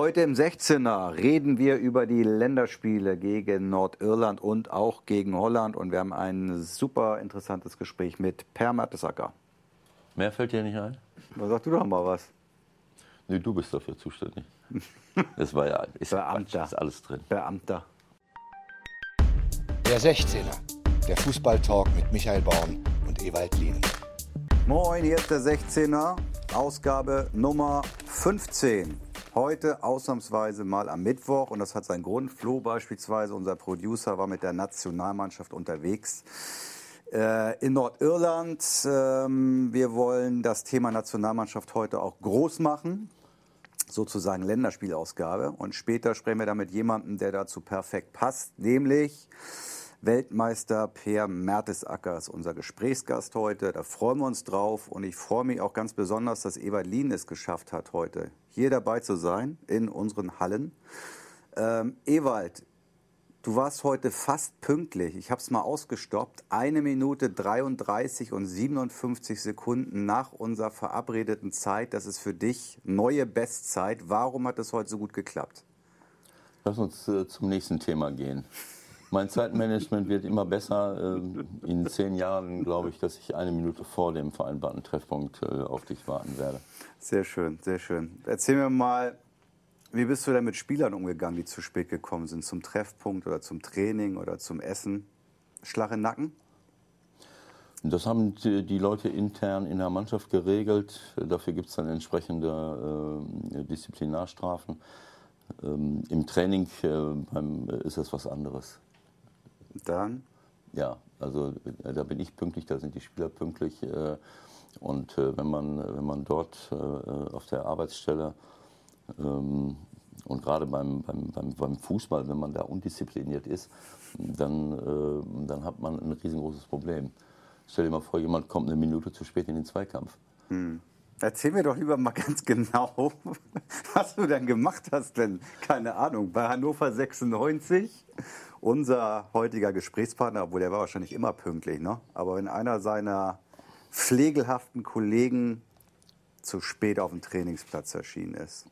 Heute im 16er reden wir über die Länderspiele gegen Nordirland und auch gegen Holland. Und wir haben ein super interessantes Gespräch mit Per Mertesacker. Mehr fällt dir nicht ein? Da sag du doch mal was. Nee, du bist dafür zuständig. Das war ja ist Beamter. ist alles drin. Beamter. Der 16er, der Fußballtalk mit Michael Baum und Ewald Lienen. Moin, hier ist der 16er, Ausgabe Nummer 15. Heute ausnahmsweise mal am Mittwoch und das hat seinen Grund. Flo beispielsweise, unser Producer, war mit der Nationalmannschaft unterwegs äh, in Nordirland. Ähm, wir wollen das Thema Nationalmannschaft heute auch groß machen, sozusagen Länderspielausgabe. Und später sprechen wir da mit jemandem, der dazu perfekt passt, nämlich Weltmeister Per Mertesacker ist unser Gesprächsgast heute. Da freuen wir uns drauf und ich freue mich auch ganz besonders, dass Ewald Lien es geschafft hat, heute hier dabei zu sein in unseren Hallen. Ähm, Ewald, du warst heute fast pünktlich. Ich habe es mal ausgestoppt. Eine Minute 33 und 57 Sekunden nach unserer verabredeten Zeit. Das ist für dich neue Bestzeit. Warum hat es heute so gut geklappt? Lass uns äh, zum nächsten Thema gehen. Mein Zeitmanagement wird immer besser. Ähm, In zehn Jahren glaube ich, dass ich eine Minute vor dem vereinbarten Treffpunkt äh, auf dich warten werde. Sehr schön, sehr schön. Erzähl mir mal, wie bist du denn mit Spielern umgegangen, die zu spät gekommen sind, zum Treffpunkt oder zum Training oder zum Essen? Schlag im Nacken? Das haben die Leute intern in der Mannschaft geregelt. Dafür gibt es dann entsprechende äh, Disziplinarstrafen. Ähm, Im Training äh, beim, äh, ist das was anderes. Dann? Ja, also äh, da bin ich pünktlich, da sind die Spieler pünktlich. Äh, und äh, wenn, man, wenn man dort auf der Arbeitsstelle ähm, und gerade beim, beim, beim, beim Fußball, wenn man da undiszipliniert ist, dann, äh, dann hat man ein riesengroßes Problem. Stell dir mal vor, jemand kommt eine Minute zu spät in den Zweikampf. Erzähl mir doch lieber mal ganz genau, was du denn gemacht hast, denn, keine Ahnung, bei Hannover 96, unser heutiger Gesprächspartner, obwohl der war wahrscheinlich immer pünktlich, ne? aber wenn einer seiner pflegelhaften Kollegen zu spät auf dem Trainingsplatz erschienen ist,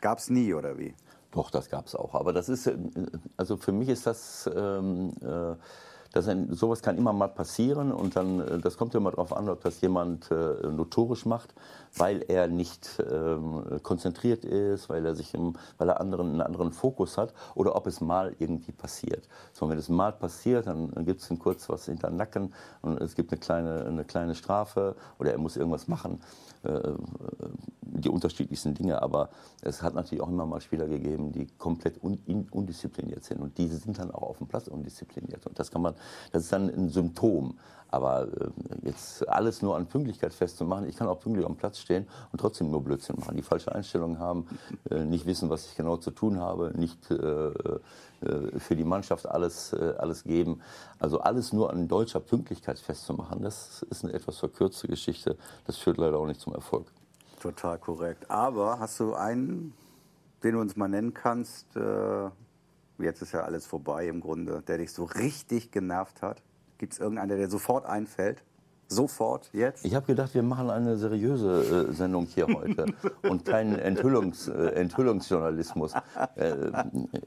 gab es nie, oder wie? Doch, das gab es auch. Aber das ist, äh, also für mich ist das, ähm, äh, das ein, sowas kann immer mal passieren und dann, äh, das kommt immer darauf an, ob das jemand äh, notorisch macht, weil er nicht ähm, konzentriert ist, weil er sich, im, weil er anderen, einen anderen Fokus hat oder ob es mal irgendwie passiert. So, wenn es mal passiert, dann gibt es kurz was hinter den Nacken und es gibt eine kleine, eine kleine Strafe oder er muss irgendwas machen. Äh, die unterschiedlichsten Dinge, aber es hat natürlich auch immer mal Spieler gegeben, die komplett un, in, undiszipliniert sind und die sind dann auch auf dem Platz undiszipliniert und das kann man, das ist dann ein Symptom. Aber äh, jetzt alles nur an Pünktlichkeit festzumachen, ich kann auch pünktlich am Platz stehen und trotzdem nur Blödsinn machen, die falsche Einstellung haben, äh, nicht wissen, was ich genau zu tun habe, nicht äh, äh, für die Mannschaft alles, alles geben. Also alles nur an deutscher Pünktlichkeit festzumachen, das ist eine etwas verkürzte Geschichte, das führt leider auch nicht zum Erfolg. Total korrekt. Aber hast du einen, den du uns mal nennen kannst, jetzt ist ja alles vorbei im Grunde, der dich so richtig genervt hat? Gibt es irgendeinen, der dir sofort einfällt? Sofort, jetzt? Ich habe gedacht, wir machen eine seriöse äh, Sendung hier heute und keinen Enthüllungs, äh, Enthüllungsjournalismus. Äh,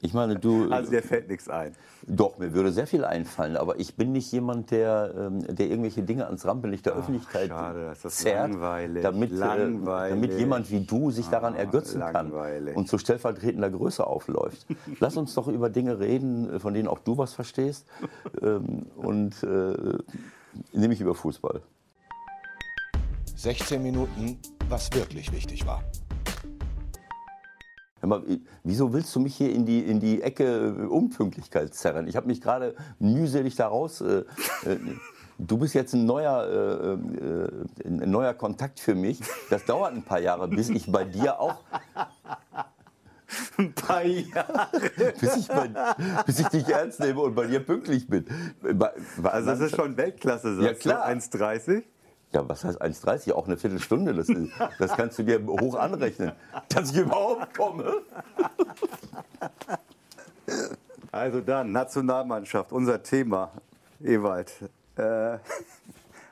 ich meine, du. Also dir fällt nichts ein. Doch, mir würde sehr viel einfallen, aber ich bin nicht jemand, der, ähm, der irgendwelche Dinge ans Rampenlicht der Öffentlichkeit schade, das ist zerrt, langweilig, damit, langweilig. Äh, damit jemand wie du sich daran Ah, ergötzen langweilig. kann und zu stellvertretender Größe aufläuft. Lass uns doch über Dinge reden, von denen auch du was verstehst, ähm, und nämlich über Fußball. 16 Minuten, was wirklich wichtig war. Hör mal, wieso willst du mich hier in die, in die Ecke äh, Unpünktlichkeit zerren? Ich habe mich gerade mühselig daraus. Äh, äh, du bist jetzt ein neuer, äh, äh, ein neuer Kontakt für mich. Das dauert ein paar Jahre, bis ich bei dir auch, Ein paar Jahre. bis ich, bei, bis ich dich ernst nehme und bei dir pünktlich bin. Also das ist schon Weltklasse, sagst Ja, klar. du? 1,30? Ja, was heißt 1,30? Auch eine Viertelstunde. Das, ist, das kannst du dir hoch anrechnen, dass ich überhaupt komme. Also dann, Nationalmannschaft, unser Thema, Ewald. Äh,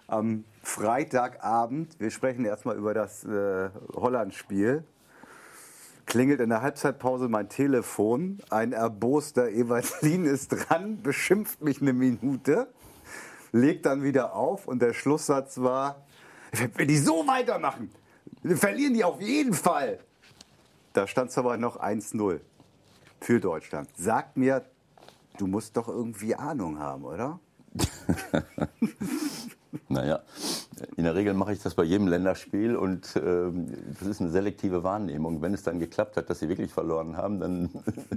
am Freitagabend, wir sprechen erstmal über das äh, Holland-Spiel. Klingelt in der Halbzeitpause mein Telefon. Ein erboster Evalin ist dran, beschimpft mich eine Minute, legt dann wieder auf und der Schlusssatz war, wenn die so weitermachen, verlieren die auf jeden Fall. Da stand es aber noch 1-0 für Deutschland. Sag mir, du musst doch irgendwie Ahnung haben, oder? naja, in der Regel mache ich das bei jedem Länderspiel und äh, das ist eine selektive Wahrnehmung. Wenn es dann geklappt hat, dass sie wirklich verloren haben, dann,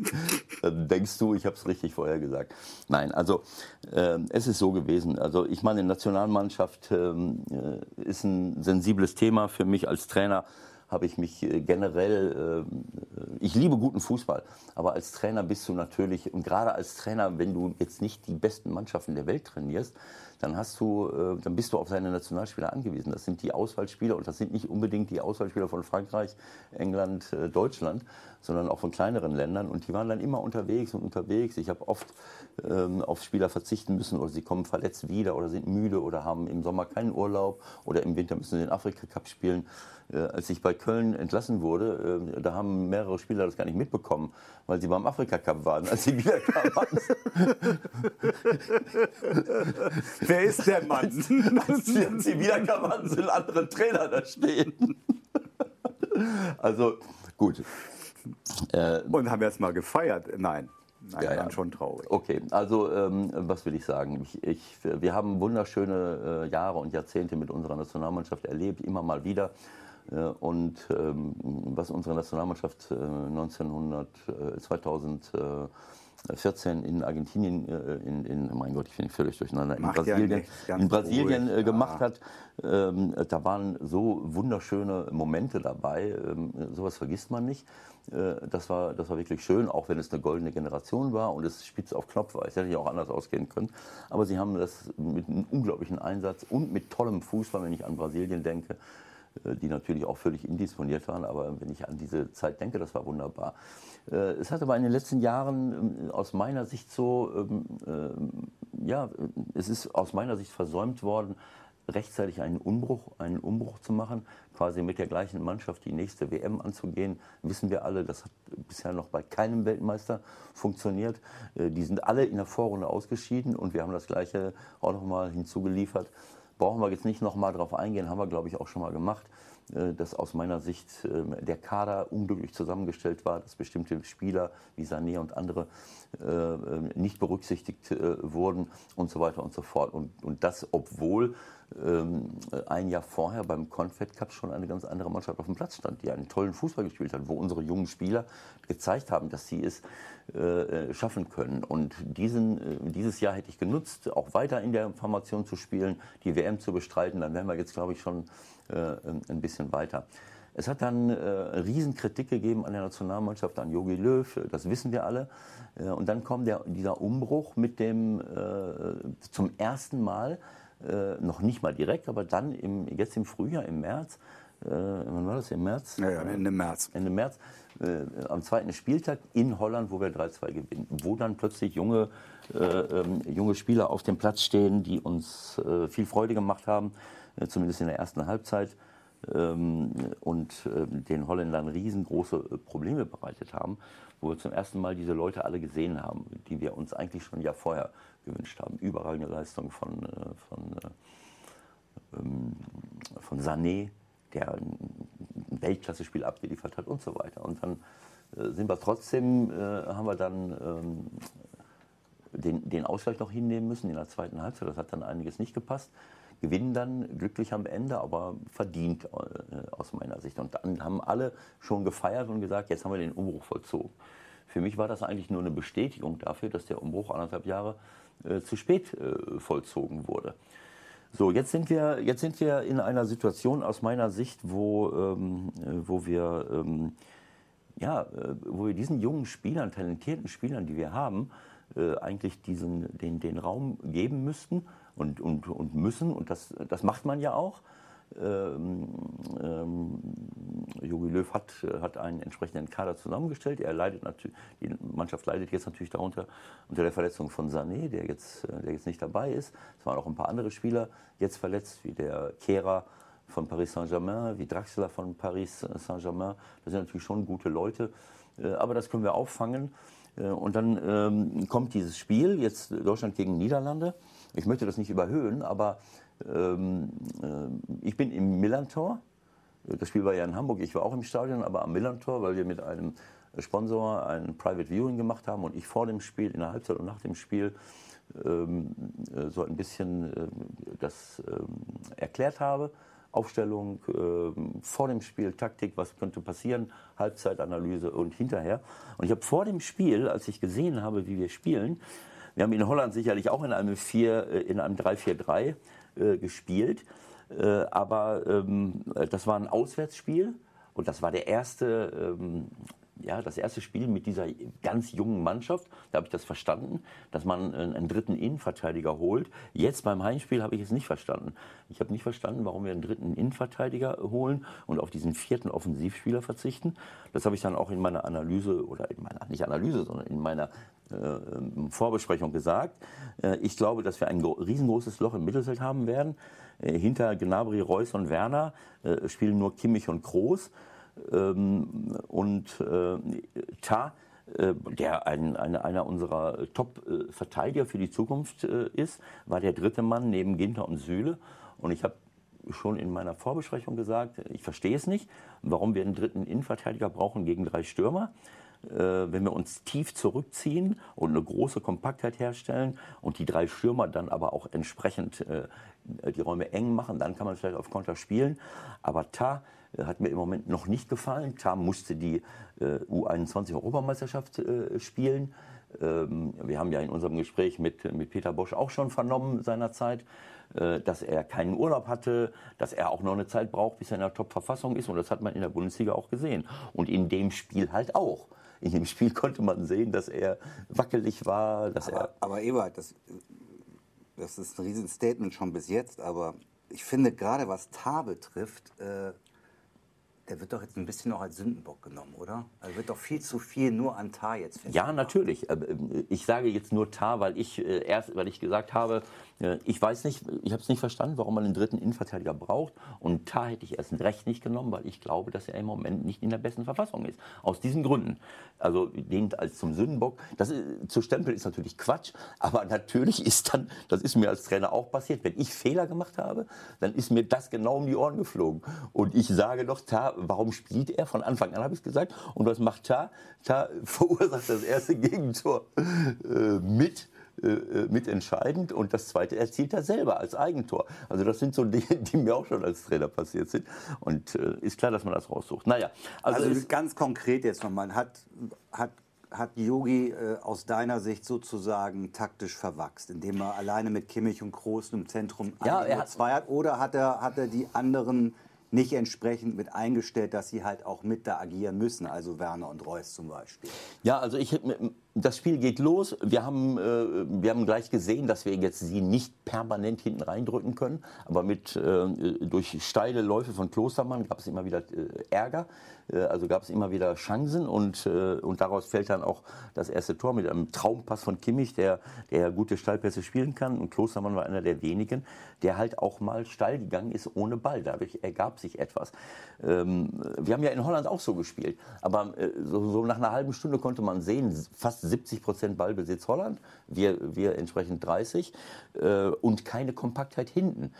dann denkst du, ich habe es richtig vorher gesagt. Nein, also äh, es ist so gewesen. Also ich meine, Nationalmannschaft ähm, äh, ist ein sensibles Thema für mich als Trainer habe ich mich äh, generell, äh, ich liebe guten Fußball, aber als Trainer bist du natürlich, und gerade als Trainer, wenn du jetzt nicht die besten Mannschaften der Welt trainierst, dann hast du, äh, dann bist du auf seine Nationalspieler angewiesen. Das sind die Auswahlspieler und das sind nicht unbedingt die Auswahlspieler von Frankreich, England, Deutschland, sondern auch von kleineren Ländern. Und die waren dann immer unterwegs und unterwegs. Ich habe oft ähm, auf Spieler verzichten müssen oder sie kommen verletzt wieder oder sind müde oder haben im Sommer keinen Urlaub oder im Winter müssen sie den Afrika Cup spielen. Äh, als ich bei Köln entlassen wurde, äh, da haben mehrere Spieler das gar nicht mitbekommen, weil sie beim Afrika Cup waren, als sie wiederkamen. Wer ist der Mann? Als sie wiederkamen, sind andere Trainer da stehen. Also gut. Äh, Und haben erst mal gefeiert? Nein. Nein, ja, ja. schon traurig. Okay, also ähm, was will ich sagen? Ich, ich, wir haben wunderschöne äh, Jahre und Jahrzehnte mit unserer Nationalmannschaft erlebt, immer mal wieder. Äh, und ähm, was unsere Nationalmannschaft äh, 1900, 2000 äh, 14 in Argentinien, äh, in, in mein Gott, ich bin völlig durcheinander, in Macht Brasilien, ja in Brasilien ruhig, äh, gemacht ja. hat. Ähm, da waren so wunderschöne Momente dabei, ähm, sowas vergisst man nicht. Äh, das, war, das war wirklich schön, auch wenn es eine goldene Generation war und es spitz auf Knopf war. Es hätte ja auch anders ausgehen können. Aber sie haben das mit einem unglaublichen Einsatz und mit tollem Fußball, wenn ich an Brasilien denke, die natürlich auch völlig indisponiert waren. Aber wenn ich an diese Zeit denke, das war wunderbar. Äh, Es hat aber in den letzten Jahren ähm, aus meiner Sicht so, ähm, ähm, ja, es ist aus meiner Sicht versäumt worden, rechtzeitig einen Umbruch, einen Umbruch zu machen, quasi mit der gleichen Mannschaft die nächste WM anzugehen. Wissen wir alle, das hat bisher noch bei keinem Weltmeister funktioniert. Äh, Die sind alle in der Vorrunde ausgeschieden und wir haben das Gleiche auch noch mal hinzugeliefert. Brauchen wir jetzt nicht noch mal drauf eingehen, haben wir glaube ich auch schon mal gemacht, dass aus meiner Sicht äh, der Kader unglücklich zusammengestellt war, dass bestimmte Spieler wie Sané und andere äh, äh, nicht berücksichtigt äh, wurden und so weiter und so fort. Und, und das, obwohl ähm, ein Jahr vorher beim Confed Cup schon eine ganz andere Mannschaft auf dem Platz stand, die einen tollen Fußball gespielt hat, wo unsere jungen Spieler gezeigt haben, dass sie es äh, schaffen können. Und diesen, äh, dieses Jahr hätte ich genutzt, auch weiter in der Formation zu spielen, die WM zu bestreiten. Dann wären wir jetzt, glaube ich, schon äh, ein bisschen weiter. Es hat dann äh, Riesenkritik gegeben an der Nationalmannschaft, an Jogi Löw, das wissen wir alle. Äh, und dann kommt der, dieser Umbruch mit dem äh, zum ersten Mal, äh, noch nicht mal direkt, aber dann im, jetzt im Frühjahr, im März, äh, wann war das, im März? Ja, ja, Ende März. Ende März, äh, am zweiten Spieltag in Holland, wo wir 3-2 gewinnen. Wo dann plötzlich junge, äh, ähm, junge Spieler auf dem Platz stehen, die uns äh, viel Freude gemacht haben, äh, zumindest in der ersten Halbzeit. Ähm, und äh, den Holländern riesengroße äh, Probleme bereitet haben, wo wir zum ersten Mal diese Leute alle gesehen haben, die wir uns eigentlich schon ein Jahr vorher gewünscht haben. Überragende Leistung von, äh, von, äh, ähm, von Sané, der ein Weltklasse-Spiel abgeliefert hat und so weiter. Und dann äh, sind wir trotzdem, äh, haben wir dann ähm, den, den Ausgleich noch hinnehmen müssen in der zweiten Halbzeit. Das hat dann einiges nicht gepasst. Gewinnen dann glücklich am Ende, aber verdient äh, aus meiner Sicht. Und dann haben alle schon gefeiert und gesagt, jetzt haben wir den Umbruch vollzogen. Für mich war das eigentlich nur eine Bestätigung dafür, dass der Umbruch anderthalb Jahre äh, zu spät äh, vollzogen wurde. So, jetzt sind wir, jetzt sind wir in einer Situation aus meiner Sicht, wo, ähm, äh, wo wir ähm, ja, äh, wo wir diesen jungen Spielern, talentierten Spielern, die wir haben, äh, eigentlich diesen, den, den Raum geben müssten und, und, und müssen. Und das, das macht man ja auch. Ähm, ähm, Jogi Löw hat, hat einen entsprechenden Kader zusammengestellt. Er leidet die Mannschaft leidet jetzt natürlich darunter unter der Verletzung von Sané, der jetzt, der jetzt nicht dabei ist. Es waren auch ein paar andere Spieler jetzt verletzt, wie der Kehrer von Paris Saint-Germain, wie Draxler von Paris Saint-Germain. Das sind natürlich schon gute Leute, äh, aber das können wir auffangen. Äh, und dann ähm, kommt dieses Spiel, jetzt Deutschland gegen Niederlande. Ich möchte das nicht überhöhen, aber ähm, äh, ich bin im Millantor. Das Spiel war ja in Hamburg, ich war auch im Stadion, aber am Millantor, weil wir mit einem Sponsor ein Private Viewing gemacht haben und ich vor dem Spiel, in der Halbzeit und nach dem Spiel ähm, äh, so ein bisschen äh, das ähm, erklärt habe. Aufstellung äh, vor dem Spiel, Taktik, was könnte passieren, Halbzeitanalyse und hinterher. Und ich habe vor dem Spiel, als ich gesehen habe, wie wir spielen, wir haben in Holland sicherlich auch in einem 4, äh, in einem 3-4-3 äh, gespielt, äh, aber ähm, das war ein Auswärtsspiel und das war der erste ähm, ja, das erste Spiel mit dieser ganz jungen Mannschaft, da habe ich das verstanden, dass man einen dritten Innenverteidiger holt. Jetzt beim Heimspiel habe ich es nicht verstanden. Ich habe nicht verstanden, warum wir einen dritten Innenverteidiger holen und auf diesen vierten Offensivspieler verzichten. Das habe ich dann auch in meiner Analyse oder in meiner, nicht Analyse, sondern in meiner äh, Vorbesprechung gesagt. Äh, ich glaube, dass wir ein riesengroßes Loch im Mittelfeld haben werden. Äh, hinter Gnabry, Reus und Werner äh, spielen nur Kimmich und Kroos. Ähm, und äh, Ta, äh, der ein, eine, einer unserer Top-Verteidiger für die Zukunft äh, ist, war der dritte Mann neben Ginter und Süle. Und ich habe schon in meiner Vorbesprechung gesagt, ich verstehe es nicht, warum wir einen dritten Innenverteidiger brauchen gegen drei Stürmer. wenn wir uns tief zurückziehen und eine große Kompaktheit herstellen und die drei Stürmer dann aber auch entsprechend die Räume eng machen, dann kann man vielleicht auf Konter spielen. Aber Ta äh, hat mir im Moment noch nicht gefallen. Tam musste die äh, U21-Europameisterschaft äh, spielen. Ähm, wir haben ja in unserem Gespräch mit, mit Peter Bosch auch schon vernommen seinerzeit, äh, dass er keinen Urlaub hatte, dass er auch noch eine Zeit braucht, bis er in der Top-Verfassung ist. Und das hat man in der Bundesliga auch gesehen. Und in dem Spiel halt auch. In dem Spiel konnte man sehen, dass er wackelig war. Dass aber, er aber Ewald, das, das ist ein Riesenstatement schon bis jetzt, aber ich finde gerade was Tar betrifft, äh, der wird doch jetzt ein bisschen noch als Sündenbock genommen, oder? Also wird doch viel zu viel nur an Tar jetzt festgemacht. Ja, natürlich. Äh, ich sage jetzt nur Tar, weil ich äh, erst, weil ich gesagt habe, äh, ich weiß nicht, ich habe es nicht verstanden, warum man einen dritten Innenverteidiger braucht. Und Tar hätte ich erst recht nicht genommen, weil ich glaube, dass er im Moment nicht in der besten Verfassung ist. Aus diesen Gründen. Also den als zum Sündenbock. Das ist, zu stempeln ist natürlich Quatsch, aber natürlich ist dann, das ist mir als Trainer auch passiert, wenn ich Fehler gemacht habe, dann ist mir das genau um die Ohren geflogen. Und ich sage noch, Tar, warum spielt er? Von Anfang an habe ich gesagt. Und was macht Tar? Tar verursacht das erste Gegentor äh, mit äh, äh, mitentscheidend und das zweite erzielt er selber als Eigentor. Also das sind so Dinge, die mir auch schon als Trainer passiert sind und äh, ist klar, dass man das raussucht. Naja, also, also ganz konkret jetzt nochmal, hat, hat hat Yogi äh, aus deiner Sicht sozusagen taktisch verwachst, indem er alleine mit Kimmich und Kroos im Zentrum ja, er hat, zwei hat? Oder hat er, hat er die anderen nicht entsprechend mit eingestellt, dass sie halt auch mit da agieren müssen, also Werner und Reus zum Beispiel? Ja, also ich das Spiel geht los. Wir haben, äh, wir haben gleich gesehen, dass wir jetzt sie nicht permanent hinten reindrücken können. Aber mit, äh, durch steile Läufe von Klostermann gab es immer wieder äh, Ärger. Äh, also gab es immer wieder Chancen. Und, äh, und daraus fällt dann auch das erste Tor mit einem Traumpass von Kimmich, der, der gute Steilpässe spielen kann. Und Klostermann war einer der wenigen, der halt auch mal steil gegangen ist ohne Ball. Dadurch ergab sich etwas. Ähm, wir haben ja in Holland auch so gespielt. Aber äh, so, nach einer halben Stunde konnte man sehen, fast 70 Prozent Ballbesitz Holland, wir, wir entsprechend 30 äh, und keine Kompaktheit hinten.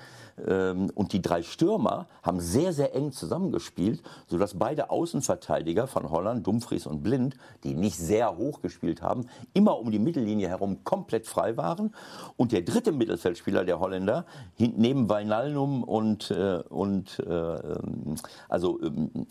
Ähm, und die drei Stürmer haben sehr, sehr eng zusammengespielt, sodass beide Außenverteidiger von Holland, Dumfries und Blind, die nicht sehr hoch gespielt haben, immer um die Mittellinie herum komplett frei waren. Und der dritte Mittelfeldspieler der Holländer, neben Weinaldum und, äh, und äh, ähm, also ähm,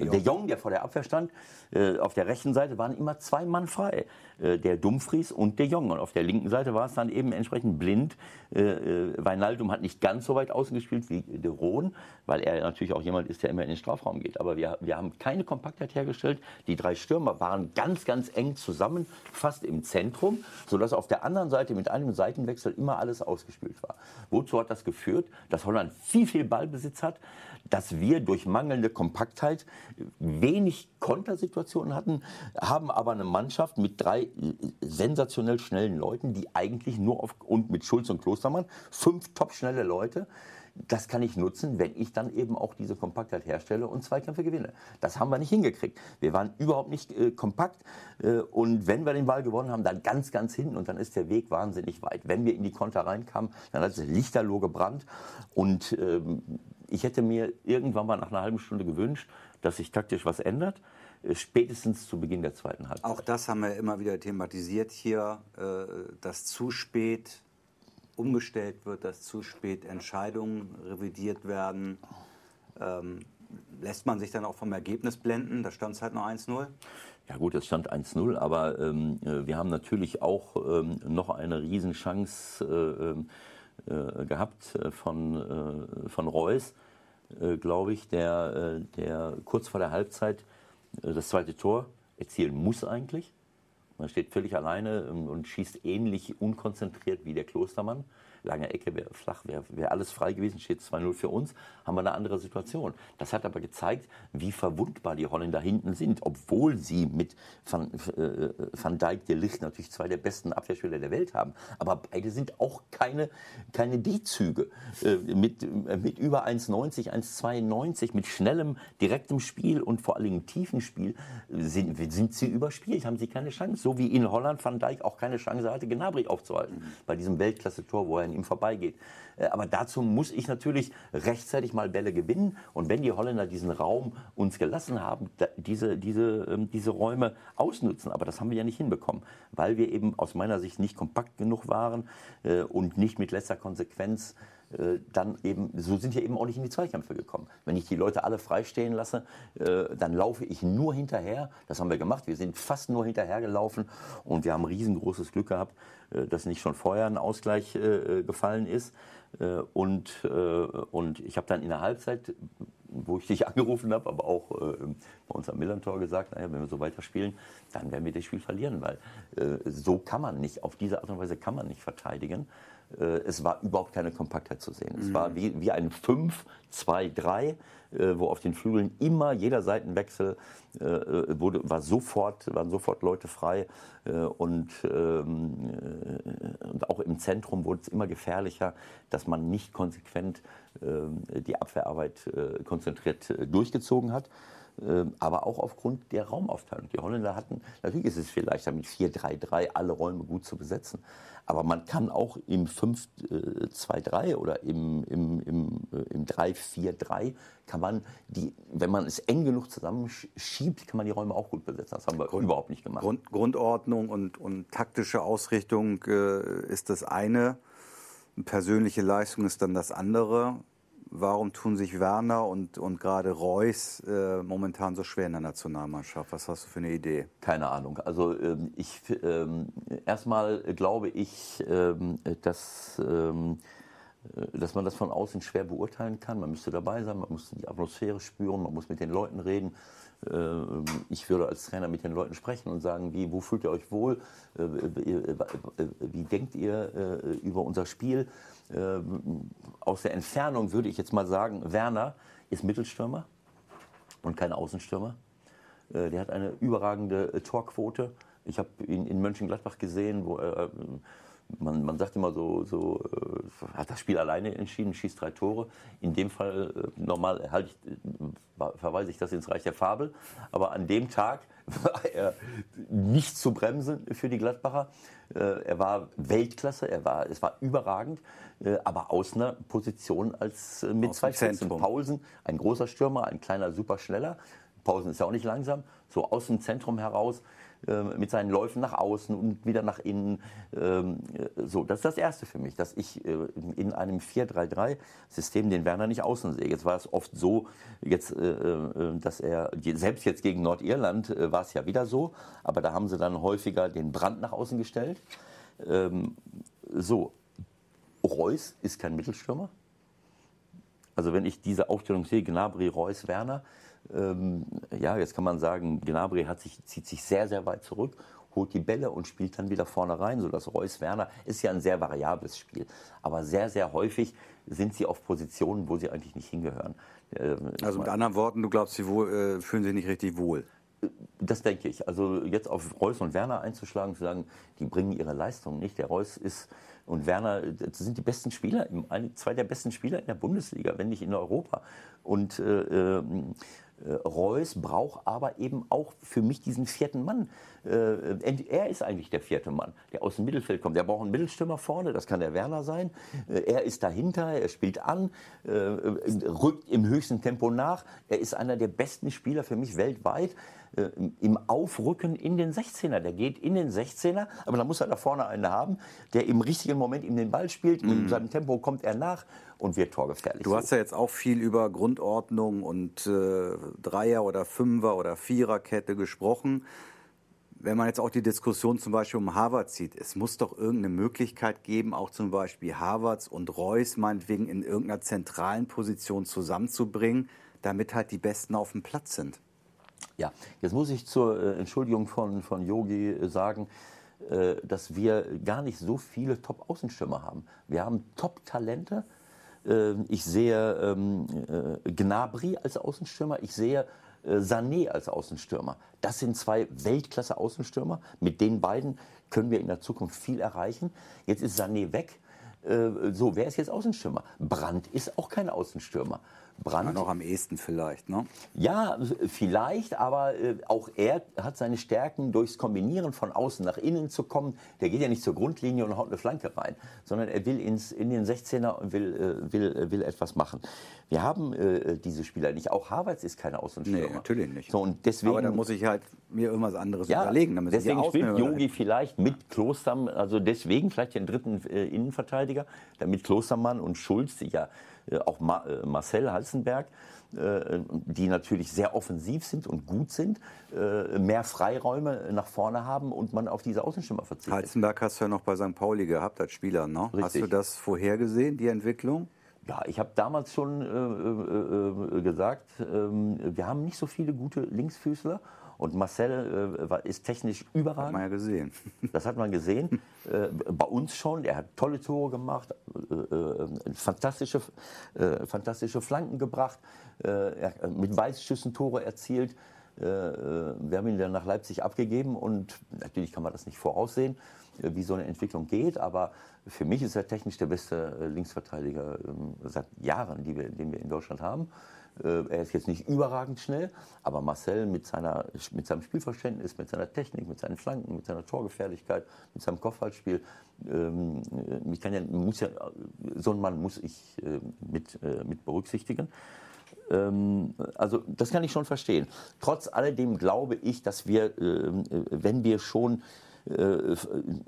De Jong. De Jong, der vor der Abwehr stand, äh, auf der rechten Seite waren immer zwei Mann frei. Äh, der Dumfries und De Jong. Und auf der linken Seite war es dann eben entsprechend blind. Äh, äh Weinaldum hat nicht ganz so weit außen gespielt wie De Roon, weil er natürlich auch jemand ist, der immer in den Strafraum geht. Aber wir, wir haben keine Kompaktheit hergestellt. Die drei Stürmer waren ganz, ganz eng zusammen, fast im Zentrum, sodass auf der anderen Seite mit einem Seitenwechsel immer alles ausgespielt war. Wozu hat das geführt? Dass Holland viel, viel Ballbesitz hat, dass wir durch mangelnde Kompaktheit wenig Kontersituationen hatten, haben aber eine Mannschaft mit drei sensationell schnellen Leuten, die eigentlich nur auf, und mit Schulz und Klostermann, fünf top schnelle Leute, das kann ich nutzen, wenn ich dann eben auch diese Kompaktheit herstelle und Zweikämpfe gewinne. Das haben wir nicht hingekriegt. Wir waren überhaupt nicht äh, kompakt äh, und wenn wir den Ball gewonnen haben, dann ganz, ganz hinten und dann ist der Weg wahnsinnig weit. Wenn wir in die Konter reinkamen, dann hat es lichterloh gebrannt und ähm, ich hätte mir irgendwann mal nach einer halben Stunde gewünscht, dass sich taktisch was ändert äh, spätestens zu Beginn der zweiten Halbzeit. Auch das haben wir immer wieder thematisiert hier, äh, dass zu spät umgestellt wird, dass zu spät Entscheidungen revidiert werden. Ähm, lässt man sich dann auch vom Ergebnis blenden? Da stand es halt noch 1-0. Ja gut, es stand 1-0, aber ähm, äh, wir haben natürlich auch ähm, noch eine Riesenchance gehabt äh, von, äh, von Reus, äh, glaube ich, der, der kurz vor der Halbzeit das zweite Tor erzielen muss eigentlich. Man steht völlig alleine und schießt ähnlich unkonzentriert wie der Klostermann lange Ecke wäre flach, wäre wär alles frei gewesen, steht 2-0 für uns, haben wir eine andere Situation. Das hat aber gezeigt, wie verwundbar die Holländer hinten sind, obwohl sie mit Van, äh, Van Dijk, de Licht natürlich zwei der besten Abwehrspieler der Welt haben. Aber beide sind auch keine, keine D-Züge. Äh, mit, äh, mit über 1,90, 1,92, mit schnellem, direktem Spiel und vor allem tiefen Spiel sind, sind sie überspielt, haben sie keine Chance. So wie in Holland Van Dijk auch keine Chance hatte, Gnabry aufzuhalten. Bei diesem Weltklasse-Tor, wo er ihm vorbeigeht. Äh, aber dazu muss ich natürlich rechtzeitig mal Bälle gewinnen. Und wenn die Holländer diesen Raum uns gelassen haben, diese, diese, ähm, diese Räume ausnutzen. Aber das haben wir ja nicht hinbekommen, weil wir eben aus meiner Sicht nicht kompakt genug waren äh, und nicht mit letzter Konsequenz dann eben, so sind wir eben auch nicht in die Zweikämpfe gekommen. Wenn ich die Leute alle freistehen lasse, dann laufe ich nur hinterher. Das haben wir gemacht. Wir sind fast nur hinterher gelaufen und wir haben riesengroßes Glück gehabt, äh, dass nicht schon vorher ein Ausgleich äh, gefallen ist. Äh, und, und ich habe dann in der Halbzeit, wo ich dich angerufen habe, aber auch bei uns am Millantor gesagt, naja, wenn wir so weiterspielen, dann werden wir das Spiel verlieren, weil so kann man nicht, auf diese Art und Weise kann man nicht verteidigen. Es war überhaupt keine Kompaktheit zu sehen. Es war mhm. wie, wie ein 5-2-3 äh, wo auf den Flügeln immer jeder Seitenwechsel äh, äh, wurde, war sofort, waren sofort Leute frei und, ähm, und auch im Zentrum wurde es immer gefährlicher, dass man nicht konsequent ähm, die Abwehrarbeit konzentriert durchgezogen hat aber auch aufgrund der Raumaufteilung. Die Holländer hatten, natürlich ist es viel leichter mit 4-3-3 alle Räume gut zu besetzen, aber man kann auch im 5-2-3 äh, oder im, im, im, äh, im 3-4-3 kann man die, wenn man es eng genug zusammenschiebt, kann man die Räume auch gut besetzen. Das haben wir Grund, überhaupt nicht gemacht. Grund, Grundordnung und, und taktische Ausrichtung äh, ist das eine. Persönliche Leistung ist dann das andere. Warum tun sich Werner und, und gerade Reus äh, momentan so schwer in der Nationalmannschaft? Was hast du für eine Idee? Keine Ahnung. Also ähm, ich ähm, erstmal glaube ich, ähm, dass, ähm, äh, dass man das von außen schwer beurteilen kann. Man müsste dabei sein, man muss die Atmosphäre spüren, man muss mit den Leuten reden. Äh, ich würde als Trainer mit den Leuten sprechen und sagen, wie, wo fühlt ihr euch wohl? Äh, wie denkt ihr über unser Spiel? Aus der Entfernung würde ich jetzt mal sagen, Werner ist Mittelstürmer und kein Außenstürmer. Der hat eine überragende Torquote. Ich habe ihn in Mönchengladbach gesehen, wo er man, man sagt immer so, so äh, hat das Spiel alleine entschieden, schießt drei Tore. In dem Fall, äh, normal halt ich, äh, verweise ich das ins Reich der Fabel, aber an dem Tag war er nicht zu bremsen für die Gladbacher. Äh, er war Weltklasse, er war, es war überragend, äh, aber aus einer Position als äh, mit aus zwei Spitzen. Pausen, ein großer Stürmer, ein kleiner, superschneller. Pausen ist ja auch nicht langsam, so aus dem Zentrum heraus mit seinen Läufen nach außen und wieder nach innen. Ähm, so, das ist das Erste für mich, dass ich äh, in einem 4-3-3-System den Werner nicht außen sehe. Jetzt war es oft so, jetzt, äh, äh, dass er, selbst jetzt gegen Nordirland war es ja wieder so, aber da haben sie dann häufiger den Brand nach außen gestellt. Ähm, so, Reus ist kein Mittelstürmer. Also wenn ich diese Aufstellung sehe, Gnabry, Reus, Werner, ähm, ja, jetzt kann man sagen, Gnabry hat sich, zieht sich sehr, sehr weit zurück, holt die Bälle und spielt dann wieder vorne rein, sodass Reus Werner ist ja ein sehr variables Spiel. Aber sehr, sehr häufig sind sie auf Positionen, wo sie eigentlich nicht hingehören. Ähm, also mit anderen Worten, du glaubst, sie wohl, äh, fühlen sich nicht richtig wohl? Das denke ich. Also jetzt auf Reus und Werner einzuschlagen, zu sagen, die bringen ihre Leistung nicht. Der Reus ist und Werner, das sind die besten Spieler, zwei der besten Spieler in der Bundesliga, wenn nicht in Europa. Und äh, äh, Reus braucht aber eben auch für mich diesen vierten Mann. Äh, er ist eigentlich der vierte Mann, der aus dem Mittelfeld kommt. Der braucht einen Mittelstürmer vorne, das kann der Werner sein. Äh, er ist dahinter, er spielt an, äh, rückt im höchsten Tempo nach. Er ist einer der besten Spieler für mich weltweit im Aufrücken in den 16er. Der geht in den 16er, aber dann muss er da vorne einen haben, der im richtigen Moment ihm den Ball spielt. Mhm. In seinem Tempo kommt er nach und wird torgefährlich. Du hast ja jetzt auch viel über Grundordnung und äh, Dreier- oder Fünfer- oder Viererkette gesprochen wenn man jetzt auch die Diskussion zum Beispiel um Harvard sieht, es muss doch irgendeine Möglichkeit geben, auch zum Beispiel Harvards und Reus meinetwegen in irgendeiner zentralen Position zusammenzubringen, damit halt die Besten auf dem Platz sind. Ja, jetzt muss ich zur äh, Entschuldigung von, von Yogi äh, sagen, äh, dass wir gar nicht so viele Top-Außenstürmer haben. Wir haben Top-Talente. Äh, ich sehe ähm, äh, Gnabry als Außenstürmer. Ich sehe Sané als Außenstürmer. Das sind zwei Weltklasse-Außenstürmer. Mit den beiden können wir in der Zukunft viel erreichen. Jetzt ist Sané weg. Äh, so, wer ist jetzt Außenstürmer? Brandt ist auch kein Außenstürmer. Brand. noch am ehesten vielleicht, ne? Ja, vielleicht, aber äh, auch er hat seine Stärken durchs Kombinieren von außen nach innen zu kommen. Der geht ja nicht zur Grundlinie und haut eine Flanke rein, sondern er will ins, in den 16er und will, äh, will, äh, will etwas machen. Wir haben äh, diese Spieler nicht. Auch Harvards ist keine Außenstürmer. Nee, natürlich nicht. So, und deswegen, aber da muss ich halt mir irgendwas anderes ja, überlegen. Damit deswegen spielt Yogi vielleicht mit Klostermann, also deswegen vielleicht den dritten äh, Innenverteidiger, damit Klostermann und Schulz, ja äh, auch äh, Marcel Halzenberg, äh, die natürlich sehr offensiv sind und gut sind, mehr Freiräume nach vorne haben und man auf diese Außenstürmer verzichtet. Halzenberg hast du ja noch bei St. Pauli gehabt als Spieler, ne? Richtig. Hast du das vorhergesehen, die Entwicklung? Ja, ich habe damals schon äh, äh, gesagt, äh, wir haben nicht so viele gute Linksfüßler und Marcel äh, ist technisch überragend. Hat man ja gesehen. Das hat man gesehen. äh, bei uns schon. Er hat tolle Tore gemacht, äh, äh fantastische, äh, fantastische Flanken gebracht, äh, mit Weißschüssen Tore erzielt. wir haben ihn dann nach Leipzig abgegeben und natürlich kann man das nicht voraussehen, wie so eine Entwicklung geht, aber für mich ist er technisch der beste Linksverteidiger ähm, seit Jahren, wir, den wir in Deutschland haben. Äh, er ist jetzt nicht überragend schnell, aber Marcel mit, seiner, mit seinem Spielverständnis, mit seiner Technik, mit seinen Flanken, mit seiner Torgefährlichkeit, mit seinem Kopfballspiel, ähm, ich kann ja, muss ja, so einen Mann muss ich äh, mit, äh, mit berücksichtigen. Ähm, also das kann ich schon verstehen. Trotz alledem glaube ich, dass wir, äh, wenn wir schon äh,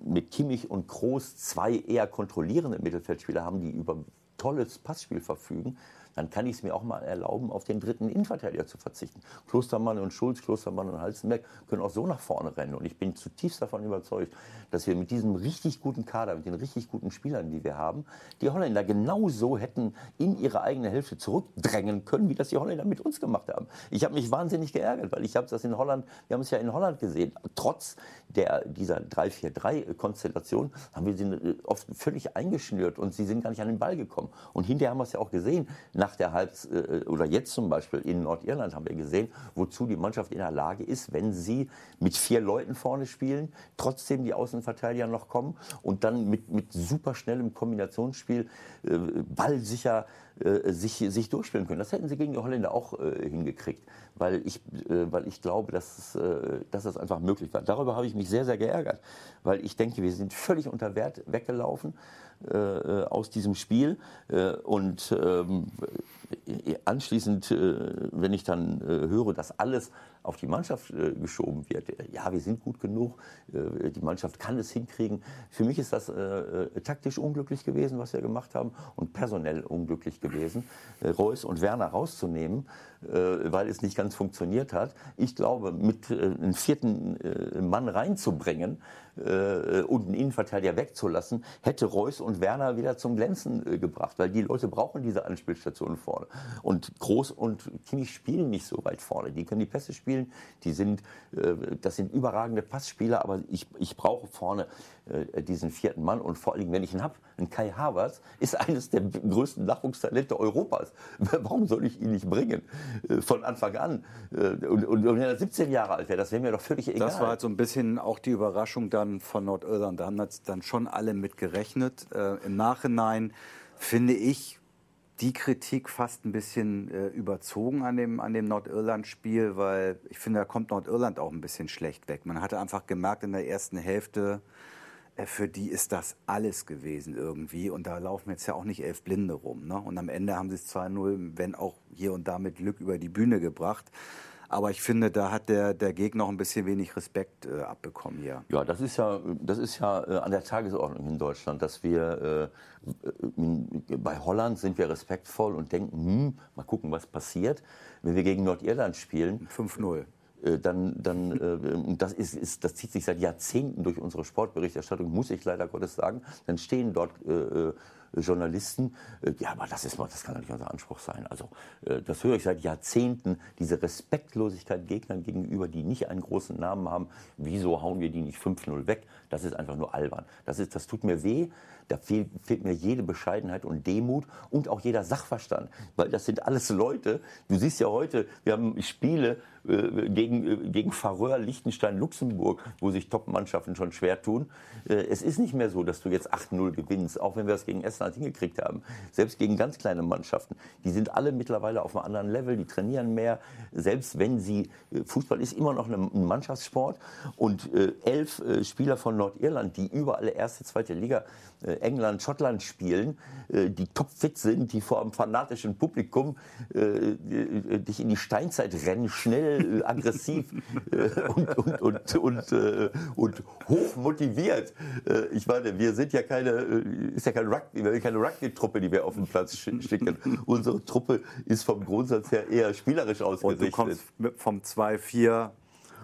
mit Kimmich und Kroos zwei eher kontrollierende Mittelfeldspieler haben, die über tolles Passspiel verfügen, dann kann ich es mir auch mal erlauben, auf den dritten Innenverteidiger zu verzichten. Klostermann und Schulz, Klostermann und Halzenberg können auch so nach vorne rennen. Und ich bin zutiefst davon überzeugt, dass wir mit diesem richtig guten Kader, mit den richtig guten Spielern, die wir haben, die Holländer genauso hätten in ihre eigene Hälfte zurückdrängen können, wie das die Holländer mit uns gemacht haben. Ich habe mich wahnsinnig geärgert, weil ich habe das in Holland, wir haben es ja in Holland gesehen, trotz der, dieser 3-4-3-Konstellation haben wir sie äh, oft völlig eingeschnürt und sie sind gar nicht an den Ball gekommen. Und hinterher haben wir es ja auch gesehen, nach der Halbs äh, oder jetzt zum Beispiel in Nordirland haben wir gesehen, wozu die Mannschaft in der Lage ist, wenn sie mit vier Leuten vorne spielen, trotzdem die Außenverteidiger noch kommen und dann mit, mit super schnellem Kombinationsspiel äh, ballsicher äh, sich, sich durchspielen können. Das hätten sie gegen die Holländer auch äh, hingekriegt, weil ich, äh, weil ich glaube, dass, äh, dass das einfach möglich war. Darüber habe ich mich sehr, sehr geärgert, weil ich denke, wir sind völlig unter Wert weggelaufen aus diesem Spiel und ähm, anschließend, wenn ich dann höre, dass alles auf die Mannschaft äh, geschoben wird. Ja, wir sind gut genug, äh, die Mannschaft kann es hinkriegen. Für mich ist das äh, äh taktisch unglücklich gewesen, was wir gemacht haben, und personell unglücklich gewesen, äh, Reus und Werner rauszunehmen, äh, weil es nicht ganz funktioniert hat. Ich glaube, mit einem vierten Mann reinzubringen und einen Innenverteidiger wegzulassen, hätte Reus und Werner wieder zum Glänzen gebracht, weil die Leute brauchen diese Anspielstationen vorne. vorne. Und Groß und Kimmich spielen nicht so weit vorne. Die können die Pässe spielen, die sind, äh, das sind überragende Passspieler, aber ich, ich brauche vorne äh, diesen vierten Mann und vor allem, wenn ich ihn habe, ein Kai Havertz ist eines der größten Nachwuchstalente Europas. Warum soll ich ihn nicht bringen? Äh, von Anfang an. Äh, und, und, wenn er 17 Jahre alt wäre, das wäre mir doch völlig egal. Das war halt so ein bisschen auch die Überraschung dann von Nordirland. Da haben dann schon alle mit gerechnet. Äh, Im Nachhinein finde ich die Kritik fast ein bisschen äh, überzogen an dem, an dem Nordirland-Spiel, weil ich finde, da kommt Nordirland auch ein bisschen schlecht weg. Man hatte einfach gemerkt in der ersten Hälfte, für die ist das alles gewesen irgendwie. Und da laufen jetzt ja auch nicht elf Blinde rum. Ne? Und am Ende haben sie es 2-0, wenn auch hier und da mit Glück über die Bühne gebracht. Aber ich finde, da hat der, der Gegner auch ein bisschen wenig Respekt äh, abbekommen hier. Ja, das ist ja, das ist ja äh, an der Tagesordnung in Deutschland, dass wir äh, bei Holland sind wir respektvoll und denken, hm, mal gucken, was passiert. Wenn wir gegen Nordirland spielen. 5-0 äh, dann, dann äh, das, ist, ist, das zieht sich seit Jahrzehnten durch unsere Sportberichterstattung, muss ich leider Gottes sagen. Dann stehen dort äh, Journalisten. Äh, ja, aber das, ist, das kann doch nicht unser Anspruch sein. Also, äh, das höre ich seit Jahrzehnten, diese Respektlosigkeit Gegnern gegenüber, die nicht einen großen Namen haben. Wieso hauen wir die nicht 5-0 weg? Das ist einfach nur albern. Das, ist, das tut mir weh. Da fehlt, fehlt, mir jede Bescheidenheit und Demut und auch jeder Sachverstand. Weil das sind alles Leute, du siehst ja heute, wir haben Spiele äh, gegen, äh, gegen Faröer, Liechtenstein, Luxemburg, wo sich Top-Mannschaften schon schwer tun. Äh, es ist nicht mehr so, dass du jetzt 8-0 gewinnst, auch wenn wir das gegen Estland hingekriegt haben. Selbst gegen ganz kleine Mannschaften. Die sind alle mittlerweile auf einem anderen Level, die trainieren mehr. Selbst wenn sie, äh, Fußball ist immer noch ein Mannschaftssport und äh, elf äh, Spieler von Nordirland, die überall erste, zweite Liga äh, England, Schottland spielen, äh, die topfit sind, die vor einem fanatischen Publikum äh, dich in die Steinzeit rennen, schnell, aggressiv und, und, und, und, und hoch motiviert. Ich meine, wir sind ja keine, ist ja keine Rugby, keine Rugby-Truppe, die wir auf den Platz schicken. Unsere Truppe ist vom Grundsatz her eher spielerisch ausgerichtet. Und du kommst vom 2-4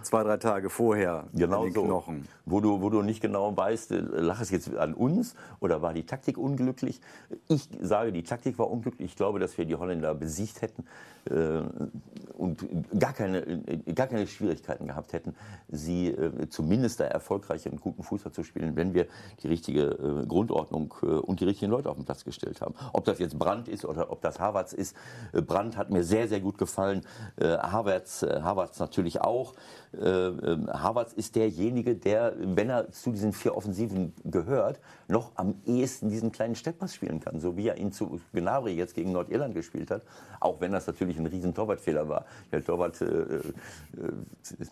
zwei, drei Tage vorher genau so. Knochen. Wo du, wo du nicht genau weißt, äh, lag es jetzt an uns oder war die Taktik unglücklich? Ich sage, die Taktik war unglücklich. Ich glaube, dass wir die Holländer besiegt hätten äh, und gar keine, gar keine Schwierigkeiten gehabt hätten, sie äh, zumindest da erfolgreich und guten Fußball zu spielen, wenn wir die richtige äh, Grundordnung äh, und die richtigen Leute auf den Platz gestellt haben. Ob das jetzt Brandt ist oder ob das Havertz ist. Äh, Brandt hat mir sehr, sehr gut gefallen. Havertz, Havertz natürlich auch. Äh, ähm, Havertz ist derjenige, der, wenn er zu diesen vier Offensiven gehört, noch am ehesten diesen kleinen Stepppass spielen kann, so wie er ihn zu Gnabry jetzt gegen Nordirland gespielt hat, auch wenn das natürlich ein riesen Torwartfehler war. Der Torwart, äh, äh,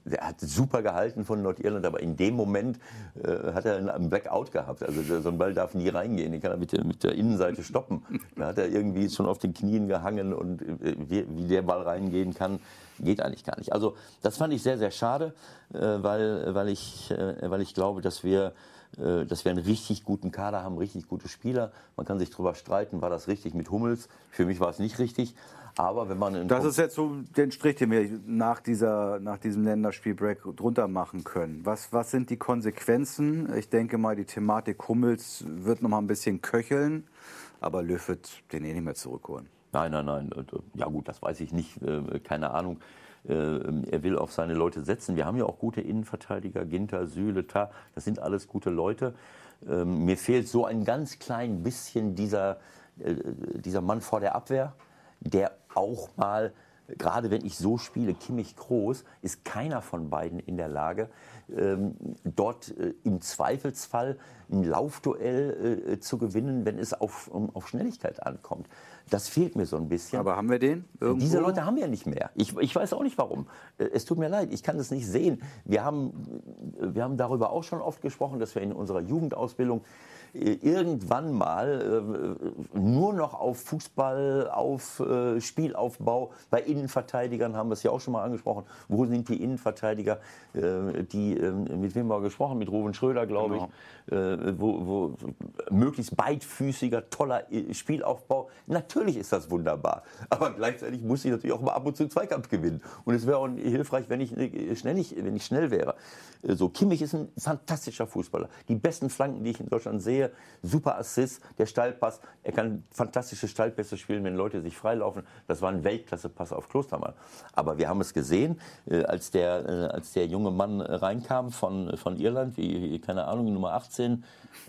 der hat super gehalten von Nordirland, aber in dem Moment äh, hat er einen Blackout gehabt. Also so ein Ball darf nie reingehen, den kann er mit der, mit der Innenseite stoppen. Da hat er irgendwie schon auf den Knien gehangen und äh, wie, wie der Ball reingehen kann, geht eigentlich gar nicht. Also das fand ich sehr, sehr schade, äh, weil, weil, ich, äh, weil ich glaube, dass wir äh, dass wir einen richtig guten Kader haben, richtig gute Spieler. Man kann sich darüber streiten, war das richtig mit Hummels? Für mich war es nicht richtig. Aber wenn man das ist jetzt so den Strich, den wir nach, dieser, nach diesem Länderspielbreak drunter machen können. Was, was sind die Konsequenzen? Ich denke mal, die Thematik Hummels wird noch mal ein bisschen köcheln, aber Löw wird den eh nicht mehr zurückholen. Nein, nein, nein. Ja gut, das weiß ich nicht. Äh, keine Ahnung. Äh, er will auf seine Leute setzen. Wir haben ja auch gute Innenverteidiger, Ginter, Süle, Ta, das sind alles gute Leute. Ähm, mir fehlt so ein ganz klein bisschen dieser, äh, dieser Mann vor der Abwehr, der auch mal, gerade wenn ich so spiele, Kimmich groß, ist keiner von beiden in der Lage, ähm, dort im Zweifelsfall ein Laufduell zu gewinnen, wenn es auf, auf Schnelligkeit ankommt. Das fehlt mir so ein bisschen. Aber haben wir den? Irgendwo? Diese Leute haben wir nicht mehr. Ich, ich weiß auch nicht warum. Äh, es tut mir leid, ich kann das nicht sehen. Wir haben, wir haben darüber auch schon oft gesprochen, dass wir in unserer Jugendausbildung äh, irgendwann mal äh, nur noch auf Fußball, auf äh, Spielaufbau, bei Innenverteidigern haben wir es ja auch schon mal angesprochen. Wo sind die Innenverteidiger, äh, die, ähm, mit wem haben wir gesprochen? Mit Ruben Schröder, glaube genau. Äh, wo, wo möglichst beidfüßiger, toller Spielaufbau. Natürlich ist das wunderbar. Aber gleichzeitig muss ich natürlich auch mal ab und zu Zweikampf gewinnen. Und es wäre auch hilfreich, wenn ich, äh, schnell, wenn ich schnell wäre. Äh, so, Kimmich ist ein fantastischer Fußballer. Die besten Flanken, die ich in Deutschland sehe, super Assist, der Steilpass. Er kann fantastische Steilpässe spielen, wenn Leute sich freilaufen. Das war ein Weltklasse-Pass auf Klostermann. Aber wir haben es gesehen, äh, als der, als der junge Mann reinkam von, von Irland, wie, keine Ahnung, Nummer 18,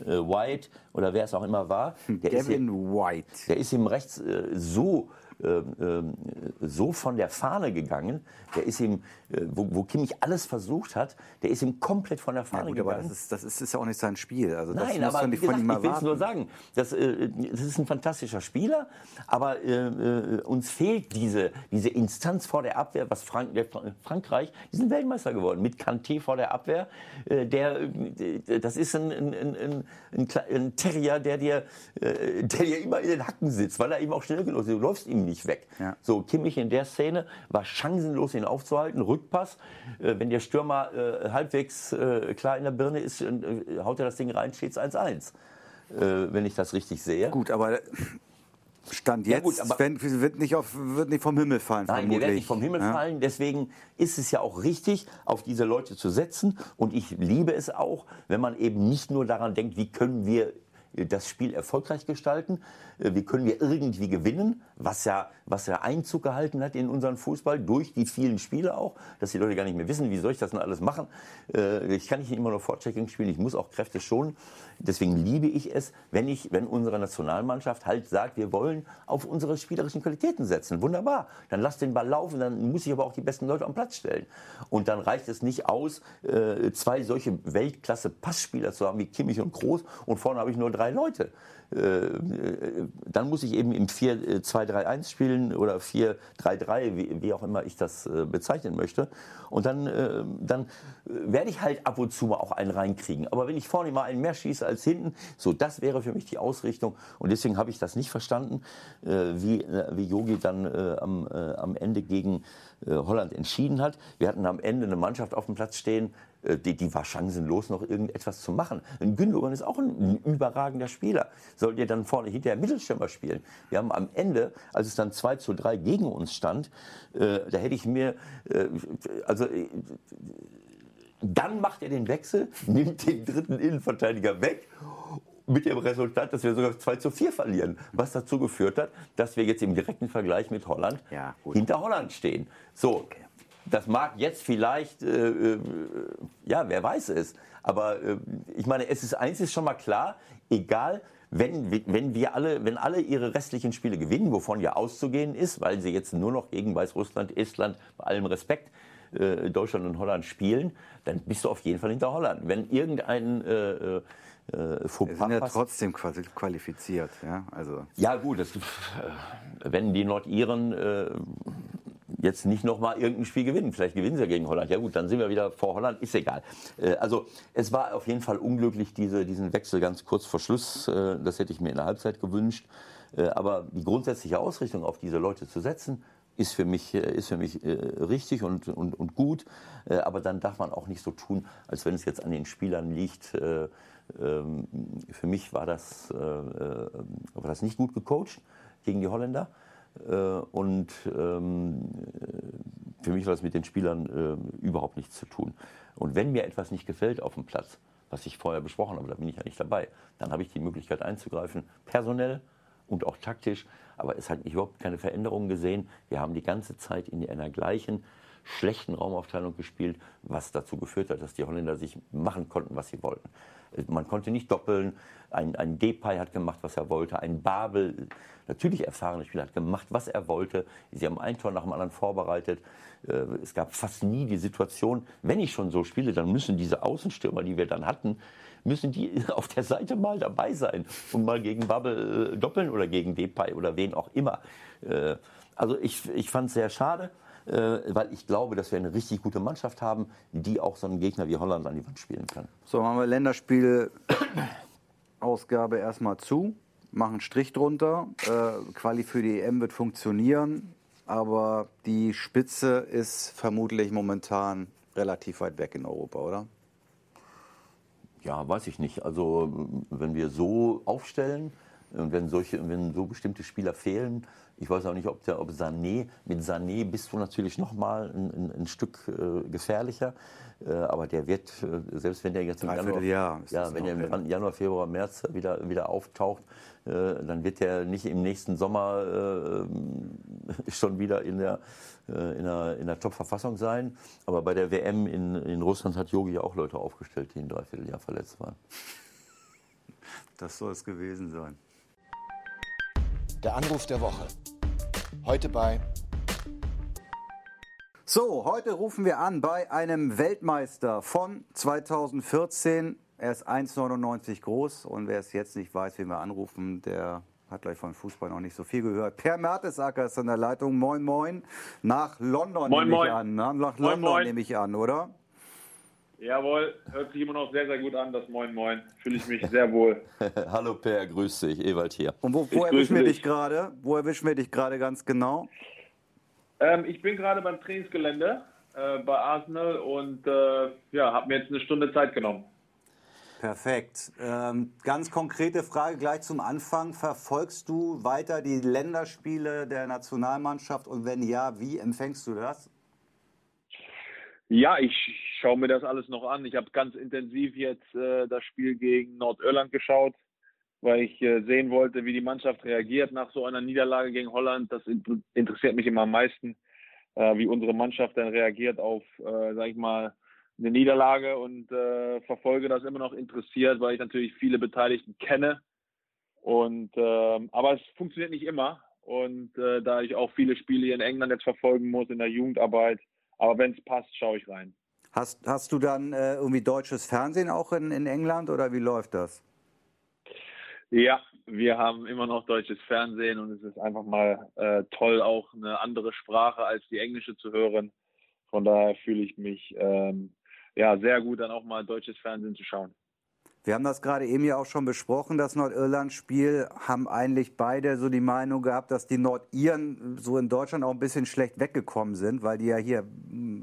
White oder wer es auch immer war. Der Gavin ist hier, White. Der ist ihm rechts so ähm, ähm, so von der Fahne gegangen. Der ist ihm, äh, wo, wo Kimmich alles versucht hat, der ist ihm komplett von der Fahne ja, gut, gegangen. Aber das ist, das ist, ist ja auch nicht sein Spiel. Also das Nein, aber von, wie gesagt, von ihm ich will es nur sagen. Das, äh, das ist ein fantastischer Spieler, aber äh, äh, uns fehlt diese, diese Instanz vor der Abwehr, was Frank, der, Frankreich, die sind Weltmeister geworden mit Kanté vor der Abwehr. Der, das ist ein, ein, ein, ein, ein Terrier, der dir, der dir immer in den Hacken sitzt, weil er eben auch schnell genug ist. Du läufst ihm nicht weg. Ja. So, Kimmich in der Szene war chancenlos, ihn aufzuhalten. Rückpass, äh, wenn der Stürmer äh, halbwegs äh, klar in der Birne ist, äh, haut er das Ding rein, steht es 1-1. wenn ich das richtig sehe. Gut, aber Stand jetzt ja gut, aber wenn, wird, nicht auf, wird nicht vom Himmel fallen. Nein, vermutlich. wird nicht vom Himmel ja? fallen. Deswegen ist es ja auch richtig, auf diese Leute zu setzen. Und ich liebe es auch, wenn man eben nicht nur daran denkt, wie können wir das Spiel erfolgreich gestalten, äh, wie können wir irgendwie gewinnen, was ja, was ja Einzug gehalten hat in unseren Fußball durch die vielen Spiele auch, dass die Leute gar nicht mehr wissen, wie soll ich das denn alles machen. Äh, ich kann nicht immer nur Vorchecking spielen, ich muss auch Kräfte schonen. Deswegen liebe ich es, wenn ich, wenn unsere Nationalmannschaft halt sagt, wir wollen auf unsere spielerischen Qualitäten setzen. Wunderbar. Dann lass den Ball laufen, dann muss ich aber auch die besten Leute am Platz stellen. Und dann reicht es nicht aus, äh, zwei solche Weltklasse-Passspieler zu haben wie Kimmich und Groß und vorne habe ich nur drei Leute. Äh, dann muss ich eben im 4-2-3-1 äh, spielen oder 4-3-3, wie, wie, auch immer ich das äh, bezeichnen möchte. Und dann, dann werde ich halt ab und zu mal auch einen reinkriegen. Aber wenn ich vorne mal einen mehr schieße als hinten, so das wäre für mich die Ausrichtung. Und deswegen habe ich das nicht verstanden, wie, wie Yogi dann am, am Ende gegen Holland entschieden hat. Wir hatten am Ende eine Mannschaft auf dem Platz stehen, die, die war chancenlos, noch irgendetwas zu machen. Ein Gündogan ist auch ein, überragender Spieler. Sollt ihr dann vorne hinterher Mittelstürmer spielen? Wir haben am Ende, als es dann 2 zu 3 gegen uns stand, äh, da hätte ich mir, äh, also äh, dann macht er den Wechsel, nimmt den dritten Innenverteidiger weg mit dem Resultat, dass wir sogar 2 zu 4 verlieren, was dazu geführt hat, dass wir jetzt im direkten Vergleich mit Holland ja, hinter Holland stehen. So, okay. Das mag jetzt vielleicht, äh, äh, ja, wer weiß es. Aber äh, ich meine, es ist eins ist schon mal klar, egal, wenn, wenn wir alle, wenn alle ihre restlichen Spiele gewinnen, wovon ja auszugehen ist, weil sie jetzt nur noch gegen Weißrussland, Estland, bei allem Respekt, äh, Deutschland und Holland spielen, dann bist du auf jeden Fall hinter Holland. Wenn irgendein äh, äh, äh Fauxpas sind ja trotzdem qualifiziert. Ja, also. ja gut, das, wenn die Nordiren äh, jetzt nicht nochmal irgendein Spiel gewinnen. Vielleicht gewinnen sie ja gegen Holland. Ja gut, dann sind wir wieder vor Holland, ist egal. Äh, also es war auf jeden Fall unglücklich, diese, diesen Wechsel ganz kurz vor Schluss. Äh, das hätte ich mir in der Halbzeit gewünscht. Äh, aber die grundsätzliche Ausrichtung auf diese Leute zu setzen, ist für mich, ist für mich richtig und, und, und gut. aber dann darf man auch nicht so tun, als wenn es jetzt an den Spielern liegt. Ähm, für mich war das, war das nicht gut gecoacht gegen die Holländer. Äh, und ähm, für mich hat das mit den Spielern äh, überhaupt nichts zu tun. Und wenn mir etwas nicht gefällt auf dem Platz, was ich vorher besprochen habe, da bin ich ja nicht dabei, dann habe ich die Möglichkeit einzugreifen, personell und auch taktisch. Aber es hat überhaupt keine Veränderungen gesehen. Wir haben die ganze Zeit in einer gleichen schlechten Raumaufteilung gespielt, was dazu geführt hat, dass die Holländer sich machen konnten, was sie wollten. Man konnte nicht doppeln. Ein, ein Depay hat gemacht, was er wollte. Ein Babel, natürlich erfahrener Spieler, hat gemacht, was er wollte. Sie haben ein Tor nach dem anderen vorbereitet. Äh, es gab fast nie die Situation, wenn ich schon so spiele, dann müssen diese Außenstürmer, die wir dann hatten, müssen die auf der Seite mal dabei sein und mal gegen Babel äh, doppeln oder gegen Depay oder wen auch immer. Äh, also ich, ich fand es sehr schade. Äh, weil ich glaube, dass wir eine richtig gute Mannschaft haben, die auch so einen Gegner wie Holland an die Wand spielen kann. So, machen wir Länderspiel-Ausgabe erstmal zu, machen Strich drunter. Äh, Quali für die EM wird funktionieren, aber die Spitze ist vermutlich momentan relativ weit weg in Europa, oder? Ja, weiß ich nicht. Also wenn wir so aufstellen, Und wenn, solche, wenn so bestimmte Spieler fehlen, ich weiß auch nicht, ob, der, ob Sané, mit Sané bist du natürlich noch mal ein, ein, ein Stück äh, gefährlicher. Äh, aber der wird, äh, selbst wenn der jetzt im Januar, Jahr ja, wenn er im Januar, Februar, März wieder, wieder auftaucht, äh, dann wird der nicht im nächsten Sommer äh, schon wieder in der, äh, in der, in der Top-Verfassung sein. Aber bei der WM in, in Russland hat Yogi ja auch Leute aufgestellt, die ein Dreivierteljahr verletzt waren. Das soll es gewesen sein. Der Anruf der Woche. Heute bei. So, heute rufen wir an bei einem Weltmeister von 2014. Er ist 1,99 groß und wer es jetzt nicht weiß, wen wir anrufen, der hat gleich von Fußball noch nicht so viel gehört. Per Mertesacker ist in der Leitung. Moin, moin. Nach London moin, nehme moin. ich an. Ne? Nach moin, London moin. nehme ich an, oder? Jawohl, hört sich immer noch sehr, sehr gut an, das Moin Moin. Fühle ich mich sehr wohl. Hallo Per, grüß dich, Ewald hier. Und wo, wo erwischen wir dich. dich gerade? Wo erwischen wir dich gerade ganz genau? Ähm, ich bin gerade beim Trainingsgelände äh, bei Arsenal und äh, ja, habe mir jetzt eine Stunde Zeit genommen. Perfekt. Ähm, ganz konkrete Frage gleich zum Anfang. Verfolgst du weiter die Länderspiele der Nationalmannschaft und wenn ja, wie empfängst du das? Ja, ich schaue mir das alles noch an. Ich habe ganz intensiv jetzt äh, das Spiel gegen Nordirland geschaut, weil ich äh, sehen wollte, wie die Mannschaft reagiert nach so einer Niederlage gegen Holland. Das in- interessiert mich immer am meisten, äh, wie unsere Mannschaft dann reagiert auf, äh, sag ich mal, eine Niederlage und äh, verfolge das immer noch interessiert, weil ich natürlich viele Beteiligten kenne. Und ähm, aber es funktioniert nicht immer. Und äh, da ich auch viele Spiele in England jetzt verfolgen muss in der Jugendarbeit, aber wenn es passt, schaue ich rein. Hast, hast du dann äh, irgendwie deutsches Fernsehen auch in, in England oder wie läuft das? Ja, wir haben immer noch deutsches Fernsehen und es ist einfach mal äh, toll, auch eine andere Sprache als die englische zu hören. Von daher fühle ich mich ähm, ja sehr gut, dann auch mal deutsches Fernsehen zu schauen. Wir haben das gerade eben ja auch schon besprochen, das Nordirland-Spiel. Haben eigentlich beide so die Meinung gehabt, dass die Nordiren so in Deutschland auch ein bisschen schlecht weggekommen sind, weil die ja hier,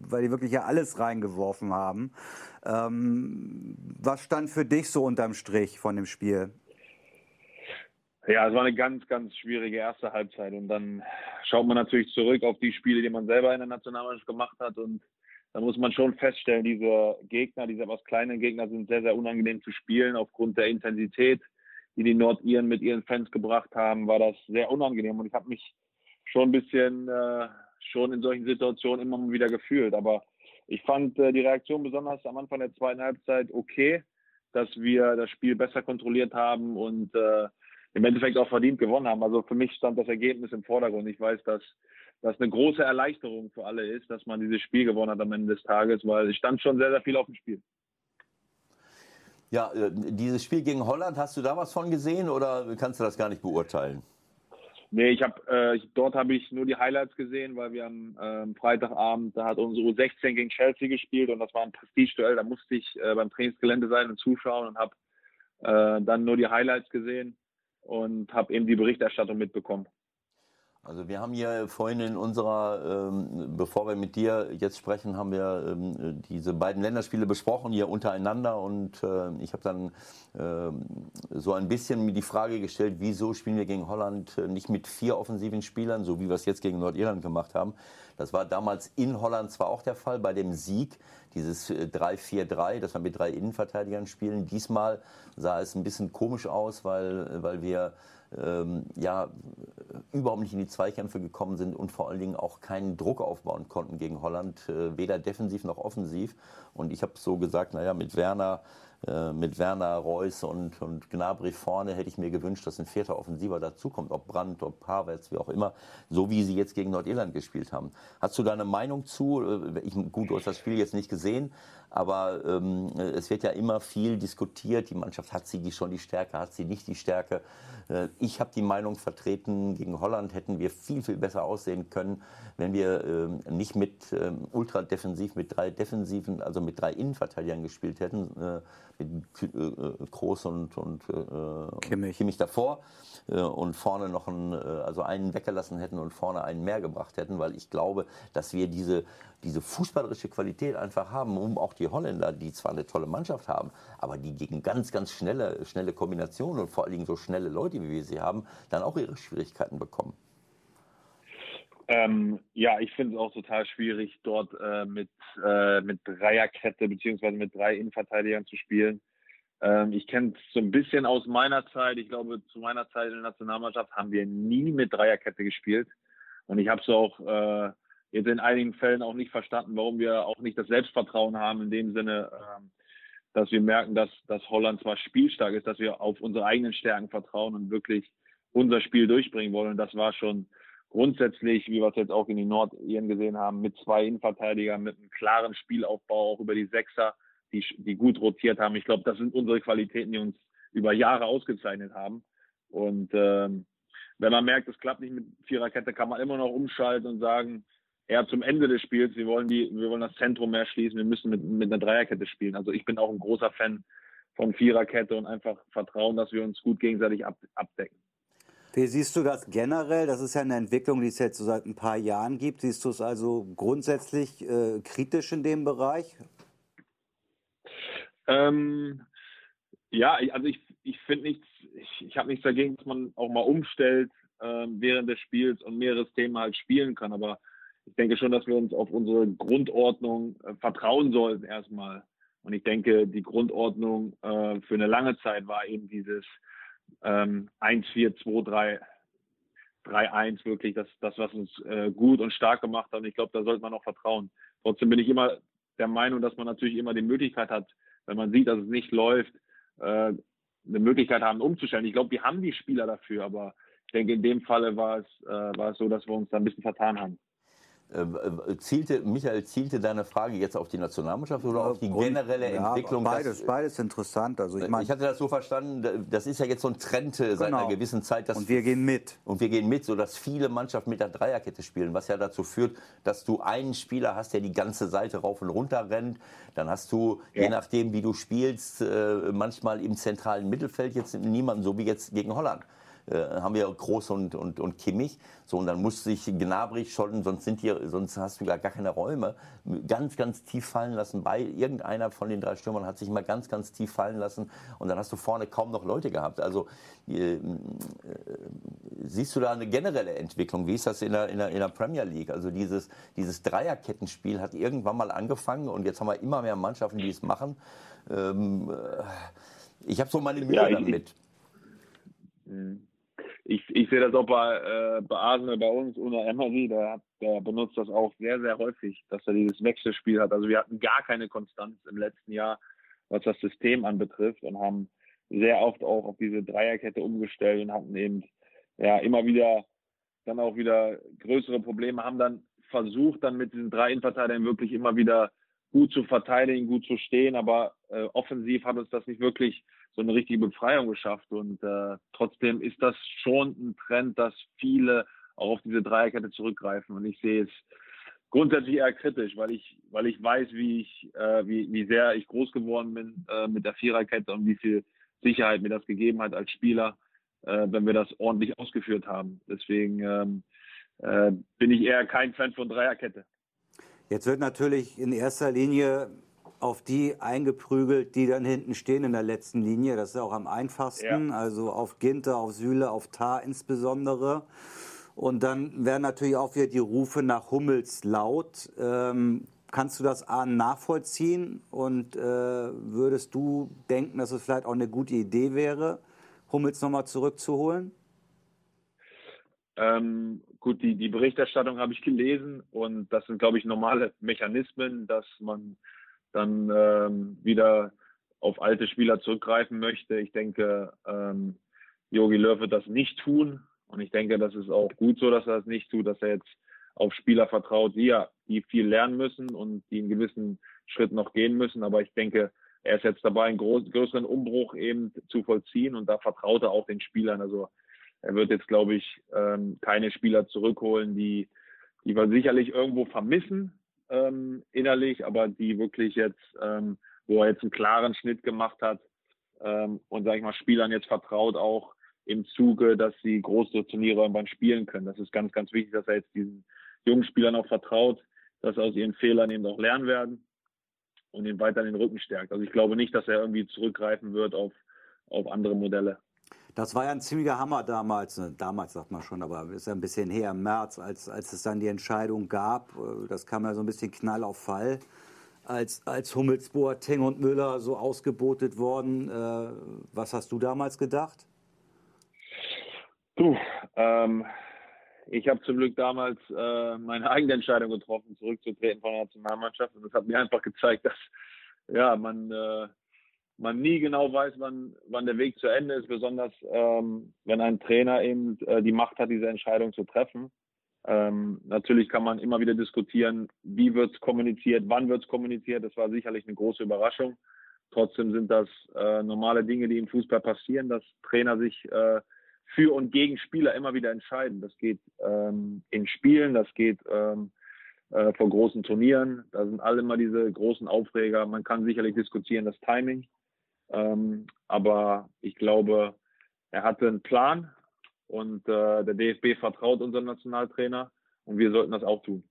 weil die wirklich ja alles reingeworfen haben. Ähm, was stand für dich so unterm Strich von dem Spiel? Ja, es war eine ganz, ganz schwierige erste Halbzeit und dann schaut man natürlich zurück auf die Spiele, die man selber in der Nationalmannschaft gemacht hat und da muss man schon feststellen, diese Gegner, diese etwas kleinen Gegner sind sehr, sehr unangenehm zu spielen aufgrund der Intensität, die die Nordiren mit ihren Fans gebracht haben, war das sehr unangenehm und ich habe mich schon ein bisschen äh, schon in solchen Situationen immer wieder gefühlt, aber ich fand äh, die Reaktion besonders am Anfang der zweiten Halbzeit okay, dass wir das Spiel besser kontrolliert haben und äh, im Endeffekt auch verdient gewonnen haben. Also für mich stand das Ergebnis im Vordergrund. Ich weiß, dass das eine große Erleichterung für alle ist, dass man dieses Spiel gewonnen hat am Ende des Tages, weil es stand schon sehr, sehr viel auf dem Spiel. Ja, äh, dieses Spiel gegen Holland, hast du da was von gesehen oder kannst du das gar nicht beurteilen? Nee, ich habe äh, ich- dort habe ich nur die Highlights gesehen, weil wir am ähm, Freitagabend, da hat unsere U16 gegen Chelsea gespielt und das war ein Prestigeduell, da musste ich äh, beim Trainingsgelände sein und zuschauen und habe äh, dann nur die Highlights gesehen und habe eben die Berichterstattung mitbekommen. Also wir haben hier vorhin in unserer, ähm, bevor wir mit dir jetzt sprechen, haben wir ähm, diese beiden Länderspiele besprochen hier untereinander und äh, ich habe dann ähm, so ein bisschen mir die Frage gestellt, wieso spielen wir gegen Holland äh, nicht mit vier offensiven Spielern, so wie wir es jetzt gegen Nordirland gemacht haben. Das war damals in Holland zwar auch der Fall bei dem Sieg, dieses äh, 3-4-3, dass wir mit drei Innenverteidigern spielen. Diesmal sah es ein bisschen komisch aus, weil, weil wir ähm, ja überhaupt nicht in die Zweikämpfe gekommen sind und vor allen Dingen auch keinen Druck aufbauen konnten gegen Holland, äh, weder defensiv noch offensiv. Und ich habe so gesagt, naja, mit Werner, äh, mit Werner, Reus und, und Gnabry vorne hätte ich mir gewünscht, dass ein vierter Offensiver dazukommt, ob Brandt, ob Havertz, wie auch immer, so wie sie jetzt gegen Nordirland gespielt haben. Hast du da eine Meinung zu? Äh, Ich, gut, du hast das Spiel jetzt nicht gesehen, aber ähm, es wird ja immer viel diskutiert. Die Mannschaft hat sie die schon die Stärke, hat sie nicht die Stärke. Äh, ich habe die Meinung vertreten, gegen Holland hätten wir viel, viel besser aussehen können, wenn wir ähm, nicht mit ähm, ultra defensiv, mit drei defensiven, also mit drei Innenverteidigern gespielt hätten, äh, mit äh, Kroos und, und äh, Kimmich. Kimmich davor äh, und vorne noch einen, äh, also einen weggelassen hätten und vorne einen mehr gebracht hätten, weil ich glaube, dass wir diese diese fußballerische Qualität einfach haben, um auch die Holländer, die zwar eine tolle Mannschaft haben, aber die gegen ganz, ganz schnelle, schnelle Kombinationen und vor allen Dingen so schnelle Leute, wie wir sie haben, dann auch ihre Schwierigkeiten bekommen. Ähm, ja, ich finde es auch total schwierig, dort äh, mit, äh, mit Dreierkette beziehungsweise mit drei Innenverteidigern zu spielen. Ähm, ich kenne es so ein bisschen aus meiner Zeit. Ich glaube, zu meiner Zeit in der Nationalmannschaft haben wir nie mit Dreierkette gespielt. Und ich habe es auch äh, jetzt in einigen Fällen auch nicht verstanden, warum wir auch nicht das Selbstvertrauen haben, in dem Sinne, ähm, dass wir merken, dass, dass Holland zwar spielstark ist, dass wir auf unsere eigenen Stärken vertrauen und wirklich unser Spiel durchbringen wollen. Das war schon grundsätzlich, wie wir es jetzt auch in den Nordiren gesehen haben, mit zwei Innenverteidigern, mit einem klaren Spielaufbau, auch über die Sechser, die, die gut rotiert haben. Ich glaube, das sind unsere Qualitäten, die uns über Jahre ausgezeichnet haben. Und ähm, wenn man merkt, es klappt nicht mit Viererkette, kann man immer noch umschalten und sagen, eher zum Ende des Spiels, wir wollen, die, wir wollen das Zentrum mehr schließen, wir müssen mit, mit einer Dreierkette spielen. Also ich bin auch ein großer Fan von Viererkette und einfach vertrauen, dass wir uns gut gegenseitig ab, abdecken. Wie siehst du das generell? Das ist ja eine Entwicklung, die es jetzt so seit ein paar Jahren gibt. Siehst du es also grundsätzlich äh, kritisch in dem Bereich? Ähm, ja, also ich, ich finde nichts, ich, ich habe nichts dagegen, dass man auch mal umstellt ähm, während des Spiels und mehrere Themen halt spielen kann. Aber ich denke schon, dass wir uns auf unsere Grundordnung äh, vertrauen sollten erstmal. Und ich denke, die Grundordnung äh, für eine lange Zeit war eben dieses ähm, 1, 4, 2, 3, 3, 1 wirklich das, das was uns äh, gut und stark gemacht hat. Und ich glaube, da sollte man auch vertrauen. Trotzdem bin ich immer der Meinung, dass man natürlich immer die Möglichkeit hat, wenn man sieht, dass es nicht läuft, äh, eine Möglichkeit haben, umzustellen. Ich glaube, wir haben die Spieler dafür, aber ich denke, in dem Falle war es, äh, war es so, dass wir uns da ein bisschen vertan haben. Äh, äh, zielte, Michael, zielte deine Frage jetzt auf die Nationalmannschaft oder auf die generelle ja, Entwicklung? Beides, dass, beides interessant. Also ich, mein, ich hatte das so verstanden, das ist ja jetzt so ein Trend genau. seit einer genau. gewissen Zeit. und wir gehen mit. Und wir gehen mit, sodass viele Mannschaften mit der Dreierkette spielen, was ja dazu führt, dass du einen Spieler hast, der die ganze Seite rauf und runter rennt. Dann hast du, ja. je nachdem, wie du spielst, äh, manchmal im zentralen Mittelfeld jetzt niemanden, so wie jetzt gegen Holland. Äh, haben wir Groß und, und, und Kimmich. So, und dann muss sich Gnabry schon, sonst, sind hier, sonst hast du gar, keine Räume, ganz, ganz tief fallen lassen. Bei irgendeiner von den drei Stürmern hat sich mal ganz, ganz tief fallen lassen. Und dann hast du vorne kaum noch Leute gehabt. Also äh, äh, siehst du da eine generelle Entwicklung? Wie ist das in der, in der, in der Premier League? Also dieses, dieses Dreierkettenspiel hat irgendwann mal angefangen und jetzt haben wir immer mehr Mannschaften, die es machen. Ähm, äh, ich habe so meine Mühe ja, damit. Mhm ich, ich sehe das auch bei, äh, bei Arsenal, bei uns, Una Emery, der, der benutzt das auch sehr, sehr häufig, dass er dieses Wechselspiel hat. Also wir hatten gar keine Konstanz im letzten Jahr, was das System anbetrifft und haben sehr oft auch auf diese Dreierkette umgestellt und hatten eben ja immer wieder dann auch wieder größere Probleme, haben dann versucht, dann mit diesen drei Innenverteidigern wirklich immer wieder gut zu verteidigen, gut zu stehen, aber äh, offensiv hat uns das nicht wirklich so eine richtige Befreiung geschafft. Und äh, trotzdem ist das schon ein Trend, dass viele auch auf diese Dreierkette zurückgreifen. Und ich sehe es grundsätzlich eher kritisch, weil ich, weil ich weiß, wie ich, äh, wie, wie sehr ich groß geworden bin äh, mit der Viererkette und wie viel Sicherheit mir das gegeben hat als Spieler, äh, wenn wir das ordentlich ausgeführt haben. Deswegen ähm, äh, bin ich eher kein Fan von Dreierkette. Jetzt wird natürlich in erster Linie auf die eingeprügelt, die dann hinten stehen in der letzten Linie. Das ist auch am einfachsten. Ja. Also auf Ginter, auf Süle, auf Tar insbesondere. Und dann werden natürlich auch wieder die Rufe nach Hummels laut. Ähm, kannst du das A nachvollziehen? Und äh, würdest du denken, dass es vielleicht auch eine gute Idee wäre, Hummels nochmal zurückzuholen? Ähm, gut, die, die Berichterstattung habe ich gelesen und das sind, glaube ich, normale Mechanismen, dass man dann ähm, wieder auf alte Spieler zurückgreifen möchte. Ich denke, ähm, Jogi Löw wird das nicht tun. Und ich denke, das ist auch gut so, dass er das nicht tut, dass er jetzt auf Spieler vertraut, die ja, die viel lernen müssen und die einen gewissen Schritt noch gehen müssen. Aber ich denke, er ist jetzt dabei, einen groß, größeren Umbruch eben zu vollziehen und da vertraut er auch den Spielern. Also er wird jetzt, glaube ich, ähm, keine Spieler zurückholen, die, die wir sicherlich irgendwo vermissen, ähm, innerlich, aber die wirklich jetzt, ähm, wo er jetzt einen klaren Schnitt gemacht hat ähm, und, sage ich mal, Spielern jetzt vertraut auch im Zuge, dass sie große Turniere irgendwann spielen können. Das ist ganz, ganz wichtig, dass er jetzt diesen jungen Spielern auch vertraut, dass sie aus ihren Fehlern eben auch lernen werden und ihn weiter den Rücken stärkt. Also ich glaube nicht, dass er irgendwie zurückgreifen wird auf, auf andere Modelle. Das war ja ein ziemlicher Hammer damals, ne, damals sagt man schon, aber ist ja ein bisschen her im März, als, als es dann die Entscheidung gab. Äh, das kam ja so ein bisschen Knall auf Fall, als, als Hummels, Boateng und Müller so ausgebotet worden. Äh, was hast du damals gedacht? Du, ähm, ich habe zum Glück damals äh, meine eigene Entscheidung getroffen, zurückzutreten von der Nationalmannschaft. Und das hat mir einfach gezeigt, dass ja, man, äh, man nie genau weiß, wann, wann der Weg zu Ende ist, besonders ähm, wenn ein Trainer eben äh, die Macht hat, diese Entscheidung zu treffen. Ähm, natürlich kann man immer wieder diskutieren, wie wird es kommuniziert, wann wird es kommuniziert. Das war sicherlich eine große Überraschung. Trotzdem sind das äh, normale Dinge, die im Fußball passieren, dass Trainer sich äh, für und gegen Spieler immer wieder entscheiden. Das geht ähm, in Spielen, das geht ähm, äh, vor großen Turnieren. Da sind alle immer diese großen Aufreger. Man kann sicherlich diskutieren, das Timing. Ähm, aber ich glaube, er hatte einen Plan und äh, der DFB vertraut unserem Nationaltrainer und wir sollten das auch tun.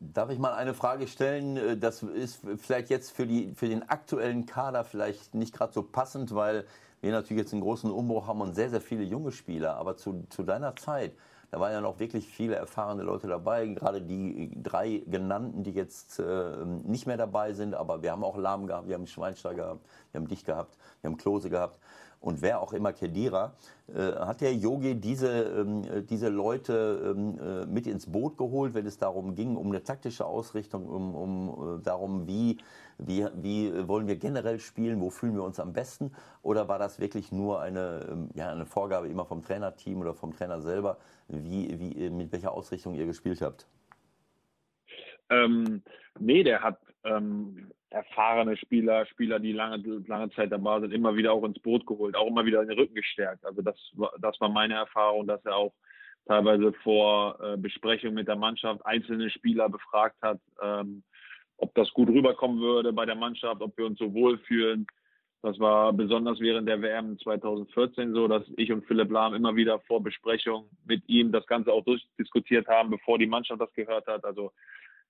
Darf ich mal eine Frage stellen? Äh, das ist vielleicht jetzt für, die, für den aktuellen Kader vielleicht nicht gerade so passend, weil wir natürlich jetzt einen großen Umbruch haben und sehr, sehr viele junge Spieler. Aber zu, zu deiner Zeit, da waren ja noch wirklich viele erfahrene Leute dabei, gerade die drei genannten, die jetzt äh, nicht mehr dabei sind. Aber wir haben auch Lahm gehabt, wir haben Schweinsteiger gehabt, wir haben dich gehabt, wir haben Klose gehabt und wer auch immer Kedira, äh, hat der Yogi diese, ähm, äh, diese Leute ähm, äh, mit ins Boot geholt, wenn es darum ging, um eine taktische Ausrichtung, um, um äh, darum, wie, wie, wie wollen wir generell spielen, wo fühlen wir uns am besten? Oder war das wirklich nur eine, ähm, ja, eine Vorgabe immer vom Trainerteam oder vom Trainer selber, wie, wie, äh, mit welcher Ausrichtung ihr gespielt habt? Ähm, nee, der hat ähm, erfahrene Spieler, Spieler, die lange, lange Zeit dabei sind, immer wieder auch ins Boot geholt, auch immer wieder in den Rücken gestärkt. Also das, das war meine Erfahrung, dass er auch teilweise vor äh, Besprechung mit der Mannschaft einzelne Spieler befragt hat, ähm, ob das gut rüberkommen würde bei der Mannschaft, ob wir uns so wohlfühlen. Das war besonders während der WM 2014 so, dass ich und Philipp Lahm immer wieder vor Besprechung mit ihm das Ganze auch durchdiskutiert haben, bevor die Mannschaft das gehört hat. Also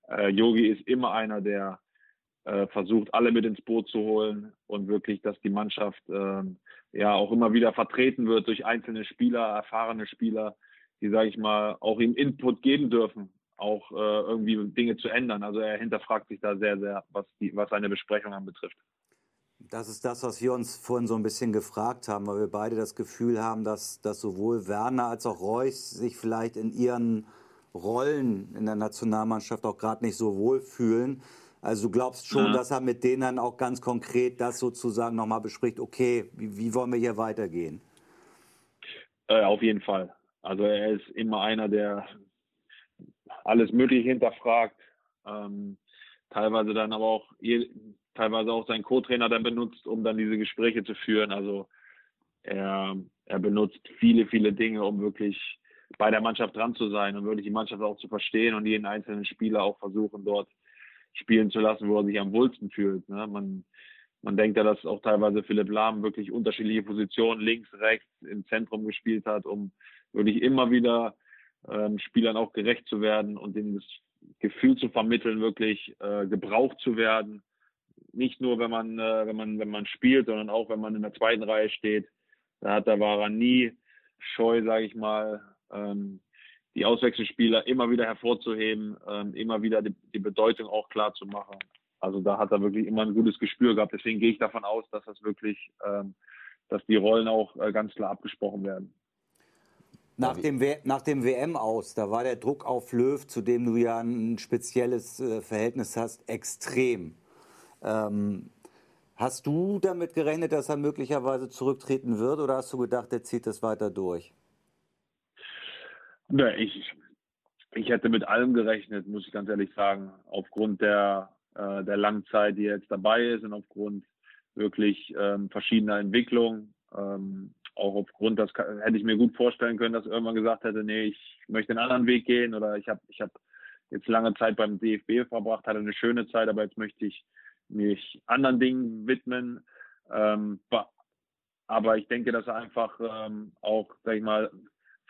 äh, Yogi ist immer einer, der äh, versucht, alle mit ins Boot zu holen und wirklich, dass die Mannschaft äh, ja auch immer wieder vertreten wird durch einzelne Spieler, erfahrene Spieler, die, sage ich mal, auch ihm Input geben dürfen, auch äh, irgendwie Dinge zu ändern. Also er hinterfragt sich da sehr, sehr, was, die, was seine Besprechung anbetrifft. Das ist das, was wir uns vorhin so ein bisschen gefragt haben, weil wir beide das Gefühl haben, dass, dass sowohl Werner als auch Reus sich vielleicht in ihren Rollen in der Nationalmannschaft auch gerade nicht so wohlfühlen. Also du glaubst schon, ja. dass er mit denen dann auch ganz konkret das sozusagen nochmal bespricht, okay, wie, wie, wollen wir hier weitergehen? Äh, auf jeden Fall. Also er ist immer einer, der alles Mögliche hinterfragt, ähm, teilweise dann aber auch teilweise auch seinen Co-Trainer dann benutzt, um dann diese Gespräche zu führen. Also er, er benutzt viele, viele Dinge, um wirklich bei der Mannschaft dran zu sein und wirklich die Mannschaft auch zu verstehen und jeden einzelnen Spieler auch versuchen, dort spielen zu lassen, wo er sich am wohlsten fühlt. Ne? Man, man denkt ja, dass auch teilweise Philipp Lahm wirklich unterschiedliche Positionen links, rechts, im Zentrum gespielt hat, um wirklich immer wieder ähm, Spielern auch gerecht zu werden und ihnen das Gefühl zu vermitteln, wirklich äh, gebraucht zu werden. Nicht nur, wenn man, äh, wenn man, wenn man spielt, sondern auch, wenn man in der zweiten Reihe steht. Da hat, da war er nie scheu, sage ich mal, ähm, die Auswechselspieler immer wieder hervorzuheben, ähm, immer wieder die, die, Bedeutung auch klar zu machen. Also da hat er wirklich immer ein gutes Gespür gehabt. Deswegen gehe ich davon aus, dass das wirklich, ähm, dass die Rollen auch äh, ganz klar abgesprochen werden. Nach dem, nach dem WM aus, da war der Druck auf Löw, zu dem du ja ein spezielles äh, Verhältnis hast, extrem. Ähm, hast du damit gerechnet, dass er möglicherweise zurücktreten wird oder hast du gedacht, er zieht das weiter durch? Ne, ich, ich hätte mit allem gerechnet, muss ich ganz ehrlich sagen. Aufgrund der, äh, der langen Zeit, die jetzt dabei ist und aufgrund wirklich ähm, verschiedener Entwicklungen. Ähm, auch aufgrund, das hätte ich mir gut vorstellen können, dass irgendwann gesagt hätte, nee, ich möchte einen anderen Weg gehen oder ich habe ich hab jetzt lange Zeit beim DFB verbracht, hatte eine schöne Zeit, aber jetzt möchte ich mich anderen Dingen widmen. Ähm, aber ich denke, dass er einfach ähm, auch, sag ich mal,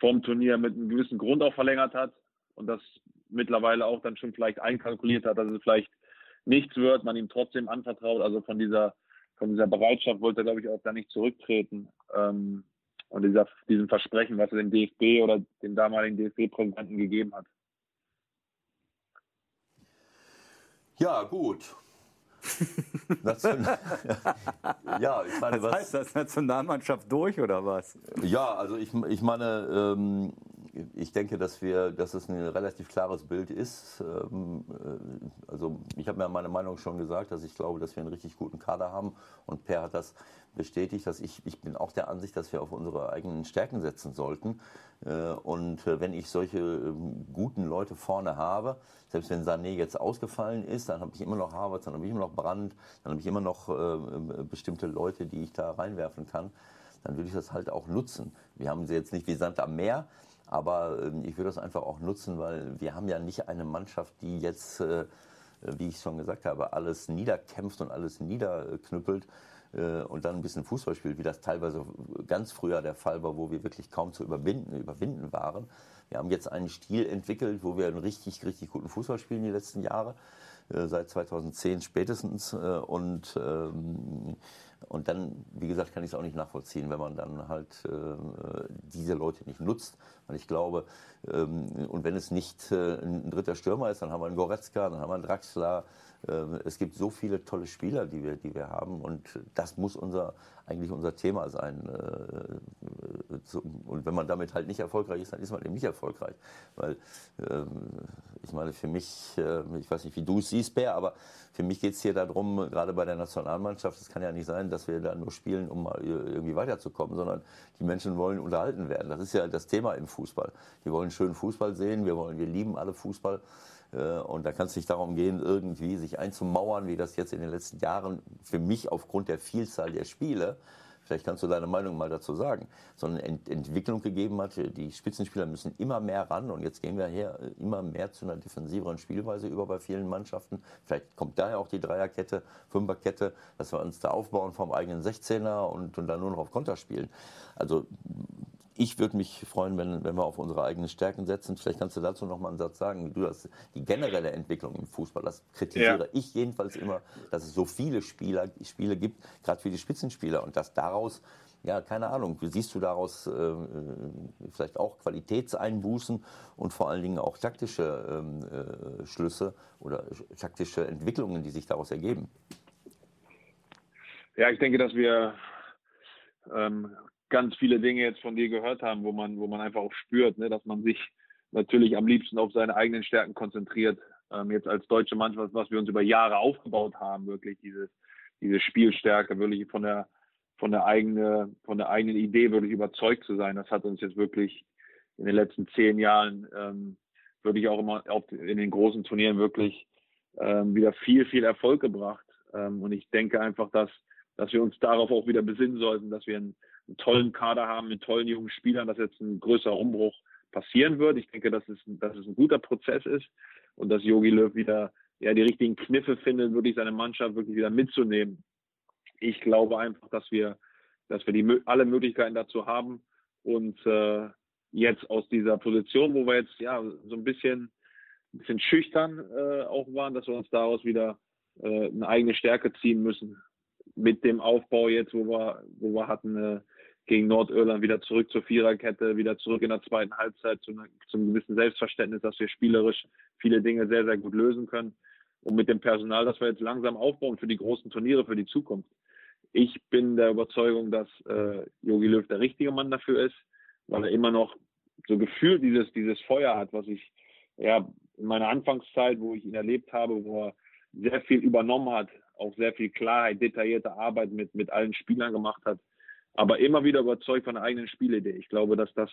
vorm Turnier mit einem gewissen Grund auch verlängert hat. Und das mittlerweile auch dann schon vielleicht einkalkuliert hat, dass es vielleicht nichts wird, man ihm trotzdem anvertraut. Also von dieser, von dieser Bereitschaft wollte er, glaube ich, auch da nicht zurücktreten. Ähm, und dieser, diesem Versprechen, was er dem DFB oder dem damaligen DFB-Präsidenten gegeben hat. Ja, gut. ja, ich meine, was, was heißt das? Nationalmannschaft durch oder was? Ja, also ich, ich meine, ähm, ich denke, dass wir, dass es ein relativ klares Bild ist. Ähm, äh, also ich habe mir meine Meinung schon gesagt, dass ich glaube, dass wir einen richtig guten Kader haben. Und Per hat das bestätigt, dass ich, ich bin auch der Ansicht, dass wir auf unsere eigenen Stärken setzen sollten. Äh, und äh, wenn ich solche ähm, guten Leute vorne habe, selbst wenn Sané jetzt ausgefallen ist, dann habe ich immer noch Harvard, dann habe ich immer noch Brand, dann habe ich immer noch bestimmte Leute, die ich da reinwerfen kann dann würde ich das halt auch nutzen. Wir haben sie jetzt nicht wie Sand am Meer, aber ähm, ich würde das einfach auch nutzen, weil wir haben ja nicht eine Mannschaft, die jetzt, äh, wie ich schon gesagt habe, alles niederkämpft und alles niederknüppelt äh, und dann ein bisschen Fußball spielt, wie das teilweise ganz früher der Fall war, wo wir wirklich kaum zu überwinden, überwinden waren. Wir haben jetzt einen Stil entwickelt, wo wir einen richtig, richtig guten Fußball spielen die letzten Jahre, äh, seit 2010 spätestens. Und ähm, und dann, wie gesagt, kann ich es auch nicht nachvollziehen, wenn man dann halt diese Leute nicht nutzt. Weil ich glaube, ähm, und wenn es nicht äh, ein dritter Stürmer ist, dann haben wir einen Goretzka, dann haben wir einen Draxler. Äh, es gibt so viele tolle Spieler, die wir, die wir haben. Und das muss unser, eigentlich unser Thema sein. Äh, und wenn man damit halt nicht erfolgreich ist, dann ist man eben nicht erfolgreich. Weil ähm, ich meine, für mich, äh, ich weiß nicht, wie du es siehst, Bär, aber für mich geht es hier darum, gerade bei der Nationalmannschaft, es kann ja nicht sein, dass wir da nur spielen, um irgendwie weiterzukommen, sondern die Menschen wollen unterhalten werden. Das ist ja das Thema im Fußball. Die wollen schönen Fußball sehen, wir wollen, wir lieben alle Fußball. Äh, und da kann es nicht darum gehen, irgendwie sich einzumauern, wie das jetzt in den letzten Jahren für mich aufgrund der Vielzahl der Spiele Vielleicht kannst du deine Meinung mal dazu sagen. So eine Ent Entwicklung gegeben hat. Die Spitzenspieler müssen immer mehr ran und jetzt gehen wir hier immer mehr zu einer defensiveren Spielweise über bei vielen Mannschaften. Vielleicht kommt daher auch die Dreierkette, Fünferkette, dass wir uns da aufbauen vom eigenen 16er und, und dann nur noch auf Konter spielen. Also ich würde mich freuen, wenn, wenn wir auf unsere eigenen Stärken setzen. Vielleicht kannst du dazu noch mal einen Satz sagen. Du hast die generelle Entwicklung im Fußball, das kritisiere ja. ich jedenfalls immer, dass es so viele Spieler, Spiele gibt, gerade für die Spitzenspieler und dass daraus ja, keine Ahnung, wie siehst du daraus äh, äh, vielleicht auch Qualitätseinbußen und vor allen Dingen auch taktische ähm, äh, Schlüsse oder taktische Entwicklungen, die sich daraus ergeben? Ja, ich denke, dass wir ähm, ganz viele Dinge jetzt von dir gehört haben, wo man, wo man einfach auch spürt, ne, dass man sich natürlich am liebsten auf seine eigenen Stärken konzentriert. Ähm, jetzt als deutsche Mannschaft, was wir uns über Jahre aufgebaut haben, wirklich dieses, diese Spielstärke, wirklich von der, von der eigenen, von der eigenen Idee wirklich überzeugt zu sein. Das hat uns jetzt wirklich in den letzten zehn Jahren ähm, wirklich auch immer auf, in den großen Turnieren wirklich ähm, wieder viel, viel Erfolg gebracht. Ähm, und ich denke einfach, dass, dass wir uns darauf auch wieder besinnen sollten, dass wir ein, einen tollen Kader haben mit tollen jungen Spielern, dass jetzt ein größerer Umbruch passieren wird. Ich denke, dass es, dass es ein guter Prozess ist und dass Yogi Löw wieder ja, die richtigen Kniffe findet, wirklich seine Mannschaft wirklich wieder mitzunehmen. Ich glaube einfach, dass wir, dass wir die, alle Möglichkeiten dazu haben und äh, jetzt aus dieser Position, wo wir jetzt ja so ein bisschen, ein bisschen schüchtern äh, auch waren, dass wir uns daraus wieder äh, eine eigene Stärke ziehen müssen. Mit dem Aufbau jetzt, wo wir, wo wir hatten, äh, gegen Nordirland wieder zurück zur Viererkette, wieder zurück in der zweiten Halbzeit zu, zum gewissen Selbstverständnis, dass wir spielerisch viele Dinge sehr, sehr gut lösen können. Und mit dem Personal, das wir jetzt langsam aufbauen für die großen Turniere, für die Zukunft. Ich bin der Überzeugung, dass äh, Jogi Löw der richtige Mann dafür ist, weil er immer noch so gefühlt dieses, dieses Feuer hat, was ich ja in meiner Anfangszeit, wo ich ihn erlebt habe, wo er sehr viel übernommen hat, auch sehr viel Klarheit, detaillierte Arbeit mit, mit allen Spielern gemacht hat aber immer wieder überzeugt von der eigenen Spielidee. Ich glaube, dass das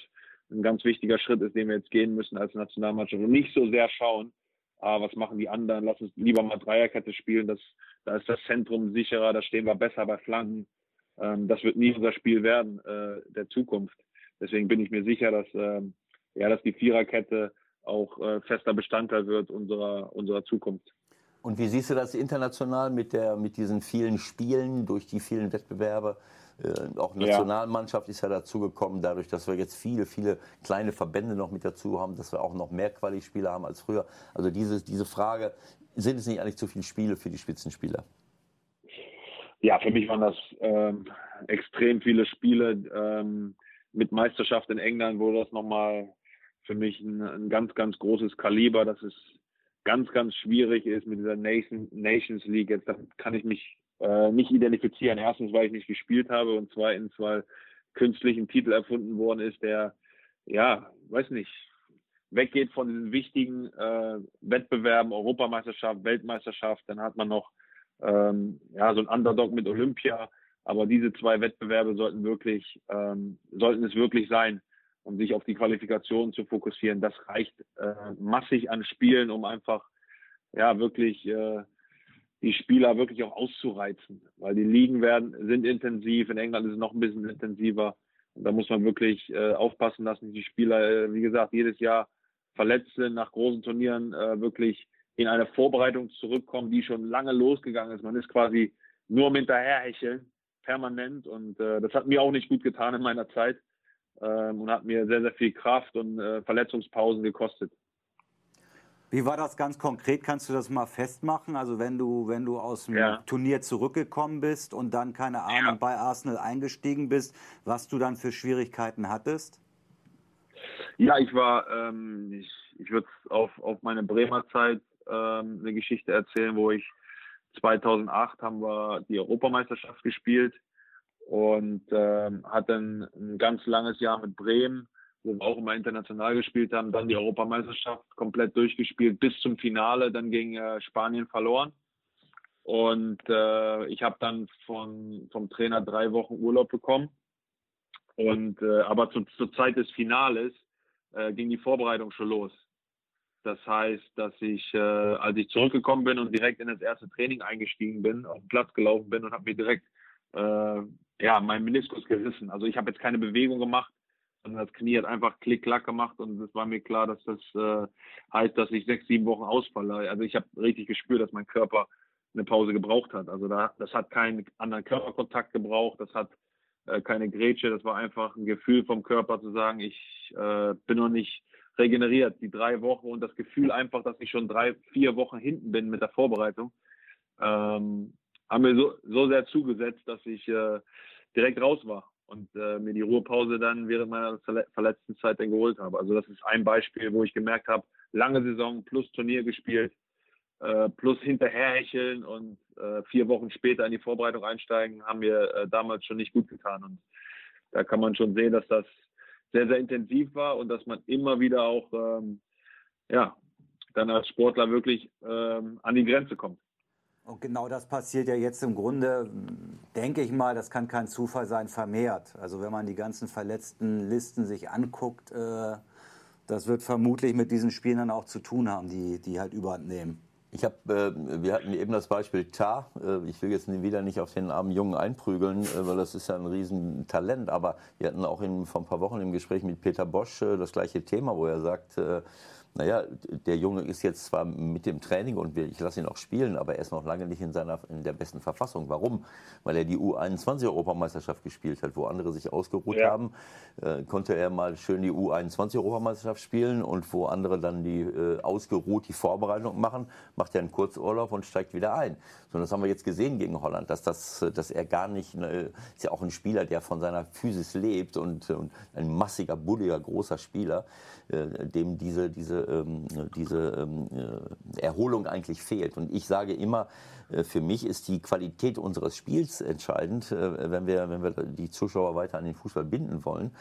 ein ganz wichtiger Schritt ist, den wir jetzt gehen müssen als Nationalmannschaft und nicht so sehr schauen, ah, was machen die anderen, lass uns lieber mal Dreierkette spielen, das, da ist das Zentrum sicherer, da stehen wir besser bei Flanken. Ähm, das wird nie unser Spiel werden äh, der Zukunft. Deswegen bin ich mir sicher, dass, ähm, ja, dass die Viererkette auch äh, fester Bestandteil wird unserer, unserer Zukunft. Und wie siehst du das international mit, der, mit diesen vielen Spielen, durch die vielen Wettbewerbe? Äh, auch Nationalmannschaft ja. ist ja dazugekommen, dadurch, dass wir jetzt viele, viele kleine Verbände noch mit dazu haben, dass wir auch noch mehr Quali-Spieler haben als früher. Also diese, diese Frage, sind es nicht eigentlich zu viele Spiele für die Spitzenspieler? Ja, für mich waren das ähm, extrem viele Spiele. Ähm, mit Meisterschaft in England wurde das nochmal für mich ein, ein, ganz, ganz großes Kaliber, dass es ganz, ganz schwierig ist mit dieser Nation, Nations League. Jetzt kann ich mich äh, nicht identifizieren. Erstens, weil ich nicht gespielt habe und zweitens, weil künstlich ein Titel erfunden worden ist, der, ja, weiß nicht, weggeht von diesen wichtigen äh, Wettbewerben, Europameisterschaft, Weltmeisterschaft. Dann hat man noch ähm, ja, so ein Underdog mit Olympia. Aber diese zwei Wettbewerbe sollten wirklich, ähm, sollten es wirklich sein, um sich auf die Qualifikation zu fokussieren. Das reicht äh, massig an Spielen, um einfach ja wirklich äh, die Spieler wirklich auch auszureizen, weil die Ligen werden sind intensiv. In England ist es noch ein bisschen intensiver. Und da muss man wirklich äh, aufpassen, dass die Spieler, äh, wie gesagt, jedes Jahr verletzt sind, nach großen Turnieren äh, wirklich in eine Vorbereitung zurückkommen, die schon lange losgegangen ist. Man ist quasi nur am Hinterherhecheln, permanent. Und äh, das hat mir auch nicht gut getan in meiner Zeit ähm, und hat mir sehr, sehr viel Kraft und äh, Verletzungspausen gekostet. Wie war das ganz konkret? Kannst du das mal festmachen? Also wenn du, wenn du aus dem ja. Turnier zurückgekommen bist und dann, keine Ahnung, ja. bei Arsenal eingestiegen bist, was du dann für Schwierigkeiten hattest? Ja, ich war, ähm, ich, ich würde auf, auf meine Bremer Zeit ähm, eine Geschichte erzählen, wo ich 2008 haben wir die Europameisterschaft gespielt und ähm, hatte ein ganz langes Jahr mit Bremen wo wir auch immer international gespielt haben, dann die Europameisterschaft komplett durchgespielt bis zum Finale, dann gegen äh, Spanien verloren. Und äh, ich habe dann von, vom Trainer drei Wochen Urlaub bekommen. Und äh, aber zu, zur Zeit des Finales äh, ging die Vorbereitung schon los. Das heißt, dass ich, äh, als ich zurückgekommen bin und direkt in das erste Training eingestiegen bin, auf den Platz gelaufen bin und habe mir direkt äh, ja meinen Meniskus gerissen. Also ich habe jetzt keine Bewegung gemacht, und das Knie hat einfach klick-klack gemacht und es war mir klar, dass das äh, heißt, dass ich sechs, sieben Wochen ausfalle. Also ich habe richtig gespürt, dass mein Körper eine Pause gebraucht hat. Also da, das hat keinen anderen Körperkontakt gebraucht, das hat äh, keine Grätsche, das war einfach ein Gefühl vom Körper zu sagen, ich äh, bin noch nicht regeneriert. Die drei Wochen und das Gefühl einfach, dass ich schon drei, vier Wochen hinten bin mit der Vorbereitung, ähm, haben mir so, so sehr zugesetzt, dass ich äh, direkt raus war und äh, mir die Ruhepause dann während meiner verletzten Zeit dann geholt habe. Also das ist ein Beispiel, wo ich gemerkt habe, lange Saison plus Turnier gespielt, äh, plus hinterherhecheln und äh, vier Wochen später in die Vorbereitung einsteigen, haben mir äh, damals schon nicht gut getan. Und da kann man schon sehen, dass das sehr, sehr intensiv war und dass man immer wieder auch ähm, ja, dann als Sportler wirklich ähm, an die Grenze kommt. Und genau das passiert ja jetzt im Grunde, denke ich mal, das kann kein Zufall sein, vermehrt. Also wenn man die ganzen verletzten Listen sich anguckt, äh, das wird vermutlich mit diesen Spielen dann auch zu tun haben, die, die halt überhand nehmen. Ich habe, äh, wir hatten eben das Beispiel Tar. Äh, ich will jetzt wieder nicht auf den armen Jungen einprügeln, äh, weil das ist ja ein Riesentalent. Aber wir hatten auch in, vor ein paar Wochen im Gespräch mit Peter Bosch äh, das gleiche Thema, wo er sagt, äh, naja, der Junge ist jetzt zwar mit dem Training und ich lasse ihn auch spielen, aber er ist noch lange nicht in, seiner, in der besten Verfassung. Warum? Weil er die U21-Europameisterschaft gespielt hat, wo andere sich ausgeruht ja. haben, äh, konnte er mal schön die U21-Europameisterschaft spielen und wo andere dann die äh, ausgeruht die Vorbereitung machen, macht er einen Kurzurlaub und steigt wieder ein. So, das haben wir jetzt gesehen gegen Holland, dass, das, dass er gar nicht, äh, ist ja auch ein Spieler, der von seiner Physis lebt und, und ein massiger, bulliger, großer Spieler, äh, dem diese, diese ähm, diese ähm, äh, Erholung eigentlich fehlt. Und ich sage immer, äh, für mich ist die Qualität unseres Spiels entscheidend, äh, wenn wir, wenn wir die Zuschauer weiter an den Fußball binden wollen.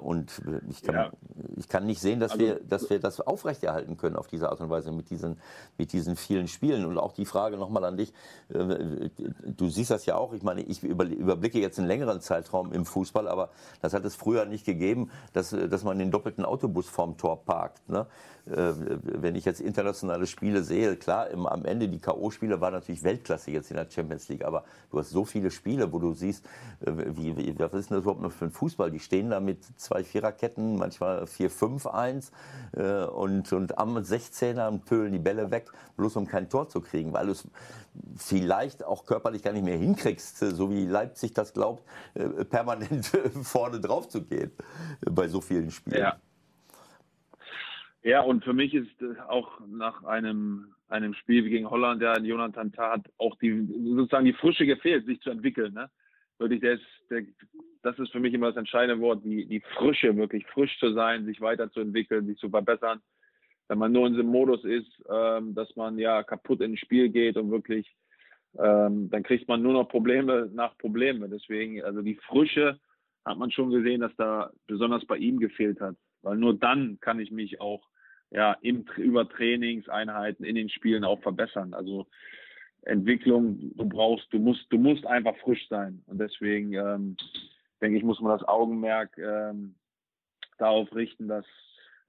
Und ich kann, ja. ich kann nicht sehen, dass, also, wir, dass wir das aufrechterhalten können auf diese Art und Weise mit diesen, mit diesen vielen Spielen. Und auch die Frage nochmal an dich. Du siehst das ja auch. Ich meine, ich überblicke jetzt einen längeren Zeitraum im Fußball, aber das hat es früher nicht gegeben, dass, dass man den doppelten Autobus vorm Tor parkt. Ne? Äh, wenn ich jetzt internationale Spiele sehe, klar, im, am Ende die K.O.-Spiele waren natürlich Weltklasse jetzt in der Champions League, aber du hast so viele Spiele, wo du siehst, äh, wie, wie, was ist denn das überhaupt noch für ein Fußball? Die stehen da mit zwei Viererketten, manchmal 4-5-1 äh, und, und am 16er und pölen die Bälle weg, bloß um kein Tor zu kriegen, weil du es vielleicht auch körperlich gar nicht mehr hinkriegst, so wie Leipzig das glaubt, äh, permanent vorne drauf zu gehen bei so vielen Spielen. Ja. Ja, und für mich ist auch nach einem, einem Spiel wie gegen Holland, ja, Jonathan Tah hat auch die, sozusagen die Frische gefehlt, sich zu entwickeln. Ne? Wirklich, der ist, der, das ist für mich immer das entscheidende Wort, die, die Frische, wirklich frisch zu sein, sich weiterzuentwickeln, sich zu verbessern. Wenn man nur in diesem Modus ist, ähm, dass man ja kaputt ins Spiel geht und wirklich, ähm, dann kriegt man nur noch Probleme nach Probleme. Deswegen, also die Frische hat man schon gesehen, dass da besonders bei ihm gefehlt hat. Weil nur dann kann ich mich auch ja, im, über Trainingseinheiten in den Spielen auch verbessern. Also Entwicklung, du brauchst, du musst, du musst einfach frisch sein. Und deswegen ähm, denke ich, muss man das Augenmerk ähm, darauf richten, dass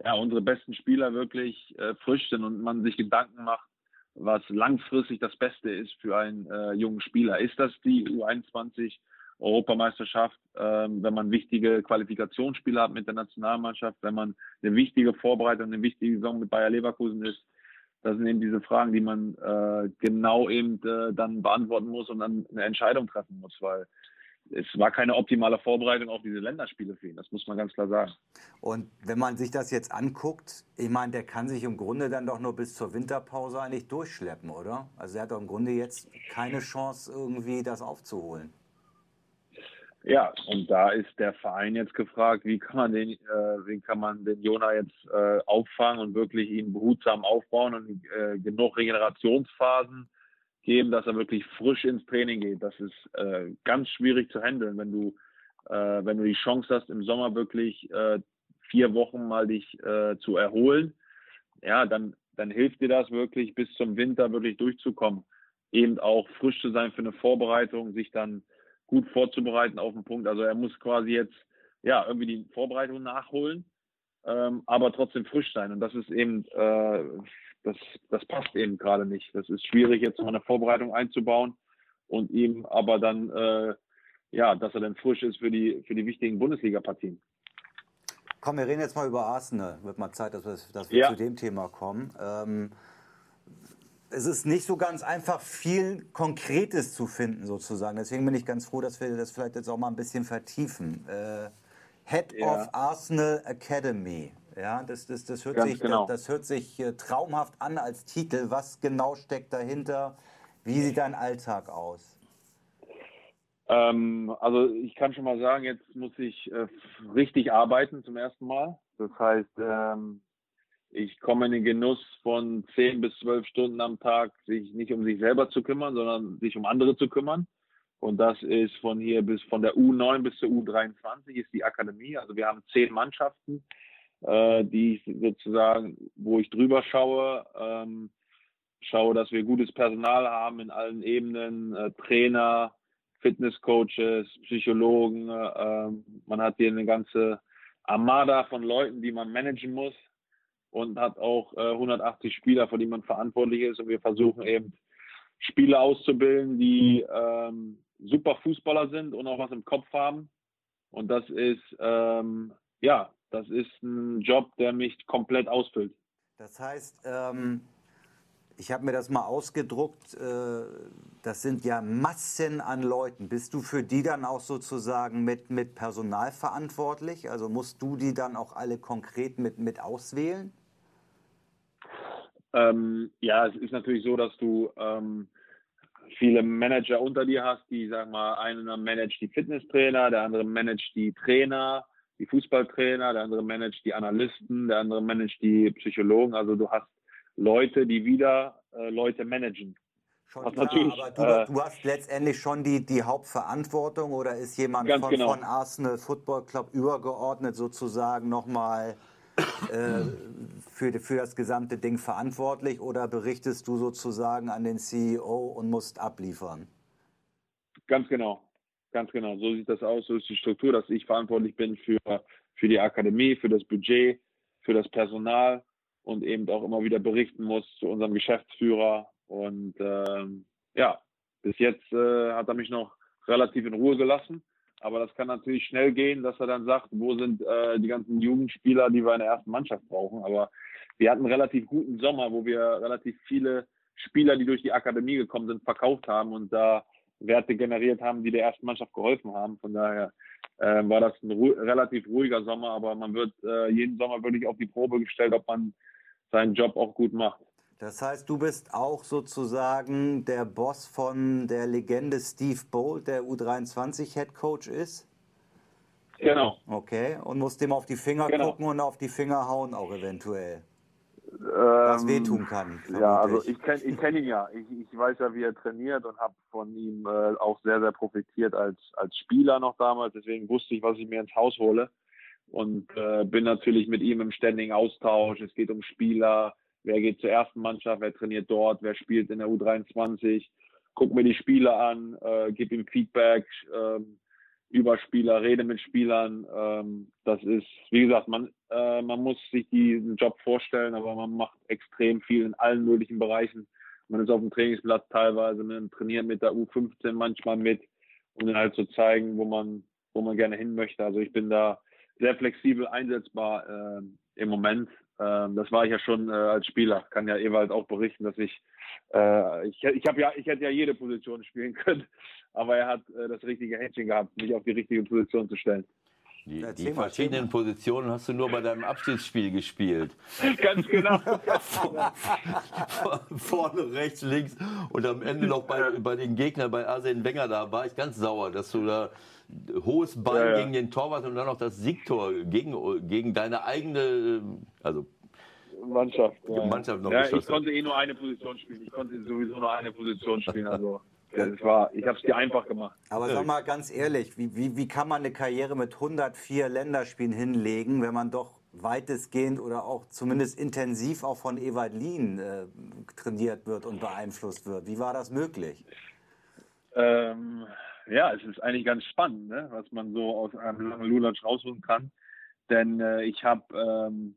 ja, unsere besten Spieler wirklich äh, frisch sind und man sich Gedanken macht, was langfristig das Beste ist für einen äh, jungen Spieler. Ist das die U21 Europameisterschaft, ähm, wenn man wichtige Qualifikationsspiele hat mit der Nationalmannschaft, wenn man eine wichtige Vorbereitung, eine wichtige Saison mit Bayer Leverkusen ist. Das sind eben diese Fragen, die man äh, genau eben äh, dann beantworten muss und dann eine Entscheidung treffen muss, weil es war keine optimale Vorbereitung auf diese Länderspiele für ihn, das muss man ganz klar sagen. Und wenn man sich das jetzt anguckt, ich meine, der kann sich im Grunde dann doch nur bis zur Winterpause eigentlich durchschleppen, oder? Also er hat doch im Grunde jetzt keine Chance, irgendwie das aufzuholen. Ja, und da ist der Verein jetzt gefragt, wie kann man den, äh, wie kann man den Jona jetzt äh, auffangen und wirklich ihn behutsam aufbauen und äh, genug Regenerationsphasen geben, dass er wirklich frisch ins Training geht. Das ist äh, ganz schwierig zu handeln, wenn du, äh, wenn du die Chance hast, im Sommer wirklich äh, vier Wochen mal dich äh, zu erholen. Ja, dann, dann hilft dir das wirklich bis zum Winter wirklich durchzukommen. Eben auch frisch zu sein für eine Vorbereitung, sich dann gut vorzubereiten auf den Punkt. Also er muss quasi jetzt ja irgendwie die Vorbereitung nachholen, ähm, aber trotzdem frisch sein. Und das ist eben, äh, das, das passt eben gerade nicht. Das ist schwierig, jetzt noch eine Vorbereitung einzubauen und ihm aber dann, äh, ja, dass er dann frisch ist für die, für die wichtigen Bundesliga-Partien. Komm, wir reden jetzt mal über Arsenal. Wird mal Zeit, dass wir, dass wir ja. zu dem Thema kommen. Ähm, es ist nicht so ganz einfach, viel Konkretes zu finden, sozusagen. Deswegen bin ich ganz froh, dass wir das vielleicht jetzt auch mal ein bisschen vertiefen. Äh, Head ja. of Arsenal Academy. Ja, das, das, das hört sich, genau. das, das, hört sich äh, traumhaft an als Titel. Was genau steckt dahinter? Wie sieht dein Alltag aus? Ähm, also ich kann schon mal sagen, jetzt muss ich äh, richtig arbeiten zum ersten Mal. Das heißt, ähm, ich komme in den Genuss von zehn bis zwölf Stunden am Tag, sich nicht um sich selber zu kümmern, sondern sich um andere zu kümmern. Und das ist von hier bis von der U9 bis zur U23 ist die Akademie. Also wir haben zehn Mannschaften, äh, die sozusagen, wo ich drüber schaue, ähm, schaue, dass wir gutes Personal haben in allen Ebenen, äh, Trainer, Fitnesscoaches, Psychologen. Äh, man hat hier eine ganze Armada von Leuten, die man managen muss und hat auch äh, 180 Spieler, für die man verantwortlich ist. Und wir versuchen eben Spieler auszubilden, die ähm, super Fußballer sind und auch was im Kopf haben. Und das ist, ähm, ja, das ist ein Job, der mich komplett ausfüllt. Das heißt, ähm, ich habe mir das mal ausgedruckt, äh, das sind ja Massen an Leuten. Bist du für die dann auch sozusagen mit, mit Personal verantwortlich? Also musst du die dann auch alle konkret mit, mit auswählen? Ähm, ja, es ist natürlich so, dass du ähm, viele Manager unter dir hast, die, sagen mal, einer managt die Fitnesstrainer, der andere managt die Trainer, die Fußballtrainer, der andere managt die Analysten, der andere managt die Psychologen. Also du hast Leute, die wieder äh, Leute managen. Schon klar, aber du, äh, du, hast letztendlich schon die, die Hauptverantwortung oder ist jemand von, genau. von Arsenal Football Club übergeordnet sozusagen nochmal äh, für, für das gesamte Ding verantwortlich oder berichtest du sozusagen an den CEO und musst abliefern? Ganz genau, ganz genau. So sieht das aus, so ist die Struktur, dass ich verantwortlich bin für, für die Akademie, für das Budget, für das Personal und eben auch immer wieder berichten muss zu unserem Geschäftsführer. Und ähm, ja, bis jetzt äh, hat er mich noch relativ in Ruhe gelassen. Aber das kann natürlich schnell gehen, dass er dann sagt, wo sind äh, die ganzen Jugendspieler, die wir in der ersten Mannschaft brauchen. Aber wir hatten einen relativ guten Sommer, wo wir relativ viele Spieler, die durch die Akademie gekommen sind, verkauft haben und da Werte generiert haben, die der ersten Mannschaft geholfen haben. Von daher äh, war das ein ru relativ ruhiger Sommer, aber man wird äh, jeden Sommer wirklich auf die Probe gestellt, ob man seinen Job auch gut macht. Das heißt, du bist auch sozusagen der Boss von der Legende Steve Bolt, der U23 Head Coach ist? Genau. Okay, und musst dem auf die Finger genau. gucken und auf die Finger hauen auch eventuell. Was ähm, wehtun kann. Ja, also ich kenne ich kenn ihn ja. Ich, ich weiß ja, wie er trainiert und habe von ihm äh, auch sehr, sehr profitiert als, als Spieler noch damals. Deswegen wusste ich, was ich mir ins Haus hole. Und äh, bin natürlich mit ihm im ständigen Austausch. Es geht um Spieler. Wer geht zur ersten Mannschaft? Wer trainiert dort? Wer spielt in der U23? Guck mir die Spiele an, äh, gib ihm Feedback. Ähm, über Spieler, rede mit Spielern. Ähm, das ist, wie gesagt, man, äh, man muss sich diesen Job vorstellen, aber man macht extrem viel in allen möglichen Bereichen. Man ist auf dem Trainingsplatz teilweise, man trainiert mit der U15 manchmal mit, um dann halt zu zeigen, wo man, wo man gerne hin möchte. Also ich bin da sehr flexibel einsetzbar äh, im Moment. Ähm, das war ich ja schon äh, als Spieler. Kann ja Ewald auch berichten, dass ich äh, ich, ich habe ja ich hätte ja jede Position spielen können, aber er hat äh, das richtige Händchen gehabt, mich auf die richtige Position zu stellen. Die, die verschiedenen Positionen hast du nur bei deinem Abschiedsspiel gespielt. Ganz genau. Vorne, rechts, links und am Ende noch bei, bei den Gegnern bei Arsene Wenger, da war ich ganz sauer, dass du da hohes Bein ja, ja. gegen den Torwart und dann noch das Siegtor gegen, gegen deine eigene, also Mannschaft. Ja. Mannschaft noch ja, ich konnte eh nur eine Position spielen. Ich konnte sowieso nur eine Position spielen. Also das war, ich habe es dir einfach gemacht. Aber sag mal ganz ehrlich, wie, wie, wie kann man eine Karriere mit 104 Länderspielen hinlegen, wenn man doch weitestgehend oder auch zumindest intensiv auch von Ewald Lien äh, trainiert wird und beeinflusst wird? Wie war das möglich? Ähm, ja, es ist eigentlich ganz spannend, ne? was man so aus einem langen Lulatsch rausholen kann. Denn äh, ich habe ähm,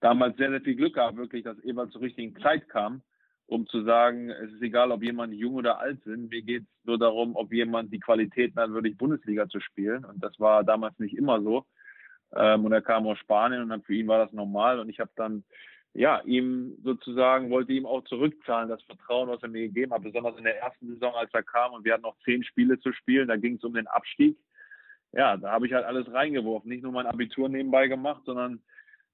damals sehr, sehr viel Glück gehabt, wirklich, dass Ewald zur richtigen Zeit kam, um zu sagen, es ist egal, ob jemand jung oder alt sind, mir geht es nur darum, ob jemand die Qualitäten hat, wirklich Bundesliga zu spielen. Und das war damals nicht immer so. Ähm, und er kam aus Spanien und für ihn war das normal. Und ich habe dann ja, ihm sozusagen, wollte ihm auch zurückzahlen, das Vertrauen, was er mir gegeben hat, besonders in der ersten Saison, als er kam und wir hatten noch zehn Spiele zu spielen, da ging es um den Abstieg. Ja, da habe ich halt alles reingeworfen, nicht nur mein Abitur nebenbei gemacht, sondern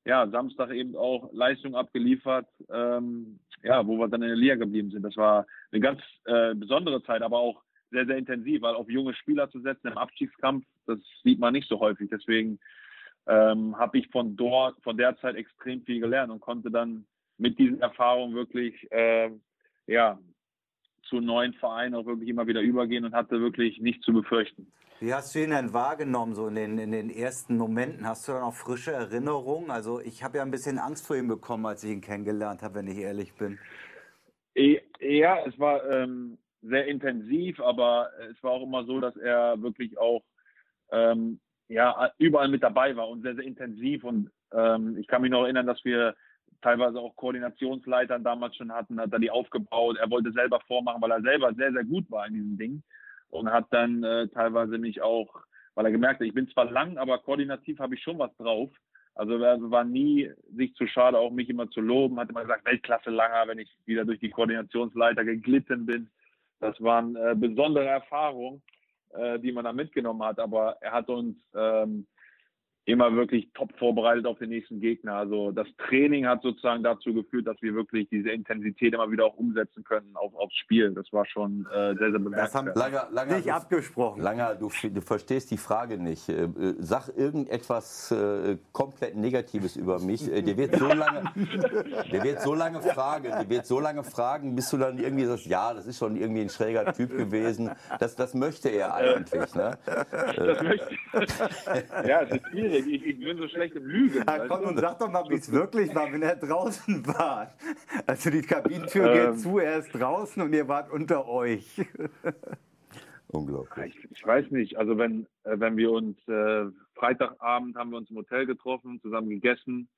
ja, Samstag eben auch Leistung abgeliefert, ähm, ja, wo wir dann in der Liga geblieben sind. Das war eine ganz äh, besondere Zeit, aber auch sehr, sehr intensiv, weil auf junge Spieler zu setzen im Abstiegskampf, das sieht man nicht so häufig. Deswegen ähm, habe ich von dort, von der Zeit extrem viel gelernt und konnte dann mit diesen Erfahrungen wirklich, äh, ja, zu neuen Vereinen auch wirklich immer wieder übergehen und hatte wirklich nichts zu befürchten. Wie hast du ihn denn wahrgenommen, so in den, in den ersten Momenten? Hast du da noch frische Erinnerungen? Also ich habe ja ein bisschen Angst vor ihm bekommen, als ich ihn kennengelernt habe, wenn ich ehrlich bin. Ja, es war ähm, sehr intensiv, aber es war auch immer so, dass er wirklich auch ähm, ja, überall mit dabei war und sehr, sehr intensiv. Und ähm, ich kann mich noch erinnern, dass wir teilweise auch Koordinationsleitern damals schon hatten, hat er die aufgebaut. Er wollte selber vormachen, weil er selber sehr, sehr gut war in diesen Dingen und hat dann äh, teilweise mich auch, weil er gemerkt hat, ich bin zwar lang, aber koordinativ habe ich schon was drauf. Also er war nie sich zu schade, auch mich immer zu loben, hat immer gesagt, Weltklasse langer, wenn ich wieder durch die Koordinationsleiter geglitten bin. Das waren äh, besondere Erfahrungen, äh, die man da mitgenommen hat. Aber er hat uns ähm, immer wirklich top vorbereitet auf den nächsten Gegner. Also das Training hat sozusagen dazu geführt, dass wir wirklich diese Intensität immer wieder auch umsetzen können auf, aufs Spiel. Das war schon äh, sehr, sehr bemerkenswert. Langer, Langer, nicht du, abgesprochen. Langer, du, du, verstehst die Frage nicht. Äh, äh, sag irgendetwas äh, komplett Negatives über mich. Äh, der wird so lange, der wird so lange fragen, der wird so lange fragen, bis du dann irgendwie sagst, ja, das ist schon irgendwie ein schräger Typ gewesen. Das, das möchte er eigentlich. Ne? Das möchte. ja, es ist schwierig Ich, ich, bin so schlecht im Lügen. Ja, komm und sag doch mal, wie es wirklich war, wenn er draußen war. Also die Kabinentür ähm, geht zu, er ist draußen und ihr wart unter euch. Unglaublich. Ich, ich, weiß nicht. Also wenn, äh, wenn wir uns äh, Freitagabend haben wir uns im Hotel getroffen, zusammen gegessen.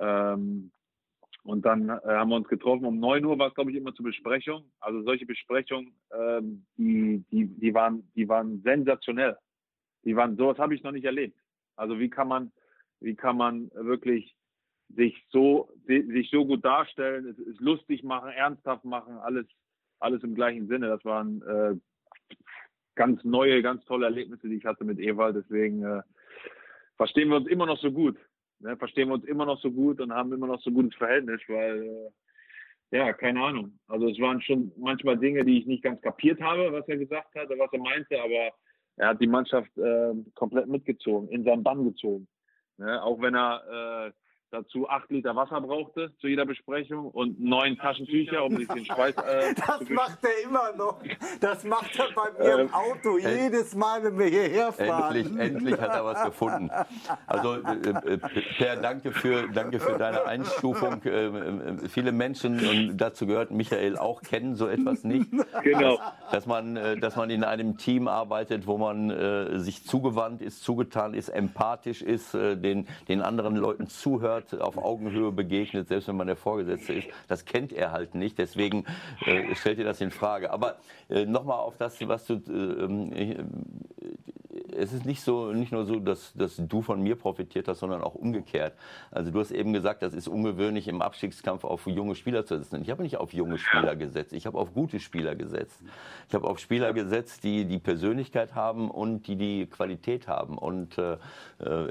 Ähm, Und dann äh, haben wir uns getroffen. Um 9 Uhr war es, glaube ich, immer zur Besprechung. Also solche Besprechungen, ähm, die, die, die, waren, die waren sensationell. Die waren, sowas habe ich noch nicht erlebt. Also wie kann man, wie kann man wirklich sich so, sich so gut darstellen, es, es lustig machen, ernsthaft machen, alles, alles im gleichen Sinne. Das waren äh, ganz neue, ganz tolle Erlebnisse, die ich hatte mit Ewald. Deswegen äh, verstehen wir uns immer noch so gut. Ne? Verstehen wir uns immer noch so gut und haben immer noch so gutes Verhältnis, weil äh, ja, keine Ahnung. Also es waren schon manchmal Dinge, die ich nicht ganz kapiert habe, was er gesagt hat, was er meinte, aber er hat die Mannschaft äh, komplett mitgezogen, in seinen Bann gezogen. Ne? Auch wenn er äh, dazu acht Liter Wasser brauchte zu jeder Besprechung und neun Taschentücher, um sich den Schweiß äh, Das macht er immer noch. Das macht er bei mir im ähm, Auto jedes Mal, wenn wir hierher fahren. Endlich, endlich hat er was gefunden. Also äh, äh Per, danke für, danke für deine Einstufung. Äh, äh, viele Menschen, und dazu gehört Michael auch, kennen so etwas nicht. Genau. Dass, dass man, äh, dass man in einem Team arbeitet, wo man äh, sich zugewandt ist, zugetan ist, empathisch ist, den, den anderen Leuten zuhört hat, auf Augenhöhe begegnet, selbst wenn man der Vorgesetzte ist. Das kennt er halt nicht, deswegen äh, stellt ihr das in Frage. Aber äh, nochmal auf das, was du äh, ähm, es ist nicht so, nicht nur so, dass, dass du von mir profitiert hast, sondern auch umgekehrt. Also du hast eben gesagt, das ist ungewöhnlich im Abstiegskampf auf junge Spieler zu setzen. Ich habe nicht auf junge Spieler gesetzt, ich habe auf gute Spieler gesetzt. Ich habe auf Spieler gesetzt, die die Persönlichkeit haben und die die Qualität haben. Und äh,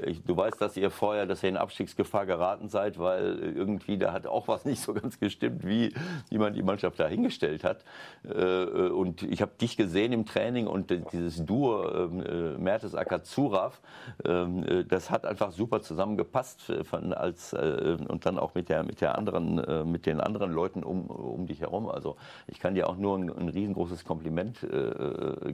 ich, du weißt, dass ihr vorher, dass ihr in Abstiegsgefahr geraten seid, weil irgendwie da hat auch was nicht so ganz gestimmt, wie, man die Mannschaft da hingestellt hat. Äh, und ich habe dich gesehen im Training und dieses Duo äh, Mertes Akazurav, ähm, äh, das hat einfach super zusammengepasst als, äh, und dann auch mit, der, mit, der anderen, äh, mit den anderen Leuten um, um dich herum. Also ich kann dir auch nur ein, ein riesengroßes Kompliment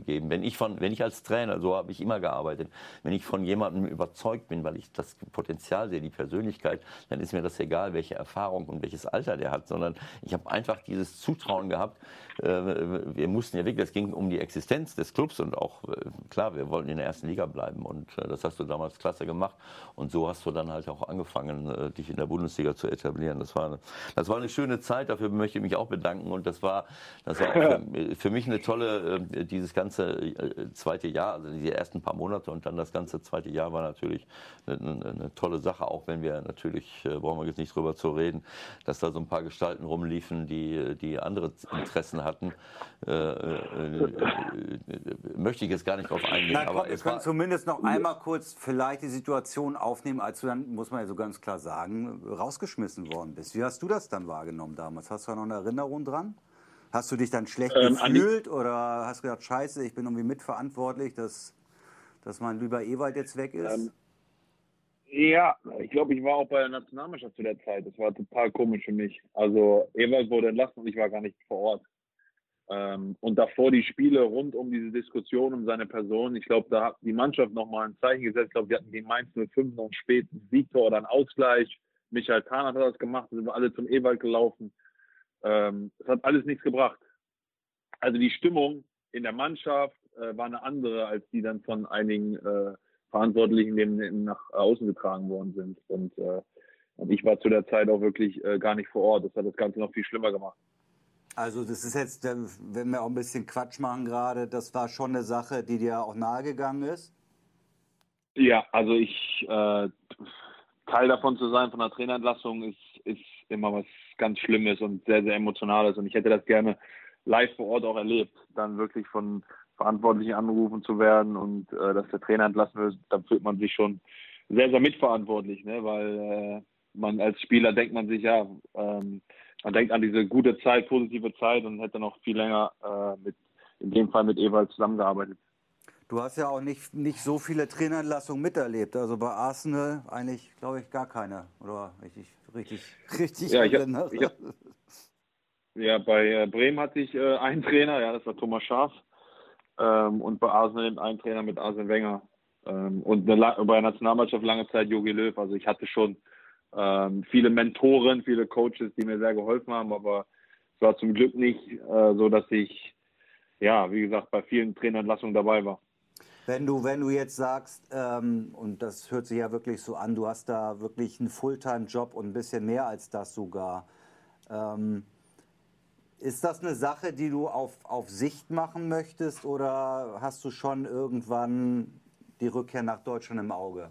geben. Wenn ich, von, wenn ich als Trainer, so habe ich immer gearbeitet, wenn ich von jemandem überzeugt bin, weil ich das Potenzial sehe, die Persönlichkeit, dann ist mir das egal, welche Erfahrung und welches Alter der hat, sondern ich habe einfach dieses Zutrauen gehabt. Wir mussten ja wirklich, es ging um die Existenz des Clubs und auch, klar, wir wollten in der ersten Liga bleiben. Und äh, das hast du damals klasse gemacht. Und so hast du dann halt auch angefangen, äh, dich in der Bundesliga zu etablieren. Das war, eine, das war eine schöne Zeit. Dafür möchte ich mich auch bedanken. Und das war, das war für, für, mich eine tolle, äh, dieses ganze äh, zweite Jahr, also die ersten paar Monate und dann das ganze zweite Jahr war natürlich eine, eine, tolle Sache. Auch wenn wir natürlich, äh, brauchen wir jetzt nicht drüber zu reden, dass da so ein paar Gestalten rumliefen, die, die andere Interessen hatten. Äh, äh, möchte ich jetzt gar nicht drauf eingehen. Na, aber wir können zumindest noch einmal kurz vielleicht die Situation aufnehmen, als du dann, muss man ja so ganz klar sagen, rausgeschmissen worden bist. Wie hast du das dann wahrgenommen damals? Hast du da noch eine Erinnerung dran? Hast du dich dann schlecht ähm, gefühlt oder hast du gedacht, scheiße, ich bin irgendwie mitverantwortlich, dass, dass mein lieber Ewald jetzt weg ist? Ähm, ja, ich glaube, ich war auch bei der Nationalmannschaft zu der Zeit. Das war total komisch für mich. Also Ewald wurde entlassen und ich war gar nicht vor Ort. Ähm, und davor die Spiele rund um diese Diskussion um seine Person. Ich glaube, da hat die Mannschaft nochmal ein Zeichen gesetzt. Ich glaube, wir hatten gegen Mainz 05 noch einen späten Siegtor oder einen Ausgleich. Michael Kahn hat das gemacht, sind wir alle zum Ewald gelaufen. Ähm, es hat alles nichts gebracht. Also die Stimmung in der Mannschaft äh, war eine andere, als die dann von einigen äh, Verantwortlichen dem, nach außen getragen worden sind. Und, äh, und ich war zu der Zeit auch wirklich äh, gar nicht vor Ort. Das hat das Ganze noch viel schlimmer gemacht. Also das ist jetzt, wenn wir auch ein bisschen Quatsch machen gerade, das war schon eine Sache, die dir auch nahegegangen ist? Ja, also ich, äh, Teil davon zu sein von der Trainerentlassung ist, ist immer was ganz Schlimmes und sehr, sehr Emotionales. Und ich hätte das gerne live vor Ort auch erlebt, dann wirklich von Verantwortlichen angerufen zu werden und äh, dass der Trainer entlassen wird, da fühlt man sich schon sehr, sehr mitverantwortlich, ne? weil äh, man als Spieler denkt man sich, ja, ähm, man denkt an diese gute Zeit, positive Zeit und hätte noch viel länger äh, mit, in dem Fall mit Ewald zusammengearbeitet. Du hast ja auch nicht, nicht so viele Trainerentlassungen miterlebt. Also bei Arsenal eigentlich, glaube ich, gar keine. Oder richtig, richtig, richtig. Ja, ich hab, ich hab, ja bei äh, Bremen hatte ich äh, einen Trainer, ja, das war Thomas Schaaf. Ähm, und bei Arsenal einen Trainer mit Arsene Wenger. Ähm, und bei der Nationalmannschaft lange Zeit Jogi Löw. Also ich hatte schon ähm, viele Mentoren, viele Coaches, die mir sehr geholfen haben, aber es war zum Glück nicht äh, so, dass ich, ja, wie gesagt, bei vielen Trainerentlassungen dabei war. Wenn du, wenn du jetzt sagst, ähm, und das hört sich ja wirklich so an, du hast da wirklich einen Fulltime-Job und ein bisschen mehr als das sogar. Ähm, ist das eine Sache, die du auf, auf Sicht machen möchtest oder hast du schon irgendwann die Rückkehr nach Deutschland im Auge?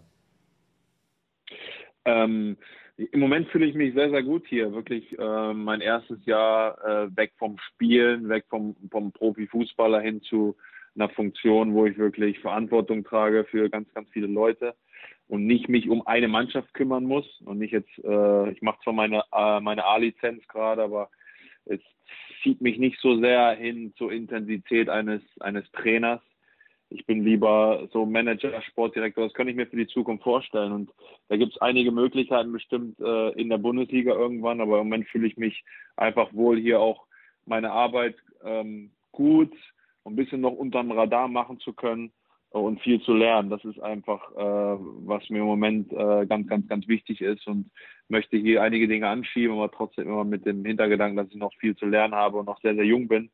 Ähm, Im Moment fühle ich mich sehr, sehr gut hier. Wirklich äh, mein erstes Jahr äh, weg vom Spielen, weg vom, vom Profifußballer hin zu einer Funktion, wo ich wirklich Verantwortung trage für ganz, ganz viele Leute und nicht mich um eine Mannschaft kümmern muss und nicht jetzt, äh, ich mache zwar meine, äh, meine A-Lizenz gerade, aber es zieht mich nicht so sehr hin zur Intensität eines, eines Trainers. Ich bin lieber so Manager, Sportdirektor, das kann ich mir für die Zukunft vorstellen. Und da gibt es einige Möglichkeiten bestimmt äh, in der Bundesliga irgendwann, aber im Moment fühle ich mich einfach wohl hier auch meine Arbeit ähm, gut ein bisschen noch unterm Radar machen zu können und viel zu lernen. Das ist einfach, äh, was mir im Moment äh, ganz, ganz, ganz wichtig ist und möchte hier einige Dinge anschieben, aber trotzdem immer mit dem Hintergedanken, dass ich noch viel zu lernen habe und noch sehr, sehr jung bin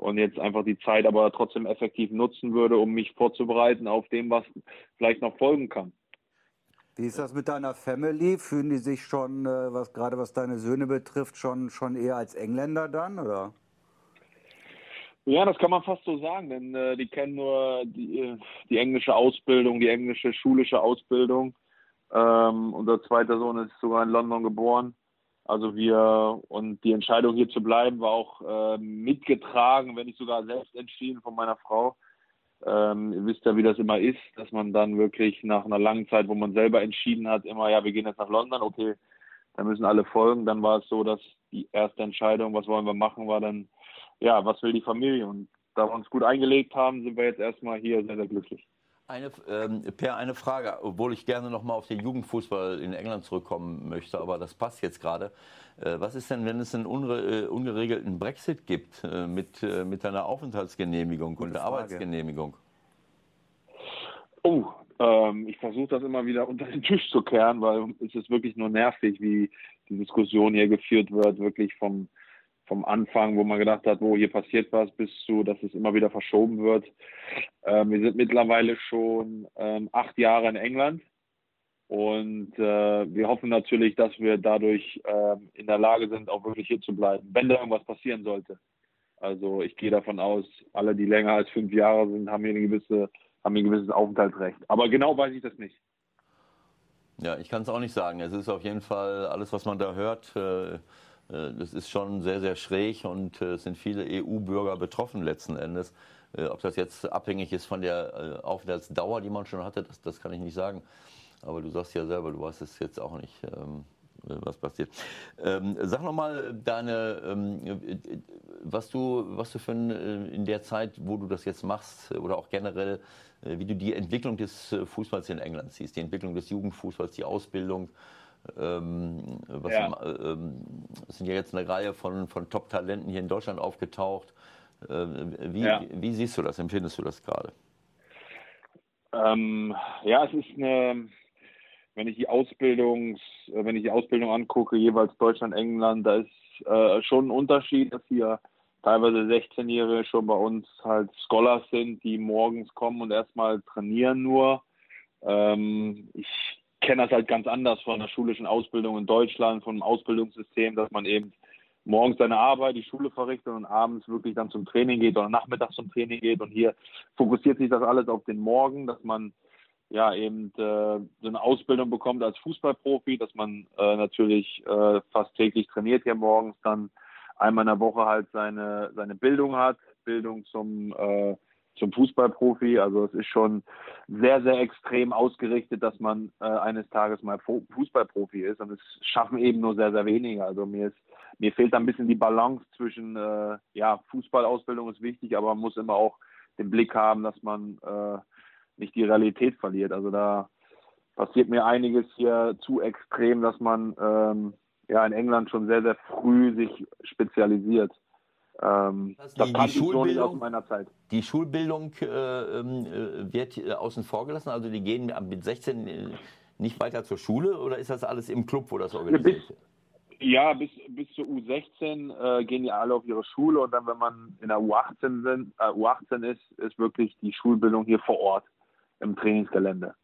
und jetzt einfach die Zeit aber trotzdem effektiv nutzen würde, um mich vorzubereiten auf dem, was vielleicht noch folgen kann. Wie ist das mit deiner Family? Fühlen die sich schon, äh, was gerade was deine Söhne betrifft, schon, schon eher als Engländer dann, oder? Ja, das kann man fast so sagen, denn äh, die kennen nur die, die englische Ausbildung, die englische schulische Ausbildung. Ähm, unser zweiter Sohn ist sogar in London geboren. Also wir und die Entscheidung hier zu bleiben war auch äh, mitgetragen, wenn nicht sogar selbst entschieden von meiner Frau. Ähm, ihr wisst ja, wie das immer ist, dass man dann wirklich nach einer langen Zeit, wo man selber entschieden hat, immer, ja, wir gehen jetzt nach London, okay, da müssen alle folgen. Dann war es so, dass die erste Entscheidung, was wollen wir machen, war dann ja, was will die Familie? Und da wir uns gut eingelegt haben, sind wir jetzt erstmal hier sehr, sehr glücklich. Eine, ähm, per, eine Frage, obwohl ich gerne nochmal auf den Jugendfußball in England zurückkommen möchte, aber das passt jetzt gerade. Äh, was ist denn, wenn es einen unre, äh, ungeregelten Brexit gibt äh, mit, äh, mit einer Aufenthaltsgenehmigung Gute und einer Arbeitsgenehmigung? Oh, ähm, ich versuche das immer wieder unter den Tisch zu kehren, weil es ist wirklich nur nervig, wie die Diskussion hier geführt wird, wirklich vom vom Anfang, wo man gedacht hat, wo hier passiert was, bis zu, dass es immer wieder verschoben wird. Ähm, wir sind mittlerweile schon ähm, acht Jahre in England und äh, wir hoffen natürlich, dass wir dadurch äh, in der Lage sind, auch wirklich hier zu bleiben, wenn da irgendwas passieren sollte. Also ich gehe davon aus, alle, die länger als fünf Jahre sind, haben hier eine gewisse, haben ein gewisses Aufenthaltsrecht. Aber genau weiß ich das nicht. Ja, ich kann es auch nicht sagen. Es ist auf jeden Fall alles, was man da hört. Äh, das ist schon sehr, sehr schräg und äh, es sind viele EU-Bürger betroffen letzten Endes. Äh, ob das jetzt abhängig ist von der Aufenthaltsdauer, die man schon hatte, das, das kann ich nicht sagen. Aber du sagst ja selber, du weißt es jetzt auch nicht, ähm, was passiert. Ähm, sag nochmal deine, ähm, was du, was du für in der Zeit, wo du das jetzt machst oder auch generell, wie du die Entwicklung des Fußballs in England siehst, die Entwicklung des Jugendfußballs, die Ausbildung. Ähm, was ja. ähm, es sind ja jetzt eine Reihe von, von Top-Talenten hier in Deutschland aufgetaucht. Ähm, wie, ja. wie, siehst du das? Empfindest du das gerade? Ähm, ja, es ist eine, wenn ich die Ausbildungs, wenn ich die Ausbildung angucke, jeweils Deutschland, England, da ist äh, schon ein Unterschied, dass hier teilweise 16-Jährige schon bei uns halt Scholars sind, die morgens kommen und erstmal trainieren nur. Ähm, ich kenne das halt ganz anders von der schulischen Ausbildung in Deutschland, vom Ausbildungssystem, dass man eben morgens seine Arbeit, die Schule verrichtet und abends wirklich dann zum Training geht oder nachmittags zum Training geht. Und hier fokussiert sich das alles auf den Morgen, dass man ja eben äh, so eine Ausbildung bekommt als Fußballprofi, dass man äh, natürlich äh, fast täglich trainiert hier morgens, dann einmal in der Woche halt seine, seine Bildung hat, Bildung zum äh, zum Fußballprofi. Also es ist schon sehr, sehr extrem ausgerichtet, dass man äh, eines Tages mal Fußballprofi ist. Und es schaffen eben nur sehr, sehr wenige. Also mir ist, mir fehlt da ein bisschen die Balance zwischen, äh, ja, Fußballausbildung ist wichtig, aber man muss immer auch den Blick haben, dass man äh, nicht die Realität verliert. Also da passiert mir einiges hier zu extrem, dass man ähm, ja in England schon sehr, sehr früh sich spezialisiert. Ähm, das, die, die Schulbildung, aus meiner Zeit. Die Schulbildung äh, ähm, äh, wird äh, außen vor gelassen, also die gehen mit 16 äh, nicht weiter zur Schule oder ist das alles im Club, wo das organisiert wird? Ja, bis, bis zur U16 äh, gehen die alle auf ihre Schule und dann, wenn man in der U18, sind, äh, U18 ist, ist wirklich die Schulbildung hier vor Ort. im Trainingsgelände.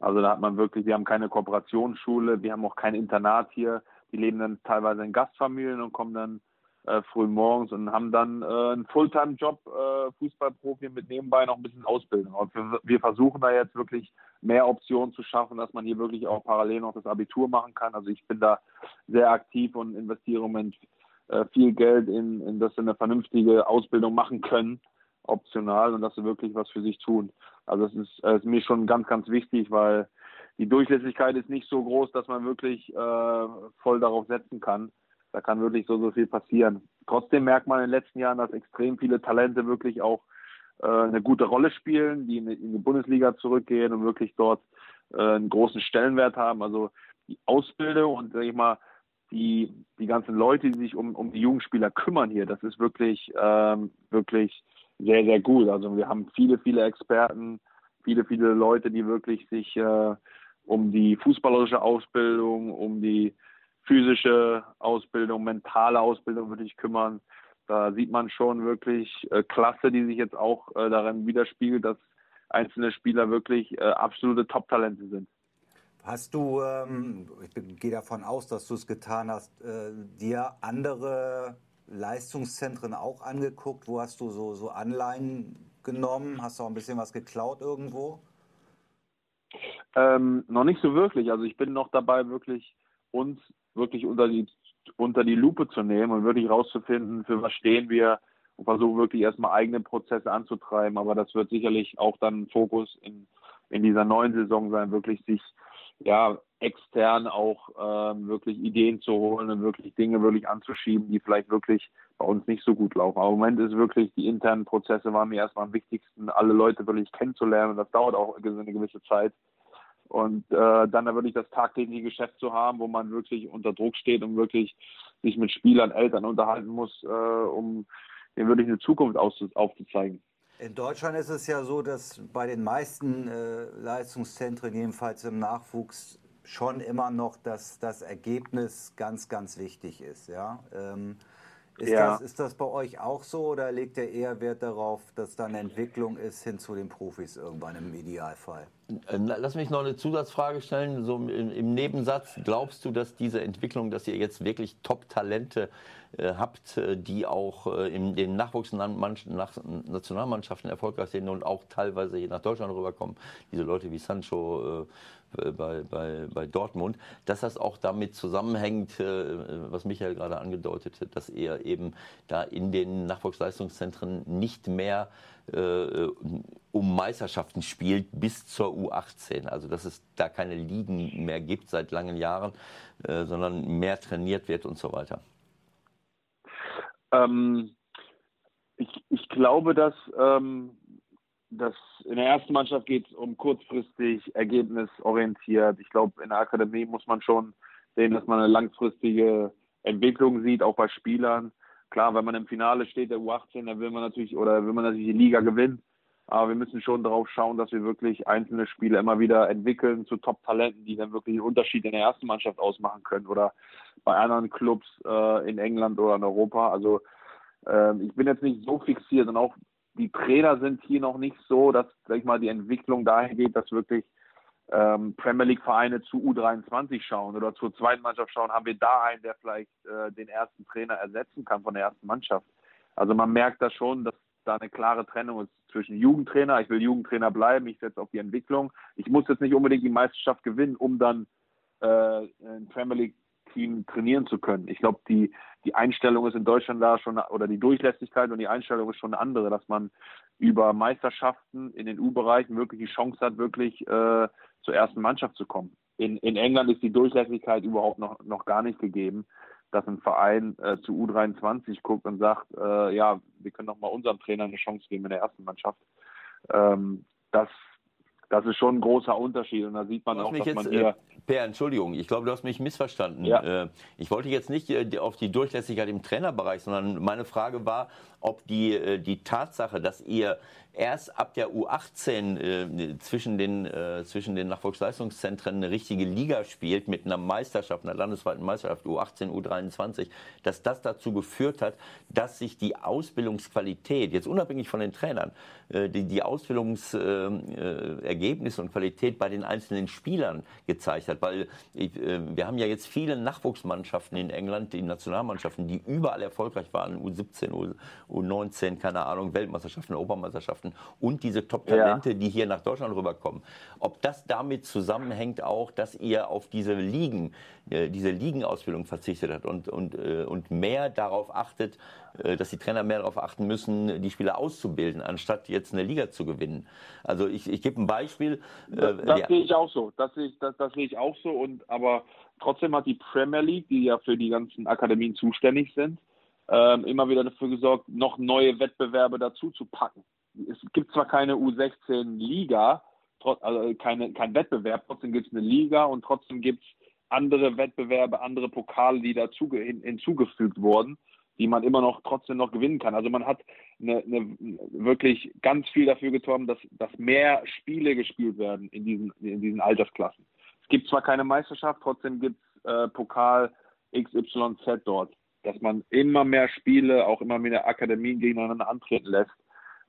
Also da hat man wirklich, wir haben keine Kooperationsschule, wir haben auch kein Internat hier. Die leben dann teilweise in Gastfamilien und kommen dann äh, früh morgens und haben dann äh, einen Fulltime-Job, äh, Fußballprofi mit nebenbei noch ein bisschen Ausbildung. Und wir, wir, versuchen da jetzt wirklich mehr Optionen zu schaffen, dass man hier wirklich auch parallel noch das Abitur machen kann. Also ich bin da sehr aktiv und investiere im Moment äh, viel Geld in, in, dass sie eine vernünftige Ausbildung machen können, optional, und dass sie wirklich was für sich tun. Also das ist, äh, ist mir schon ganz, ganz wichtig, weil die Durchlässigkeit ist nicht so groß, dass man wirklich äh, voll darauf setzen kann. Da kann wirklich so, so viel passieren. Trotzdem merkt man in den letzten Jahren, dass extrem viele Talente wirklich auch äh, eine gute Rolle spielen, die in, in, die Bundesliga zurückgehen und wirklich dort äh, einen großen Stellenwert haben. Also die Ausbildung und sag ich mal, die, die ganzen Leute, die sich um, um die Jugendspieler kümmern hier, das ist wirklich, ähm, wirklich sehr, sehr gut. Also wir haben viele, viele Experten, viele, viele Leute, die wirklich sich äh, um die fußballerische Ausbildung, um die physische Ausbildung, mentale Ausbildung wirklich kümmern. Da sieht man schon wirklich äh, Klasse, die sich jetzt auch äh, darin widerspiegelt, dass einzelne Spieler wirklich äh, absolute Top-Talente sind. Hast du, ähm, ich gehe davon aus, dass du es getan hast, äh, dir andere Leistungszentren auch angeguckt? Wo hast du so, so Anleihen genommen? Hast du auch ein bisschen was geklaut irgendwo? Ähm, noch nicht so wirklich. Also ich bin noch dabei, wirklich uns wirklich unter die, unter die Lupe zu nehmen und wirklich rauszufinden, für was stehen wir und versuchen wirklich erstmal eigene Prozesse anzutreiben. Aber das wird sicherlich auch dann Fokus in, in dieser neuen Saison sein, wirklich sich ja, extern auch ähm, wirklich Ideen zu holen und wirklich Dinge wirklich anzuschieben, die vielleicht wirklich bei uns nicht so gut laufen. Aber im Moment ist wirklich, die internen Prozesse waren mir erstmal am wichtigsten, alle Leute wirklich kennenzulernen das dauert auch eine gewisse Zeit. Und äh, dann wirklich das tagtägliche Geschäft zu haben, wo man wirklich unter Druck steht und wirklich sich mit Spielern, Eltern unterhalten muss, äh, um denen wirklich eine Zukunft aufzuzeigen. In Deutschland ist es ja so, dass bei den meisten äh, Leistungszentren, jedenfalls im Nachwuchs, schon immer noch das, das Ergebnis ganz, ganz wichtig ist. Ja? Ähm, ist, ja. das, ist das bei euch auch so oder legt ihr eher Wert darauf, dass dann Entwicklung ist hin zu den Profis irgendwann im Idealfall? Äh, lass mich noch eine Zusatzfrage stellen. So im Nebensatz, glaubst du, dass diese Entwicklung, dass ihr jetzt wirklich Top-Talente äh, habt, äh, die auch äh, in den Nachwuchsnationalmannschaften erfolgreich sind und auch teilweise hier nach Deutschland rüberkommen. Diese Leute wie Sancho bei, bei, bei Dortmund, dass das auch damit zusammenhängt, was Michael gerade angedeutet hat, dass er eben da in den Nachwuchsleistungszentren nicht mehr äh, um Meisterschaften spielt bis zur U18. Also dass es da keine Ligen mehr gibt seit langen Jahren, äh, sondern mehr trainiert wird und so weiter. Ähm, ich, ich, glaube, dass, ähm, dass in der ersten Mannschaft geht es um kurzfristig ergebnisorientiert. Ich glaube, in der Akademie muss man schon sehen, dass man eine langfristige Entwicklung sieht, auch bei Spielern. Klar, wenn man im Finale steht, der U18, dann will man natürlich oder will man natürlich die Liga gewinnen. Aber wir müssen schon darauf schauen, dass wir wirklich einzelne Spiele immer wieder entwickeln zu Top-Talenten, die dann wirklich einen Unterschied in der ersten Mannschaft ausmachen können oder bei anderen Clubs äh, in England oder in Europa. Also äh, ich bin jetzt nicht so fixiert und auch die Trainer sind hier noch nicht so, dass, sag ich mal, die Entwicklung dahin geht, dass wirklich ähm, Premier League Vereine zu U23 schauen oder zur zweiten Mannschaft schauen, haben wir da einen, der vielleicht äh, den ersten Trainer ersetzen kann von der ersten Mannschaft. Also man merkt da schon, dass da eine klare Trennung ist zwischen Jugendtrainer, ich will Jugendtrainer bleiben, ich setze auf die Entwicklung. Ich muss jetzt nicht unbedingt die Meisterschaft gewinnen, um dann äh, ein Premier League Team trainieren zu können. Ich glaube, die, die Einstellung ist in Deutschland da schon, oder die Durchlässigkeit und die Einstellung ist schon eine andere, dass man über Meisterschaften in den U-Bereichen wirklich die Chance hat, wirklich äh, zur ersten Mannschaft zu kommen. In, in England ist die Durchlässigkeit überhaupt noch, noch gar nicht gegeben dass ein Verein äh, zu U23 guckt und sagt, äh, ja, wir können doch mal unserem Trainer eine Chance geben in der ersten Mannschaft. Ähm, das, das ist schon ein großer Unterschied und da sieht man auch, dass jetzt, man hier Per, Entschuldigung, ich glaube, du hast mich missverstanden. Ja. Äh, ich wollte jetzt nicht äh, auf die Durchlässigkeit im Trainerbereich, sondern meine Frage war, ob die, äh, die Tatsache, dass ihr erst ab der U18 äh, zwischen, den, äh, zwischen den Nachwuchsleistungszentren eine richtige Liga spielt mit einer Meisterschaft, einer landesweiten Meisterschaft U18, U23, dass das dazu geführt hat, dass sich die Ausbildungsqualität, jetzt unabhängig von den Trainern, äh, die, die Ausbildungsergebnisse und Qualität bei den einzelnen Spielern gezeigt hat. Weil äh, wir haben ja jetzt viele Nachwuchsmannschaften in England, die Nationalmannschaften, die überall erfolgreich waren, U17, U, U19, keine Ahnung, Weltmeisterschaften, Obermeisterschaften und diese Top-Talente, ja. die hier nach Deutschland rüberkommen. Ob das damit zusammenhängt auch, dass ihr auf diese Ligen, äh, diese Ligenausbildung verzichtet habt und, und, äh, und mehr darauf achtet, äh, dass die Trainer mehr darauf achten müssen, die Spieler auszubilden, anstatt jetzt eine Liga zu gewinnen. Also ich, ich gebe ein Beispiel. Das, das sehe ich auch so. Das sehe ich, das, das sehe ich auch so. Und aber trotzdem hat die Premier League, die ja für die ganzen Akademien zuständig sind, ähm, immer wieder dafür gesorgt, noch neue Wettbewerbe dazu zu packen. Es gibt zwar keine U16-Liga, also keine, kein Wettbewerb, trotzdem gibt es eine Liga und trotzdem gibt es andere Wettbewerbe, andere Pokale, die dazu hin, hinzugefügt wurden, die man immer noch trotzdem noch gewinnen kann. Also man hat eine, eine, wirklich ganz viel dafür getan, dass, dass mehr Spiele gespielt werden in diesen, in diesen Altersklassen. Es gibt zwar keine Meisterschaft, trotzdem gibt es äh, Pokal XYZ dort dass man immer mehr Spiele, auch immer mehr Akademien gegeneinander antreten lässt,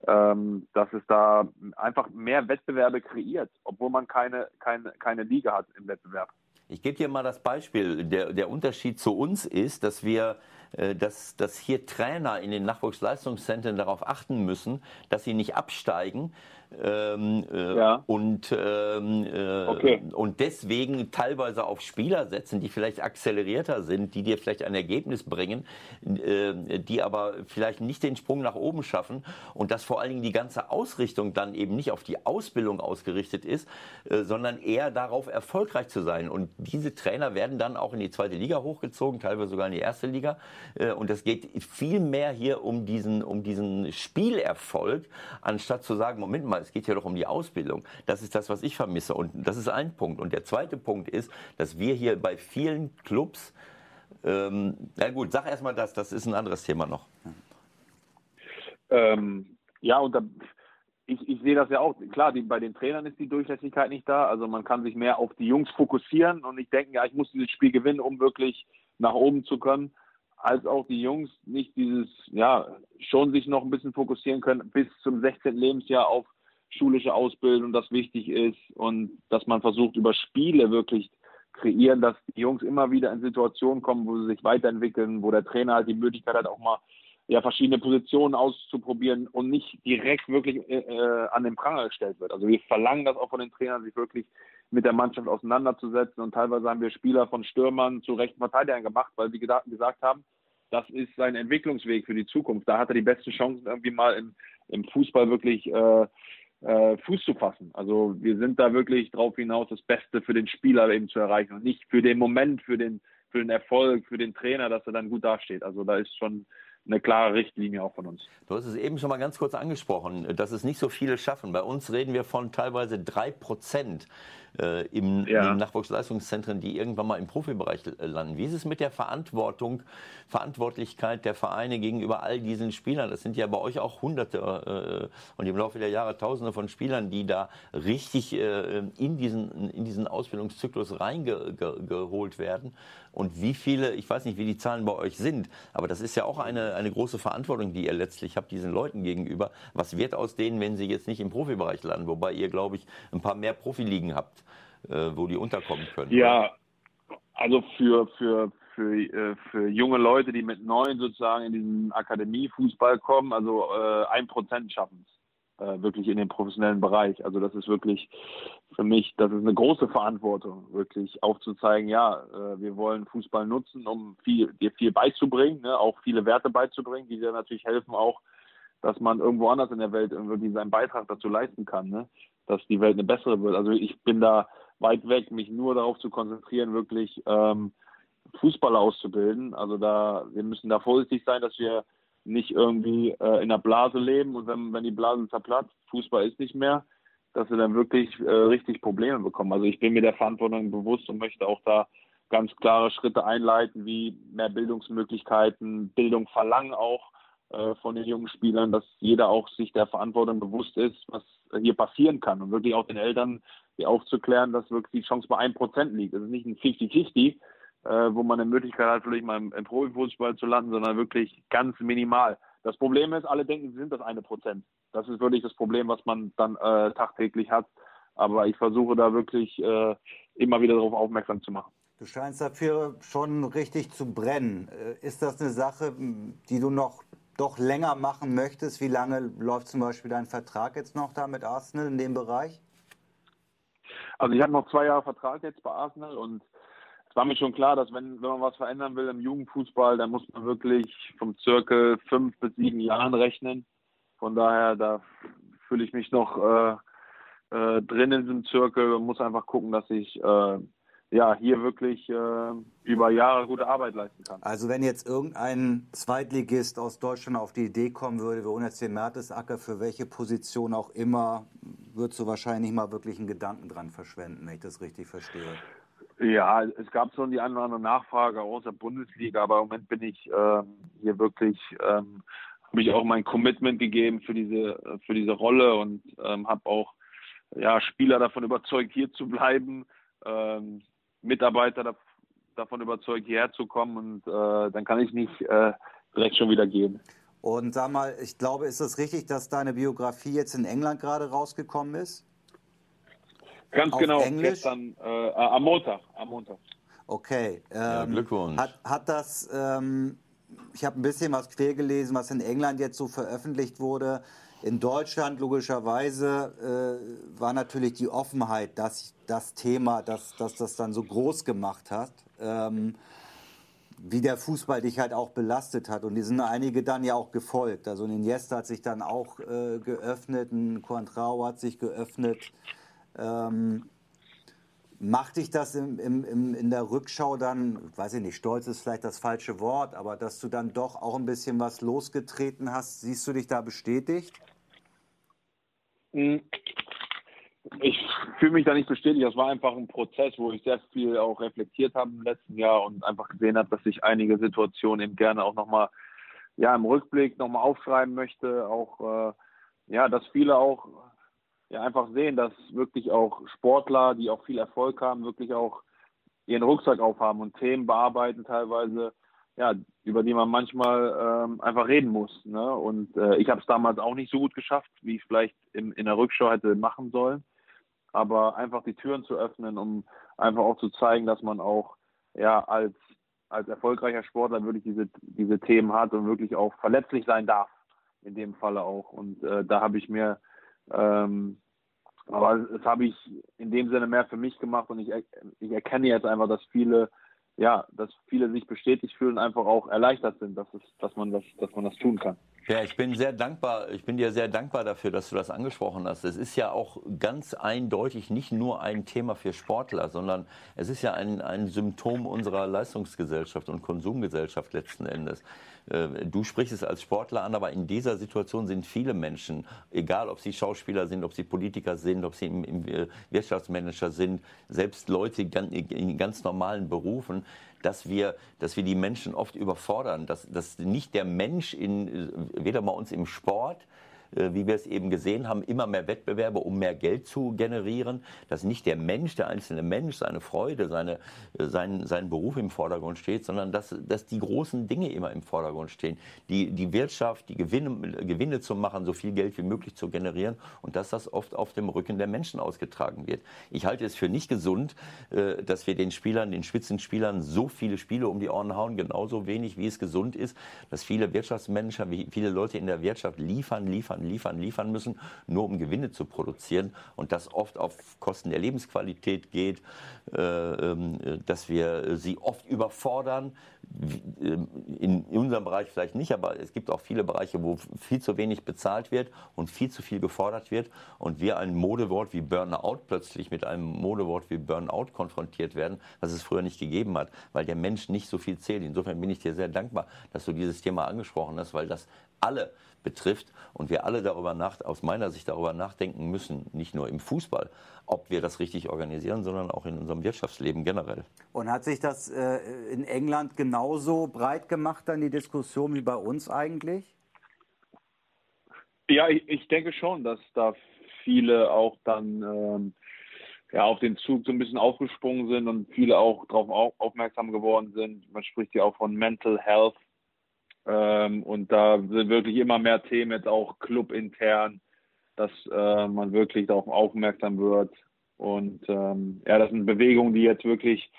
ähm, dass es da einfach mehr Wettbewerbe kreiert, obwohl man keine, keine, keine Liga hat im Wettbewerb. Ich gebe dir mal das Beispiel. Der, der Unterschied zu uns ist, dass wir äh, dass, dass hier Trainer in den Nachwuchsleistungszentren darauf achten müssen, dass sie nicht absteigen, ähm, äh, ja. und, ähm, äh, okay. und deswegen teilweise auf Spieler setzen, die vielleicht akzelerierter sind, die dir vielleicht ein Ergebnis bringen, äh, die aber vielleicht nicht den Sprung nach oben schaffen und dass vor allen Dingen die ganze Ausrichtung dann eben nicht auf die Ausbildung ausgerichtet ist, äh, sondern eher darauf erfolgreich zu sein. Und diese Trainer werden dann auch in die zweite Liga hochgezogen, teilweise sogar in die erste Liga. Und es geht viel mehr hier um diesen, um diesen Spielerfolg, anstatt zu sagen, Moment mal, es geht ja doch um die Ausbildung. Das ist das, was ich vermisse. Und das ist ein Punkt. Und der zweite Punkt ist, dass wir hier bei vielen Clubs, ähm, na gut, sag erstmal das, das ist ein anderes Thema noch. Ähm, ja, und da, ich, ich sehe das ja auch, klar, die, bei den Trainern ist die Durchlässigkeit nicht da. Also man kann sich mehr auf die Jungs fokussieren und nicht denken, ja, ich muss dieses Spiel gewinnen, um wirklich nach oben zu können als auch die Jungs nicht dieses, ja, schon sich noch ein bisschen fokussieren können bis zum 16. Lebensjahr auf schulische Ausbildung, das wichtig ist und dass man versucht, über Spiele wirklich kreieren, dass die Jungs immer wieder in Situationen kommen, wo sie sich weiterentwickeln, wo der Trainer halt die Möglichkeit hat, auch mal ja, verschiedene Positionen auszuprobieren und nicht direkt wirklich äh, äh an den Pranger gestellt wird. Also wir verlangen das auch von den Trainern, sich wirklich mit der Mannschaft auseinanderzusetzen und teilweise haben wir Spieler von Stürmern zu rechten Verteidigern gemacht, weil sie gesagt haben, das ist sein Entwicklungsweg für die Zukunft. Da hat er die beste Chance, irgendwie mal im, im Fußball wirklich äh, äh, Fuß zu fassen. Also wir sind da wirklich drauf hinaus, das Beste für den Spieler eben zu erreichen und nicht für den Moment, für den, für den Erfolg, für den Trainer, dass er dann gut dasteht. Also da ist schon eine klare Richtlinie auch von uns. Du hast es eben schon mal ganz kurz angesprochen, dass es nicht so viele schaffen. Bei uns reden wir von teilweise drei Prozent äh, im, ja. Nachwuchsleistungszentren, die irgendwann mal im Profibereich landen. Wie ist es mit der Verantwortung, Verantwortlichkeit der Vereine gegenüber all diesen Spielern? Das sind ja bei euch auch Hunderte äh, und im Laufe der Jahre Tausende von Spielern, die da richtig äh, in, diesen, in diesen Ausbildungszyklus reingeholt werden. Und wie viele, ich weiß nicht, wie die Zahlen bei euch sind, aber das ist ja auch eine, eine große Verantwortung, die ihr letztlich habt diesen Leuten gegenüber. Was wird aus denen, wenn sie jetzt nicht im Profibereich landen? Wobei ihr, glaube ich, ein paar mehr Profiligen habt äh, wo die unterkommen können. Ja, also für, für, für, äh, für junge Leute, die mit neun sozusagen in diesen Akademiefußball kommen, also äh, ein Prozent schaffen es äh, wirklich in den professionellen Bereich. Also das ist wirklich für mich, das ist eine große Verantwortung, wirklich aufzuzeigen, ja, äh, wir wollen Fußball nutzen, um viel, dir viel beizubringen, ne, auch viele Werte beizubringen, die dir natürlich helfen, auch dass man irgendwo anders in der Welt irgendwie seinen Beitrag dazu leisten kann, ne? Dass die Welt eine bessere wird. Also ich bin da weit weg, mich nur darauf zu konzentrieren, wirklich ähm, Fußballer auszubilden. Also da, wir müssen da vorsichtig sein, dass wir nicht irgendwie äh, in der Blase leben und wenn, wenn die Blase zerplatzt, Fußball ist nicht mehr, dass sie dann wirklich äh, richtig Probleme bekommen. Also ich bin mir der Verantwortung bewusst und möchte auch da ganz klare Schritte einleiten, wie mehr Bildungsmöglichkeiten, Bildung verlangen auch äh, von den jungen Spielern, dass jeder auch sich der Verantwortung bewusst ist, was hier passieren kann und wirklich auch den Eltern die aufzuklären, dass wirklich die Chance bei einem Prozent liegt. Das ist nicht ein 50-50, äh, wo man eine Möglichkeit hat, vielleicht mal im, im Profifußball zu landen, sondern wirklich ganz minimal. Das Problem ist, alle denken, sie sind das eine Prozent. Das ist wirklich das Problem, was man dann äh, tagtäglich hat. Aber ich versuche da wirklich äh, immer wieder darauf aufmerksam zu machen. Du scheinst dafür schon richtig zu brennen. Äh, ist das eine Sache, die du noch doch länger machen möchtest? Wie lange läuft zum Beispiel dein Vertrag jetzt noch da mit Arsenal in dem Bereich? Also ich habe noch zwei Jahre Vertrag jetzt bei Arsenal und es war mir schon klar, dass wenn, wenn man was verändern will im Jugendfußball, dann muss man wirklich vom Zirkel fünf bis sieben Jahren rechnen. Von daher, da fühle ich mich noch äh, äh, drin in diesem Zirkel und muss einfach gucken, dass ich äh, ja, hier wirklich äh, über Jahre gute Arbeit leisten kann. Also wenn jetzt irgendein Zweitligist aus Deutschland auf die Idee kommen würde, wir holen jetzt den Mertesacker für welche Position auch immer, würdest du wahrscheinlich mal wirklich einen Gedanken dran verschwenden, wenn ich das richtig verstehe. Ja, es gab schon die eine oder andere Nachfrage aus der Bundesliga, aber im Moment bin ich ähm, hier wirklich, ähm, habe ich auch mein Commitment gegeben für diese, für diese Rolle und ähm, habe auch ja, Spieler davon überzeugt, hier zu bleiben, ähm, Mitarbeiter da, davon überzeugt, hierher zu kommen und äh, dann kann ich nicht äh, direkt schon wieder gehen. Und sag mal, ich glaube, ist es richtig, dass deine Biografie jetzt in England gerade rausgekommen ist? Ganz Auf genau, Englisch? gestern, äh, am Montag. Am Montag. Okay. Ähm, ja, Glückwunsch. Hat, hat das, ähm, ich habe ein bisschen was quer gelesen, was in England jetzt so veröffentlicht wurde. In Deutschland logischerweise äh, war natürlich die Offenheit das, das Thema, das, das das dann so groß gemacht hat. Ähm, wie der Fußball dich halt auch belastet hat. Und die sind einige dann ja auch gefolgt. Also ein Iniesta hat sich dann auch äh, geöffnet, ein Coentrao hat sich geöffnet. Ähm, macht dich das im, im, im, in der Rückschau dann, weiß ich nicht, stolz ist vielleicht das falsche Wort, aber dass du dann doch auch ein bisschen was losgetreten hast, siehst du dich da bestätigt? Hm. Ich fühle mich da nicht bestätigt. Das war einfach ein Prozess, wo ich sehr viel auch reflektiert habe im letzten Jahr und einfach gesehen habe, dass ich einige Situationen eben gerne auch nochmal ja, im Rückblick nochmal aufschreiben möchte. Auch, äh, ja, dass viele auch ja, einfach sehen, dass wirklich auch Sportler, die auch viel Erfolg haben, wirklich auch ihren Rucksack aufhaben und Themen bearbeiten teilweise, ja, über die man manchmal ähm, einfach reden muss. Ne? Und äh, ich habe es damals auch nicht so gut geschafft, wie ich vielleicht in, in der Rückschau hätte machen sollen. Aber einfach die Türen zu öffnen, um einfach auch zu zeigen, dass man auch ja als als erfolgreicher Sportler wirklich diese diese Themen hat und wirklich auch verletzlich sein darf in dem Falle auch. Und äh, da habe ich mir ähm, aber das habe ich in dem Sinne mehr für mich gemacht und ich, ich erkenne jetzt einfach, dass viele, ja, dass viele sich bestätigt fühlen, einfach auch erleichtert sind, dass, es, dass, man, das, dass man das tun kann. Ja, ich bin sehr dankbar, ich bin dir sehr dankbar dafür, dass du das angesprochen hast. Es ist ja auch ganz eindeutig nicht nur ein Thema für Sportler, sondern es ist ja ein, ein Symptom unserer Leistungsgesellschaft und Konsumgesellschaft letzten Endes. Äh, du sprichst es als Sportler an, aber in dieser Situation sind viele Menschen, egal ob sie Schauspieler sind, ob sie Politiker sind, ob sie im, im äh, Wirtschaftsmanager sind, selbst Leute in ganz normalen Berufen, dass wir, dass wir die Menschen oft überfordern, dass, dass nicht der Mensch in, äh, weder bei uns im Sport, wie wir es eben gesehen haben, immer mehr Wettbewerbe, um mehr Geld zu generieren, dass nicht der Mensch, der einzelne Mensch, seine Freude, seine, äh, sein, sein Beruf im Vordergrund steht, sondern dass, dass die großen Dinge immer im Vordergrund stehen. Die, die Wirtschaft, die Gewinne, Gewinne zu machen, so viel Geld wie möglich zu generieren und dass das oft auf dem Rücken der Menschen ausgetragen wird. Ich halte es für nicht gesund, äh, dass wir den Spielern, den Spitzenspielern so viele Spiele um die Ohren hauen, genauso wenig wie es gesund ist, dass viele Wirtschaftsmanager, viele Leute in der Wirtschaft liefern, liefern, liefern, liefern, liefern müssen, nur um Gewinne zu produzieren und das oft auf Kosten der Lebensqualität geht, äh, ähm, dass wir sie oft überfordern. In unserem Bereich vielleicht nicht, aber es gibt auch viele Bereiche, wo viel zu wenig bezahlt wird und viel zu viel gefordert wird und wir ein Modewort wie Burnout plötzlich mit einem Modewort wie Burnout konfrontiert werden, was es früher nicht gegeben hat, weil der Mensch nicht so viel zählt. Insofern bin ich dir sehr dankbar, dass du dieses Thema angesprochen hast, weil das alle betrifft und wir alle darüber nach, aus meiner Sicht darüber nachdenken müssen, nicht nur im Fußball, ob wir das richtig organisieren, sondern auch in unserem Wirtschaftsleben generell. Und hat sich das äh, in England genauso breit gemacht, dann die Diskussion wie bei uns eigentlich? Ja, ich, ich denke schon, dass da viele auch dann ähm, ja, auf den Zug so ein bisschen aufgesprungen sind und viele auch darauf aufmerksam geworden sind. Man spricht ja auch von Mental Health ähm, und da sind wirklich immer mehr Themen, jetzt auch clubintern, dass äh, man wirklich darauf aufmerksam wird. Und ähm, ja, das sind Bewegungen, die jetzt wirklich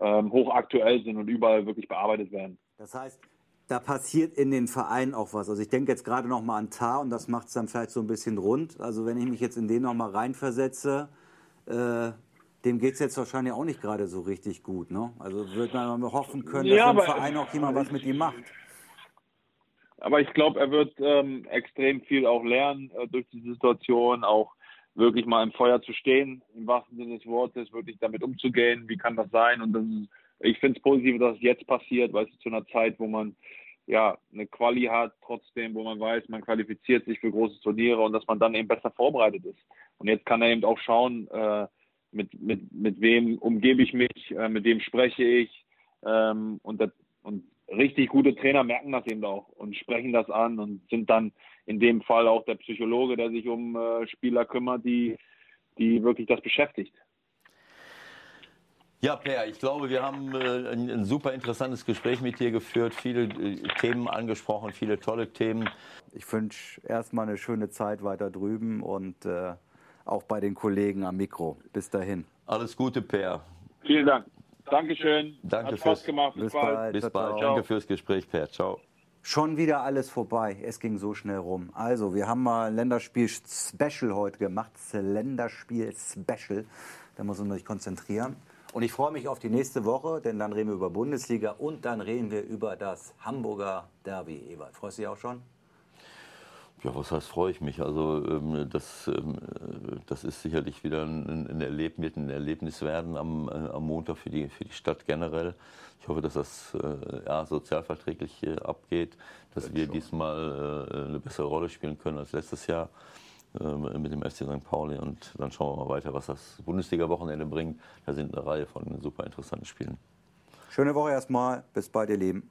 ähm, hochaktuell sind und überall wirklich bearbeitet werden. Das heißt, da passiert in den Vereinen auch was. Also ich denke jetzt gerade noch mal an Tar und das macht es dann vielleicht so ein bisschen rund. Also wenn ich mich jetzt in den noch mal reinversetze, äh, dem geht es jetzt wahrscheinlich auch nicht gerade so richtig gut. Ne? Also würde man hoffen können, dass ja, im Verein auch jemand was mit ihm macht. Aber ich glaube, er wird ähm, extrem viel auch lernen äh, durch die Situation, auch wirklich mal im Feuer zu stehen, im wahrsten Sinne des Wortes, wirklich damit umzugehen. Wie kann das sein? Und das ist, ich finde es positiv, dass es jetzt passiert, weil es zu einer Zeit, wo man ja eine Quali hat, trotzdem, wo man weiß, man qualifiziert sich für große Turniere und dass man dann eben besser vorbereitet ist. Und jetzt kann er eben auch schauen, äh, mit, mit, mit wem umgebe ich mich, äh, mit wem spreche ich. Ähm, und, das, und richtig gute Trainer merken das eben auch und sprechen das an und sind dann in dem Fall auch der Psychologe, der sich um äh, Spieler kümmert, die, die wirklich das beschäftigt. Ja, Per, ich glaube, wir haben äh, ein, ein, super interessantes Gespräch mit dir geführt, viele äh, Themen angesprochen, viele tolle Themen. Ich wünsche erstmal eine schöne Zeit weiter drüben und äh, auch bei den Kollegen am Mikro. Bis dahin. Alles Gute, Per. Vielen Dank. Dankeschön. Danke Hat Spaß gemacht. Bis, Bis bald. bald. Bis bald. Ciao. Danke fürs Gespräch, Per. Ciao. Schon wieder alles vorbei. Es ging so schnell rum. Also, wir haben mal ein Länderspiel-Special heute gemacht. Länderspiel-Special. Da muss man sich konzentrieren. Und ich freue mich auf die nächste Woche, denn dann reden wir über Bundesliga und dann reden wir über das Hamburger Derby. Ewald, freust du dich auch schon? Ja, was heißt, freue ich mich. Also ähm, das, ähm, das ist sicherlich wieder ein, ein, Erleb ein Erlebnis werden am, äh, am Montag für die, für die Stadt generell. Ich hoffe, dass das äh, ja, sozialverträglich äh, abgeht, dass wir schon. diesmal äh, eine bessere Rolle spielen können als letztes Jahr äh, mit dem FC St. Pauli. Und dann schauen wir mal weiter, was das Bundesliga-Wochenende bringt. Da sind eine Reihe von super interessanten Spielen. Schöne Woche erstmal. Bis bald, ihr Lieben.